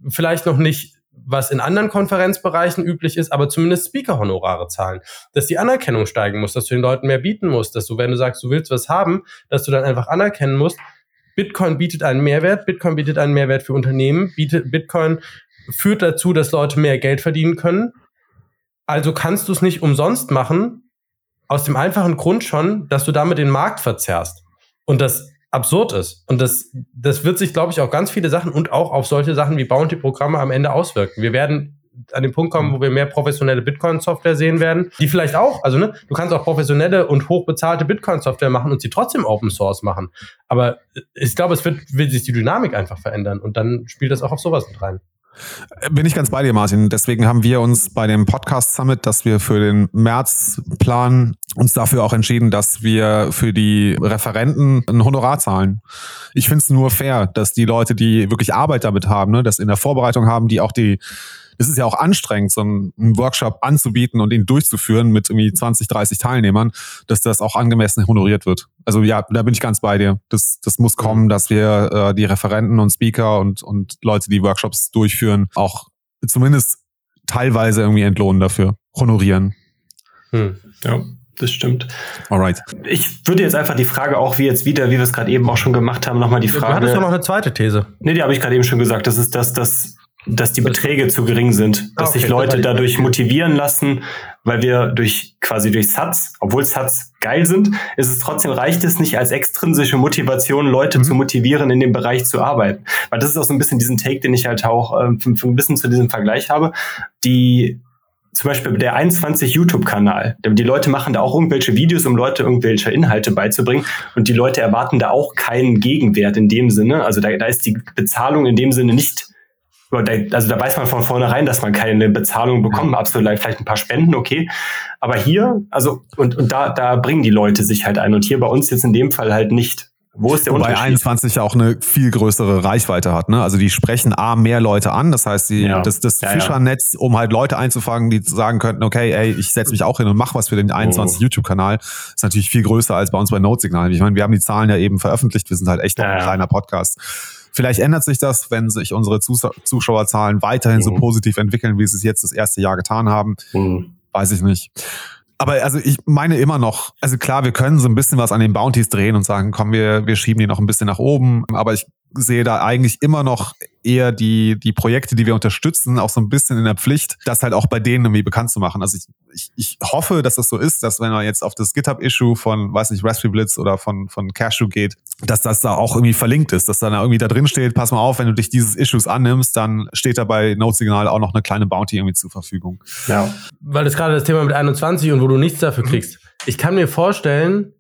vielleicht noch nicht was in anderen Konferenzbereichen üblich ist, aber zumindest Speaker-Honorare zahlen. Dass die Anerkennung steigen muss, dass du den Leuten mehr bieten musst, dass du, wenn du sagst, du willst was haben, dass du dann einfach anerkennen musst, Bitcoin bietet einen Mehrwert, Bitcoin bietet einen Mehrwert für Unternehmen, bietet, Bitcoin führt dazu, dass Leute mehr Geld verdienen können. Also kannst du es nicht umsonst machen, aus dem einfachen Grund schon, dass du damit den Markt verzerrst. Und das absurd ist. Und das, das wird sich, glaube ich, auf ganz viele Sachen und auch auf solche Sachen wie Bounty-Programme am Ende auswirken. Wir werden an den Punkt kommen, wo wir mehr professionelle Bitcoin-Software sehen werden, die vielleicht auch, also ne, du kannst auch professionelle und hochbezahlte Bitcoin-Software machen und sie trotzdem Open Source machen. Aber ich glaube, es wird, wird sich die Dynamik einfach verändern und dann spielt das auch auf sowas mit rein. Bin ich ganz bei dir, Martin. Deswegen haben wir uns bei dem Podcast Summit, dass wir für den März planen, uns dafür auch entschieden, dass wir für die Referenten ein Honorar zahlen. Ich finde es nur fair, dass die Leute, die wirklich Arbeit damit haben, ne, das in der Vorbereitung haben, die auch die es ist ja auch anstrengend, so einen, Workshop anzubieten und ihn durchzuführen mit irgendwie 20, 30 Teilnehmern, dass das auch angemessen honoriert wird. Also ja, da bin ich ganz bei dir. Das, das muss kommen, dass wir äh, die Referenten und Speaker und, und Leute, die Workshops durchführen, auch zumindest teilweise irgendwie entlohnen dafür, honorieren. Hm. Ja das stimmt. Alright. Ich würde jetzt einfach die Frage auch wie jetzt wieder, wie wir es gerade eben auch schon gemacht haben, nochmal die Frage. Du hattest doch noch eine zweite These. Nee, die habe ich gerade eben schon gesagt. Das ist das, dass dass die Beträge zu gering sind, dass okay, sich Leute dadurch motivieren lassen, weil wir durch quasi durch Satz, obwohl Satz geil sind, ist es trotzdem reicht es nicht als extrinsische Motivation, Leute mhm. zu motivieren, in dem Bereich zu arbeiten. Weil das ist auch so ein bisschen diesen Take, den ich halt auch ähm, ein bisschen zu diesem Vergleich habe. Die zum Beispiel der 21 YouTube-Kanal. Die Leute machen da auch irgendwelche Videos, um Leute irgendwelche Inhalte beizubringen. Und die Leute erwarten da auch keinen Gegenwert in dem Sinne. Also da, da ist die Bezahlung in dem Sinne nicht also da weiß man von vornherein, dass man keine Bezahlung bekommt, absolut vielleicht ein paar Spenden, okay. Aber hier, also, und, und da, da bringen die Leute sich halt ein. Und hier bei uns jetzt in dem Fall halt nicht. Wo ist der Wobei Unterschied? 21 ja auch eine viel größere Reichweite hat. Ne? Also die sprechen A, mehr Leute an. Das heißt, die, ja. das, das ja, Fischernetz, um halt Leute einzufangen, die sagen könnten, okay, ey, ich setze mich auch hin und mach was für den 21 oh. YouTube-Kanal, ist natürlich viel größer als bei uns bei Notsignal. Ich meine, wir haben die Zahlen ja eben veröffentlicht. Wir sind halt echt noch ein kleiner Podcast. Vielleicht ändert sich das, wenn sich unsere Zuschauerzahlen weiterhin mhm. so positiv entwickeln, wie sie es jetzt das erste Jahr getan haben. Mhm. Weiß ich nicht. Aber also ich meine immer noch, also klar, wir können so ein bisschen was an den Bounties drehen und sagen, komm, wir, wir schieben die noch ein bisschen nach oben. Aber ich sehe da eigentlich immer noch eher die, die Projekte, die wir unterstützen, auch so ein bisschen in der Pflicht, das halt auch bei denen irgendwie bekannt zu machen. Also ich, ich, ich hoffe, dass das so ist, dass wenn man jetzt auf das GitHub-Issue von, weiß nicht, Raspberry Blitz oder von, von Cashew geht, dass das da auch irgendwie verlinkt ist, dass da irgendwie da drin steht, pass mal auf, wenn du dich dieses Issues annimmst, dann steht da bei Node-Signal auch noch eine kleine Bounty irgendwie zur Verfügung. Ja. Weil das gerade das Thema mit 21 und wo du nichts dafür kriegst. Ich kann mir vorstellen,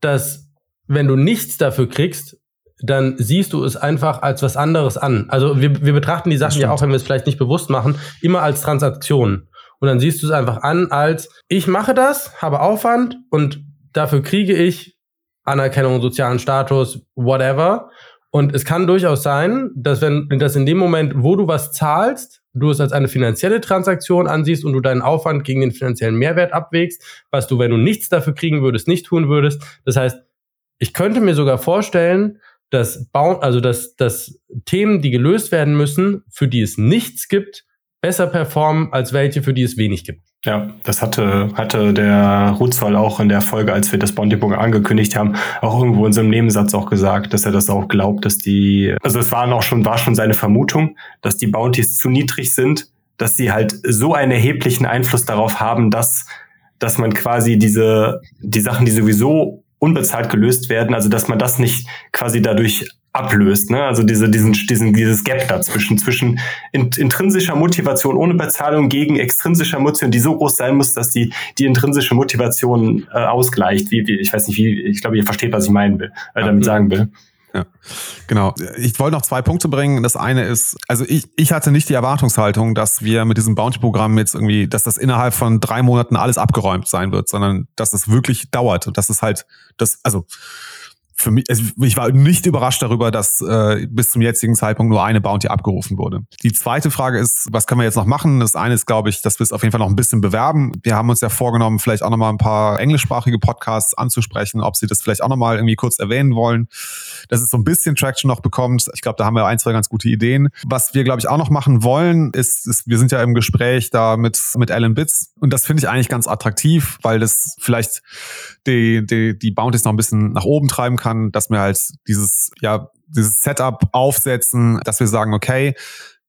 dass wenn du nichts dafür kriegst, dann siehst du es einfach als was anderes an. Also wir, wir betrachten die Sachen ja auch, wenn wir es vielleicht nicht bewusst machen, immer als Transaktion. Und dann siehst du es einfach an als, ich mache das, habe Aufwand und dafür kriege ich Anerkennung, sozialen Status, whatever. Und es kann durchaus sein, dass wenn, dass in dem Moment, wo du was zahlst, du es als eine finanzielle Transaktion ansiehst und du deinen Aufwand gegen den finanziellen Mehrwert abwägst, was du, wenn du nichts dafür kriegen würdest, nicht tun würdest. Das heißt, ich könnte mir sogar vorstellen, dass, Bau also dass, dass Themen, die gelöst werden müssen, für die es nichts gibt, besser performen als welche, für die es wenig gibt. Ja, das hatte, hatte der Rutzwall auch in der Folge, als wir das Bonding angekündigt haben, auch irgendwo in so einem Nebensatz auch gesagt, dass er das auch glaubt, dass die, also es waren auch schon, war schon seine Vermutung, dass die Bounties zu niedrig sind, dass sie halt so einen erheblichen Einfluss darauf haben, dass, dass man quasi diese, die Sachen, die sowieso unbezahlt gelöst werden, also dass man das nicht quasi dadurch ablöst, ne? Also diese, diesen, diesen, dieses Gap dazwischen, zwischen intrinsischer Motivation ohne Bezahlung gegen extrinsischer Motivation, die so groß sein muss, dass die, die intrinsische Motivation äh, ausgleicht. Wie, wie, ich weiß nicht, wie, ich glaube, ihr versteht, was ich meinen will, äh, damit sagen will. Ja, genau. Ich wollte noch zwei Punkte bringen. Das eine ist, also ich, ich hatte nicht die Erwartungshaltung, dass wir mit diesem Bounty-Programm jetzt irgendwie, dass das innerhalb von drei Monaten alles abgeräumt sein wird, sondern dass das wirklich dauert und dass es halt, das, also für mich, also ich war nicht überrascht darüber, dass äh, bis zum jetzigen Zeitpunkt nur eine Bounty abgerufen wurde. Die zweite Frage ist, was können wir jetzt noch machen? Das eine ist, glaube ich, dass wir es auf jeden Fall noch ein bisschen bewerben. Wir haben uns ja vorgenommen, vielleicht auch noch mal ein paar englischsprachige Podcasts anzusprechen, ob sie das vielleicht auch noch mal irgendwie kurz erwähnen wollen, dass es so ein bisschen Traction noch bekommt. Ich glaube, da haben wir ein, zwei ganz gute Ideen. Was wir, glaube ich, auch noch machen wollen, ist, ist wir sind ja im Gespräch da mit, mit Alan Bits und das finde ich eigentlich ganz attraktiv, weil das vielleicht die, die, die Bounties noch ein bisschen nach oben treiben kann, dass wir halt dieses, ja, dieses Setup aufsetzen, dass wir sagen, okay,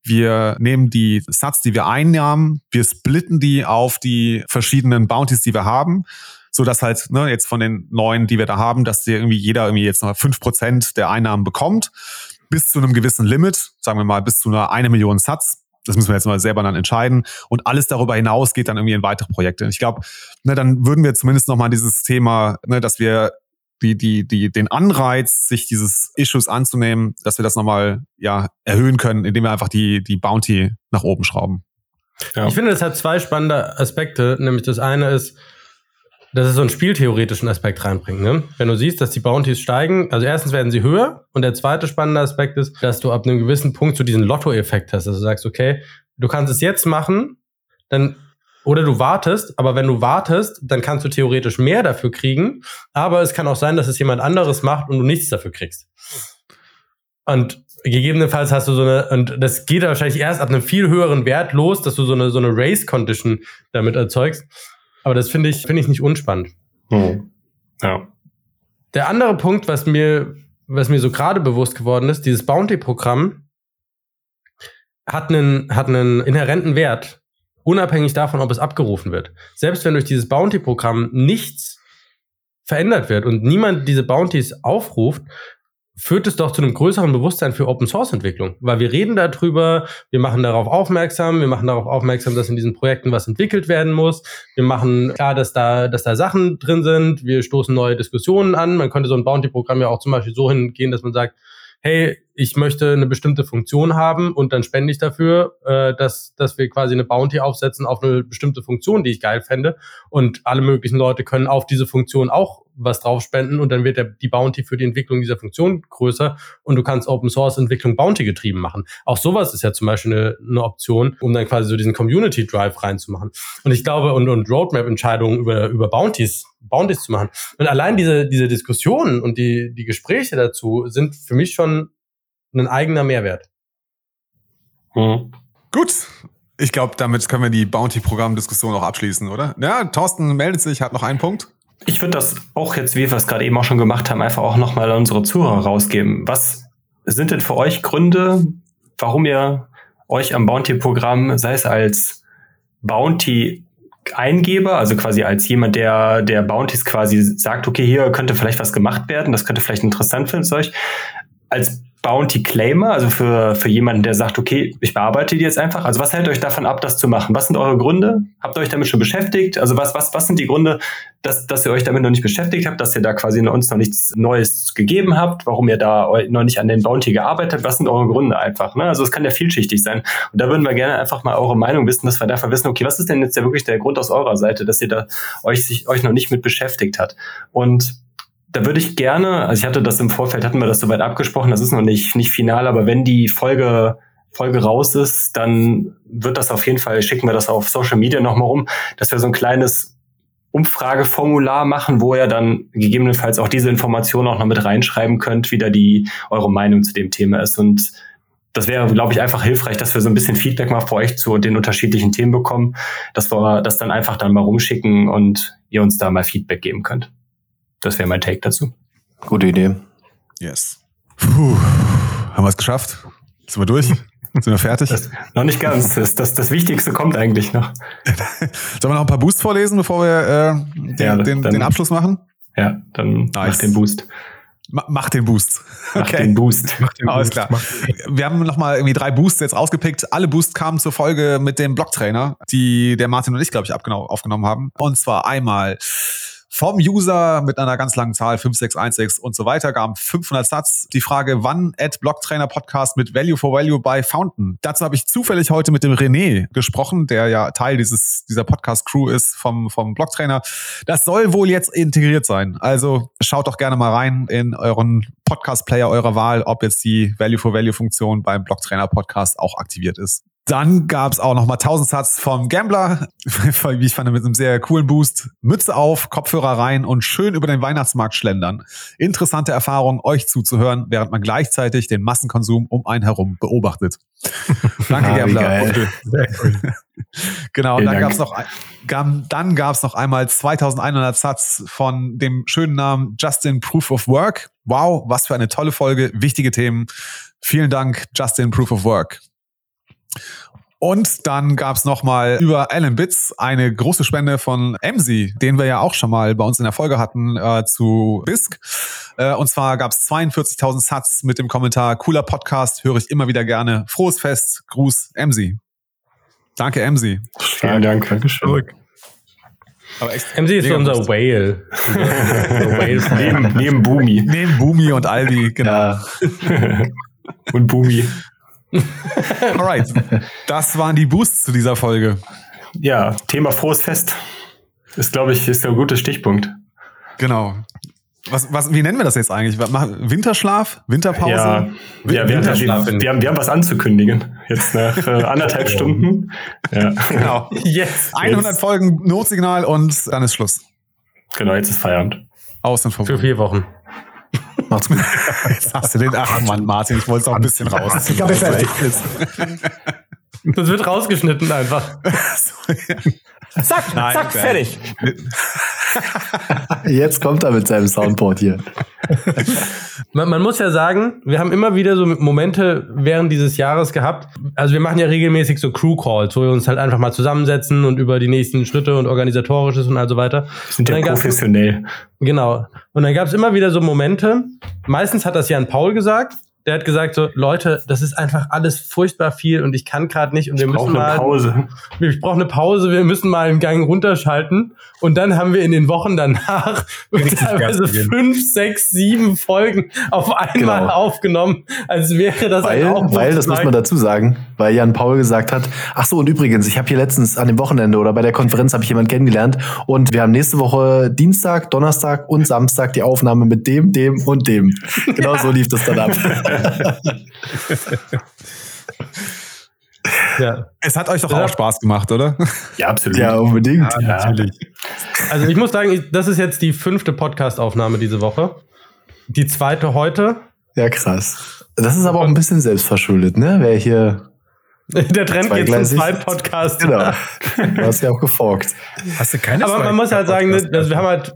wir nehmen die Sats, die wir einnahmen, wir splitten die auf die verschiedenen Bounties, die wir haben, so dass halt ne, jetzt von den neuen, die wir da haben, dass die irgendwie jeder irgendwie jetzt noch fünf Prozent der Einnahmen bekommt, bis zu einem gewissen Limit, sagen wir mal bis zu einer eine Million Satz. Das müssen wir jetzt mal selber dann entscheiden. Und alles darüber hinaus geht dann irgendwie in weitere Projekte. Ich glaube, ne, dann würden wir zumindest nochmal dieses Thema, ne, dass wir die, die, die, den Anreiz, sich dieses Issues anzunehmen, dass wir das nochmal ja, erhöhen können, indem wir einfach die, die Bounty nach oben schrauben. Ja. Ich finde, das hat zwei spannende Aspekte. Nämlich das eine ist, dass es so einen spieltheoretischen Aspekt reinbringt. Ne? Wenn du siehst, dass die Bounties steigen, also erstens werden sie höher und der zweite spannende Aspekt ist, dass du ab einem gewissen Punkt so diesen Lotto-Effekt hast. Also du sagst, okay, du kannst es jetzt machen, dann oder du wartest, aber wenn du wartest, dann kannst du theoretisch mehr dafür kriegen. Aber es kann auch sein, dass es jemand anderes macht und du nichts dafür kriegst. Und gegebenenfalls hast du so eine, und das geht wahrscheinlich erst ab einem viel höheren Wert los, dass du so eine, so eine Race-Condition damit erzeugst. Aber das finde ich, finde ich nicht unspannend. Hm. Ja. Der andere Punkt, was mir, was mir so gerade bewusst geworden ist, dieses Bounty-Programm hat einen, hat einen inhärenten Wert, unabhängig davon, ob es abgerufen wird. Selbst wenn durch dieses Bounty-Programm nichts verändert wird und niemand diese Bounties aufruft, führt es doch zu einem größeren Bewusstsein für Open Source Entwicklung, weil wir reden darüber, wir machen darauf aufmerksam, wir machen darauf aufmerksam, dass in diesen Projekten was entwickelt werden muss. Wir machen klar, dass da, dass da Sachen drin sind. Wir stoßen neue Diskussionen an. Man könnte so ein Bounty-Programm ja auch zum Beispiel so hingehen, dass man sagt, hey, ich möchte eine bestimmte Funktion haben und dann spende ich dafür, äh, dass, dass wir quasi eine Bounty aufsetzen auf eine bestimmte Funktion, die ich geil fände. Und alle möglichen Leute können auf diese Funktion auch was drauf spenden und dann wird der, die Bounty für die Entwicklung dieser Funktion größer und du kannst Open Source Entwicklung Bounty getrieben machen. Auch sowas ist ja zum Beispiel eine, eine Option, um dann quasi so diesen Community Drive reinzumachen. Und ich glaube, und, und Roadmap-Entscheidungen über, über Bounties, Bounties zu machen. Und allein diese, diese Diskussionen und die, die Gespräche dazu sind für mich schon ein eigener Mehrwert. Mhm. Gut, ich glaube, damit können wir die Bounty-Programm-Diskussion auch abschließen, oder? Ja, Thorsten meldet sich, hat noch einen Punkt. Ich würde das auch jetzt, wie wir es gerade eben auch schon gemacht haben, einfach auch nochmal an unsere Zuhörer rausgeben. Was sind denn für euch Gründe, warum ihr euch am Bounty-Programm, sei es als Bounty-Eingeber, also quasi als jemand, der, der Bounties quasi sagt, okay, hier könnte vielleicht was gemacht werden, das könnte vielleicht interessant für euch, als Bounty Claimer, also für, für jemanden, der sagt, okay, ich bearbeite die jetzt einfach. Also was hält euch davon ab, das zu machen? Was sind eure Gründe? Habt ihr euch damit schon beschäftigt? Also was, was, was sind die Gründe, dass, dass ihr euch damit noch nicht beschäftigt habt, dass ihr da quasi uns noch nichts Neues gegeben habt, warum ihr da noch nicht an den Bounty gearbeitet habt? Was sind eure Gründe einfach? Ne? Also es kann ja vielschichtig sein. Und da würden wir gerne einfach mal eure Meinung wissen, dass wir davon wissen, okay, was ist denn jetzt ja wirklich der Grund aus eurer Seite, dass ihr da euch, sich, euch noch nicht mit beschäftigt habt? Und da würde ich gerne, also ich hatte das im Vorfeld, hatten wir das soweit abgesprochen, das ist noch nicht, nicht final, aber wenn die Folge, Folge raus ist, dann wird das auf jeden Fall, schicken wir das auf Social Media nochmal rum, dass wir so ein kleines Umfrageformular machen, wo ihr dann gegebenenfalls auch diese Informationen auch noch mit reinschreiben könnt, wie da die eure Meinung zu dem Thema ist. Und das wäre, glaube ich, einfach hilfreich, dass wir so ein bisschen Feedback mal für euch zu den unterschiedlichen Themen bekommen, dass wir das dann einfach dann mal rumschicken und ihr uns da mal Feedback geben könnt. Das wäre mein Take dazu. Gute Idee. Yes. Puh, haben wir es geschafft? Sind wir durch? Sind wir fertig? Das, noch nicht ganz. Das, das, das Wichtigste kommt eigentlich noch. Sollen wir noch ein paar Boosts vorlesen, bevor wir äh, den, ja, den, dann, den Abschluss machen? Ja, dann nice. mach den Boost. mach den Boost. Okay. Mach den Boost. Mach den Alles klar. Wir haben nochmal irgendwie drei Boosts jetzt rausgepickt. Alle Boosts kamen zur Folge mit dem Blocktrainer, die der Martin und ich, glaube ich, aufgenommen haben. Und zwar einmal vom User mit einer ganz langen Zahl 5616 und so weiter gaben 500 Satz. Die Frage, wann at Blocktrainer Podcast mit Value for Value bei Fountain? Dazu habe ich zufällig heute mit dem René gesprochen, der ja Teil dieses dieser Podcast Crew ist vom vom Blocktrainer. Das soll wohl jetzt integriert sein. Also schaut doch gerne mal rein in euren Podcast Player eurer Wahl, ob jetzt die Value for Value Funktion beim Blocktrainer Podcast auch aktiviert ist. Dann gab es auch noch mal 1000 Satz vom Gambler, wie ich fand, mit einem sehr coolen Boost. Mütze auf, Kopfhörer rein und schön über den Weihnachtsmarkt schlendern. Interessante Erfahrung, euch zuzuhören, während man gleichzeitig den Massenkonsum um einen herum beobachtet. Danke, wie Gambler. Und, genau, und dann gab es noch, dann gab's noch einmal 2100 Satz von dem schönen Namen Justin Proof of Work. Wow, was für eine tolle Folge, wichtige Themen. Vielen Dank, Justin Proof of Work. Und dann gab's noch mal über Alan Bits eine große Spende von Emsi, den wir ja auch schon mal bei uns in der Folge hatten äh, zu BISC. Äh, und zwar gab's 42.000 Satz mit dem Kommentar, cooler Podcast, höre ich immer wieder gerne. Frohes Fest, Gruß, Emsi. Danke, Emsi. Vielen Dank. Dankeschön. Aber echt MC ist unser Lust. Whale. Whale neben, neben Boomi. Neben Bumi und Aldi, genau. Ja, Und Boomi. Alright. Das waren die Boosts zu dieser Folge. Ja, Thema frohes Fest. Ist, glaube ich, ist der gute Stichpunkt. Genau. Was, was, wie nennen wir das jetzt eigentlich? Winterschlaf? Winterpause? Ja, Win- ja wir, haben, Winterschlaf, wir, haben, wir haben was anzukündigen. Jetzt nach äh, anderthalb Stunden. Ja. Genau. Yes. 100 Jetzt- Folgen Notsignal und dann ist Schluss. Genau, jetzt ist Feierabend. Aus und Für vorbei. vier Wochen. Macht's gut. Jetzt hast du den. Ach Mann, Martin, ich wollte es auch ein bisschen raus. Ich glaube, fertig. Das wird rausgeschnitten einfach. Zack, Nein, zack, nein. fertig. Jetzt kommt er mit seinem Soundboard hier. Man, man muss ja sagen, wir haben immer wieder so Momente während dieses Jahres gehabt. Also wir machen ja regelmäßig so Crew Calls, wo wir uns halt einfach mal zusammensetzen und über die nächsten Schritte und organisatorisches und all so weiter. Wir sind ja gab's- professionell. Genau. Und dann gab es immer wieder so Momente. Meistens hat das Jan Paul gesagt. Der hat gesagt so, Leute, das ist einfach alles furchtbar viel und ich kann gerade nicht und wir Braucht müssen eine mal, Pause. ich brauche eine Pause, wir müssen mal einen Gang runterschalten. Und dann haben wir in den Wochen danach teilweise fünf, sechs, sieben Folgen auf einmal Genau. aufgenommen, als wäre das Weil, ein Aufruf weil, das muss man dazu sagen, weil Jan Paul gesagt hat, ach so, und übrigens, ich habe hier letztens an dem Wochenende oder bei der Konferenz habe ich jemanden kennengelernt und wir haben nächste Woche Dienstag, Donnerstag und Samstag die Aufnahme mit dem, dem und dem. Genau so lief das dann ab. Ja. Es hat euch doch Ja. auch Spaß gemacht, oder? Ja, absolut. ja, unbedingt. Ja. Natürlich. Also ich muss sagen, das ist jetzt die fünfte Podcast-Aufnahme diese Woche. Die zweite heute. Ja, krass. Das ist aber auch ein bisschen selbstverschuldet, ne? Wer hier, Der Trend geht zum zweiten Podcast. genau, du hast ja auch geforkt. Hast du keine Aber man muss halt sagen, also wir haben halt,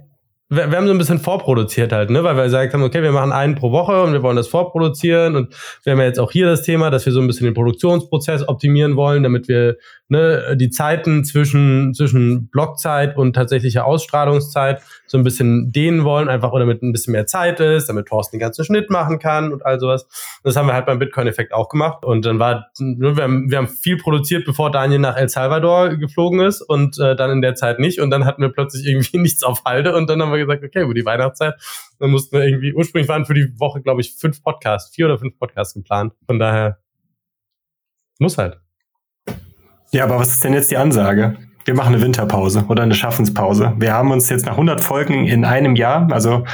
wir, wir haben so ein bisschen vorproduziert halt, ne, weil wir gesagt haben, okay, wir machen einen pro Woche und wir wollen das vorproduzieren und wir haben ja jetzt auch hier das Thema, dass wir so ein bisschen den Produktionsprozess optimieren wollen, damit wir ne, die Zeiten zwischen zwischen Blockzeit und tatsächlicher Ausstrahlungszeit so ein bisschen dehnen wollen, einfach oder damit ein bisschen mehr Zeit ist, damit Thorsten den ganzen Schnitt machen kann und all sowas. Das haben wir halt beim Bitcoin-Effekt auch gemacht. Und dann war, ne, wir haben, wir haben viel produziert, bevor Daniel nach El Salvador geflogen ist und äh, dann in der Zeit nicht. Und dann hatten wir plötzlich irgendwie nichts auf Halde und dann haben wir gesagt, okay, über die Weihnachtszeit, dann mussten wir irgendwie, ursprünglich waren für die Woche, glaube ich, fünf Podcasts, vier oder fünf Podcasts geplant. Von daher muss halt. Ja, aber was ist denn jetzt die Ansage? Wir machen eine Winterpause oder eine Schaffenspause. Wir haben uns jetzt nach 100 Folgen in einem Jahr, also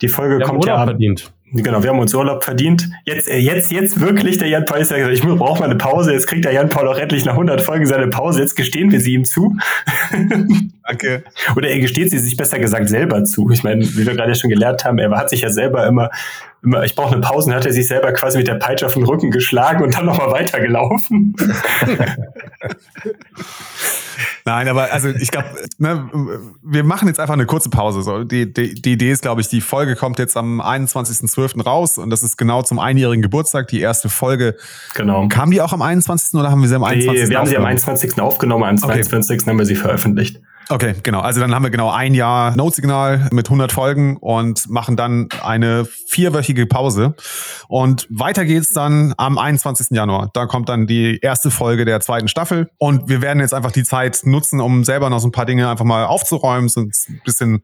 die Folge Wir kommt ja verdient. Genau, wir haben uns Urlaub verdient. Jetzt, äh, jetzt, jetzt wirklich der Jan Paul ist ja gesagt, ich brauche mal eine Pause. Jetzt kriegt der Jan Paul auch endlich nach 100 Folgen seine Pause. Jetzt gestehen wir sie ihm zu. Danke. Oder er gesteht sie sich besser gesagt selber zu. Ich meine, wie wir gerade schon gelernt haben, er hat sich ja selber immer, immer ich brauche eine Pause, und hat er sich selber quasi mit der Peitsche auf den Rücken geschlagen und dann nochmal weitergelaufen. Nein, aber also ich glaube, ne, wir machen jetzt einfach eine kurze Pause. So. Die, die, die Idee ist, glaube ich, die Folge kommt jetzt am 21.12. raus und das ist genau zum einjährigen Geburtstag, die erste Folge. Genau. Kam die auch am 21. oder haben wir sie am 21. Nee, wir haben sie am aufgenommen? 21. aufgenommen, am Okay. 22. haben wir sie veröffentlicht. Okay, genau. Also dann haben wir genau ein Jahr Notsignal mit 100 Folgen und machen dann eine vierwöchige Pause. Und weiter geht's dann am 21. Januar. Da kommt dann die erste Folge der zweiten Staffel. Und wir werden jetzt einfach die Zeit nutzen, um selber noch so ein paar Dinge einfach mal aufzuräumen, so ein bisschen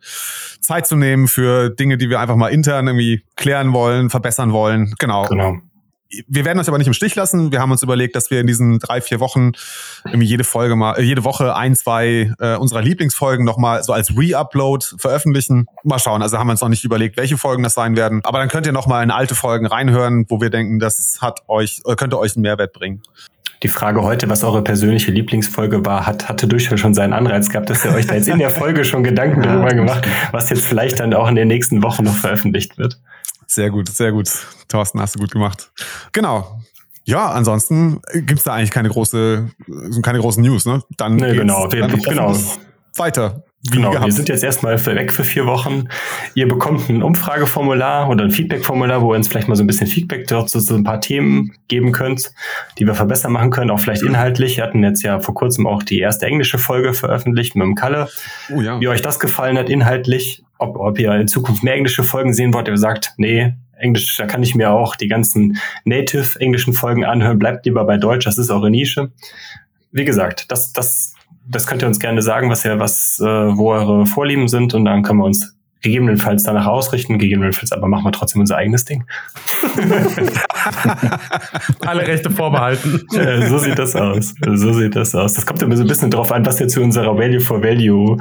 Zeit zu nehmen für Dinge, die wir einfach mal intern irgendwie klären wollen, verbessern wollen. Genau. Genau. Wir werden uns aber nicht im Stich lassen. Wir haben uns überlegt, dass wir in diesen drei, vier Wochen irgendwie jede Folge mal, äh, jede Woche ein, zwei äh, unserer Lieblingsfolgen nochmal so als Re-Upload veröffentlichen. Mal schauen. Also haben wir uns noch nicht überlegt, welche Folgen das sein werden. Aber dann könnt ihr nochmal in alte Folgen reinhören, wo wir denken, das hat euch, äh, könnte euch einen Mehrwert bringen. Die Frage heute, was eure persönliche Lieblingsfolge war, hat, hatte durchaus schon seinen Anreiz gehabt, dass ihr euch da jetzt in der Folge schon Gedanken darüber gemacht, was jetzt vielleicht dann auch in den nächsten Wochen noch veröffentlicht wird. Sehr gut, sehr gut. Thorsten, hast du gut gemacht. Genau. Ja, ansonsten gibt's da eigentlich keine große, keine großen News, ne? Dann Nee, genau. Dann genau. weiter. Genau, gehabt. wir sind jetzt erstmal für weg für vier Wochen. Ihr bekommt ein Umfrageformular oder ein Feedbackformular, wo ihr uns vielleicht mal so ein bisschen Feedback dort zu so ein paar Themen geben könnt, die wir verbessern machen können, auch vielleicht inhaltlich. Wir hatten jetzt ja vor kurzem auch die erste englische Folge veröffentlicht mit dem Kalle. oh ja. Wie euch das gefallen hat inhaltlich, ob, ob ihr in Zukunft mehr englische Folgen sehen wollt, ihr sagt, nee, Englisch, da kann ich mir auch die ganzen native englischen Folgen anhören, bleibt lieber bei Deutsch, das ist eure Nische. Wie gesagt, das, das, das könnt ihr uns gerne sagen, was ihr, was, äh, wo eure Vorlieben sind und dann können wir uns gegebenenfalls danach ausrichten, gegebenenfalls aber machen wir trotzdem unser eigenes Ding. Alle Rechte vorbehalten. Äh, so sieht das aus. So sieht das aus. Das kommt immer so ein bisschen drauf an, was ihr zu unserer Value for Value,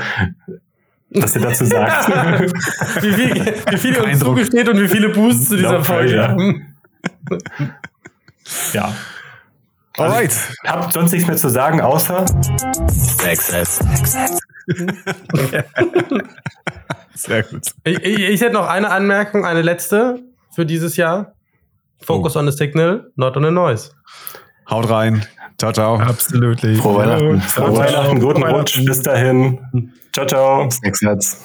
was ihr dazu sagt. wie viel, wie viel ihr uns zugesteht und wie viele Boosts zu dieser Folge haben. ja. Alright. Habt sonst nichts mehr zu sagen, außer Sehr gut. Ich, ich, ich hätte noch eine Anmerkung, eine letzte für dieses Jahr. Focus on the signal, not on the noise. Haut rein. Ciao, ciao. Absolut. Frohe Weihnachten. frohe Weihnachten, guten Rutsch, bis dahin. Ciao, ciao. Sechs Herz.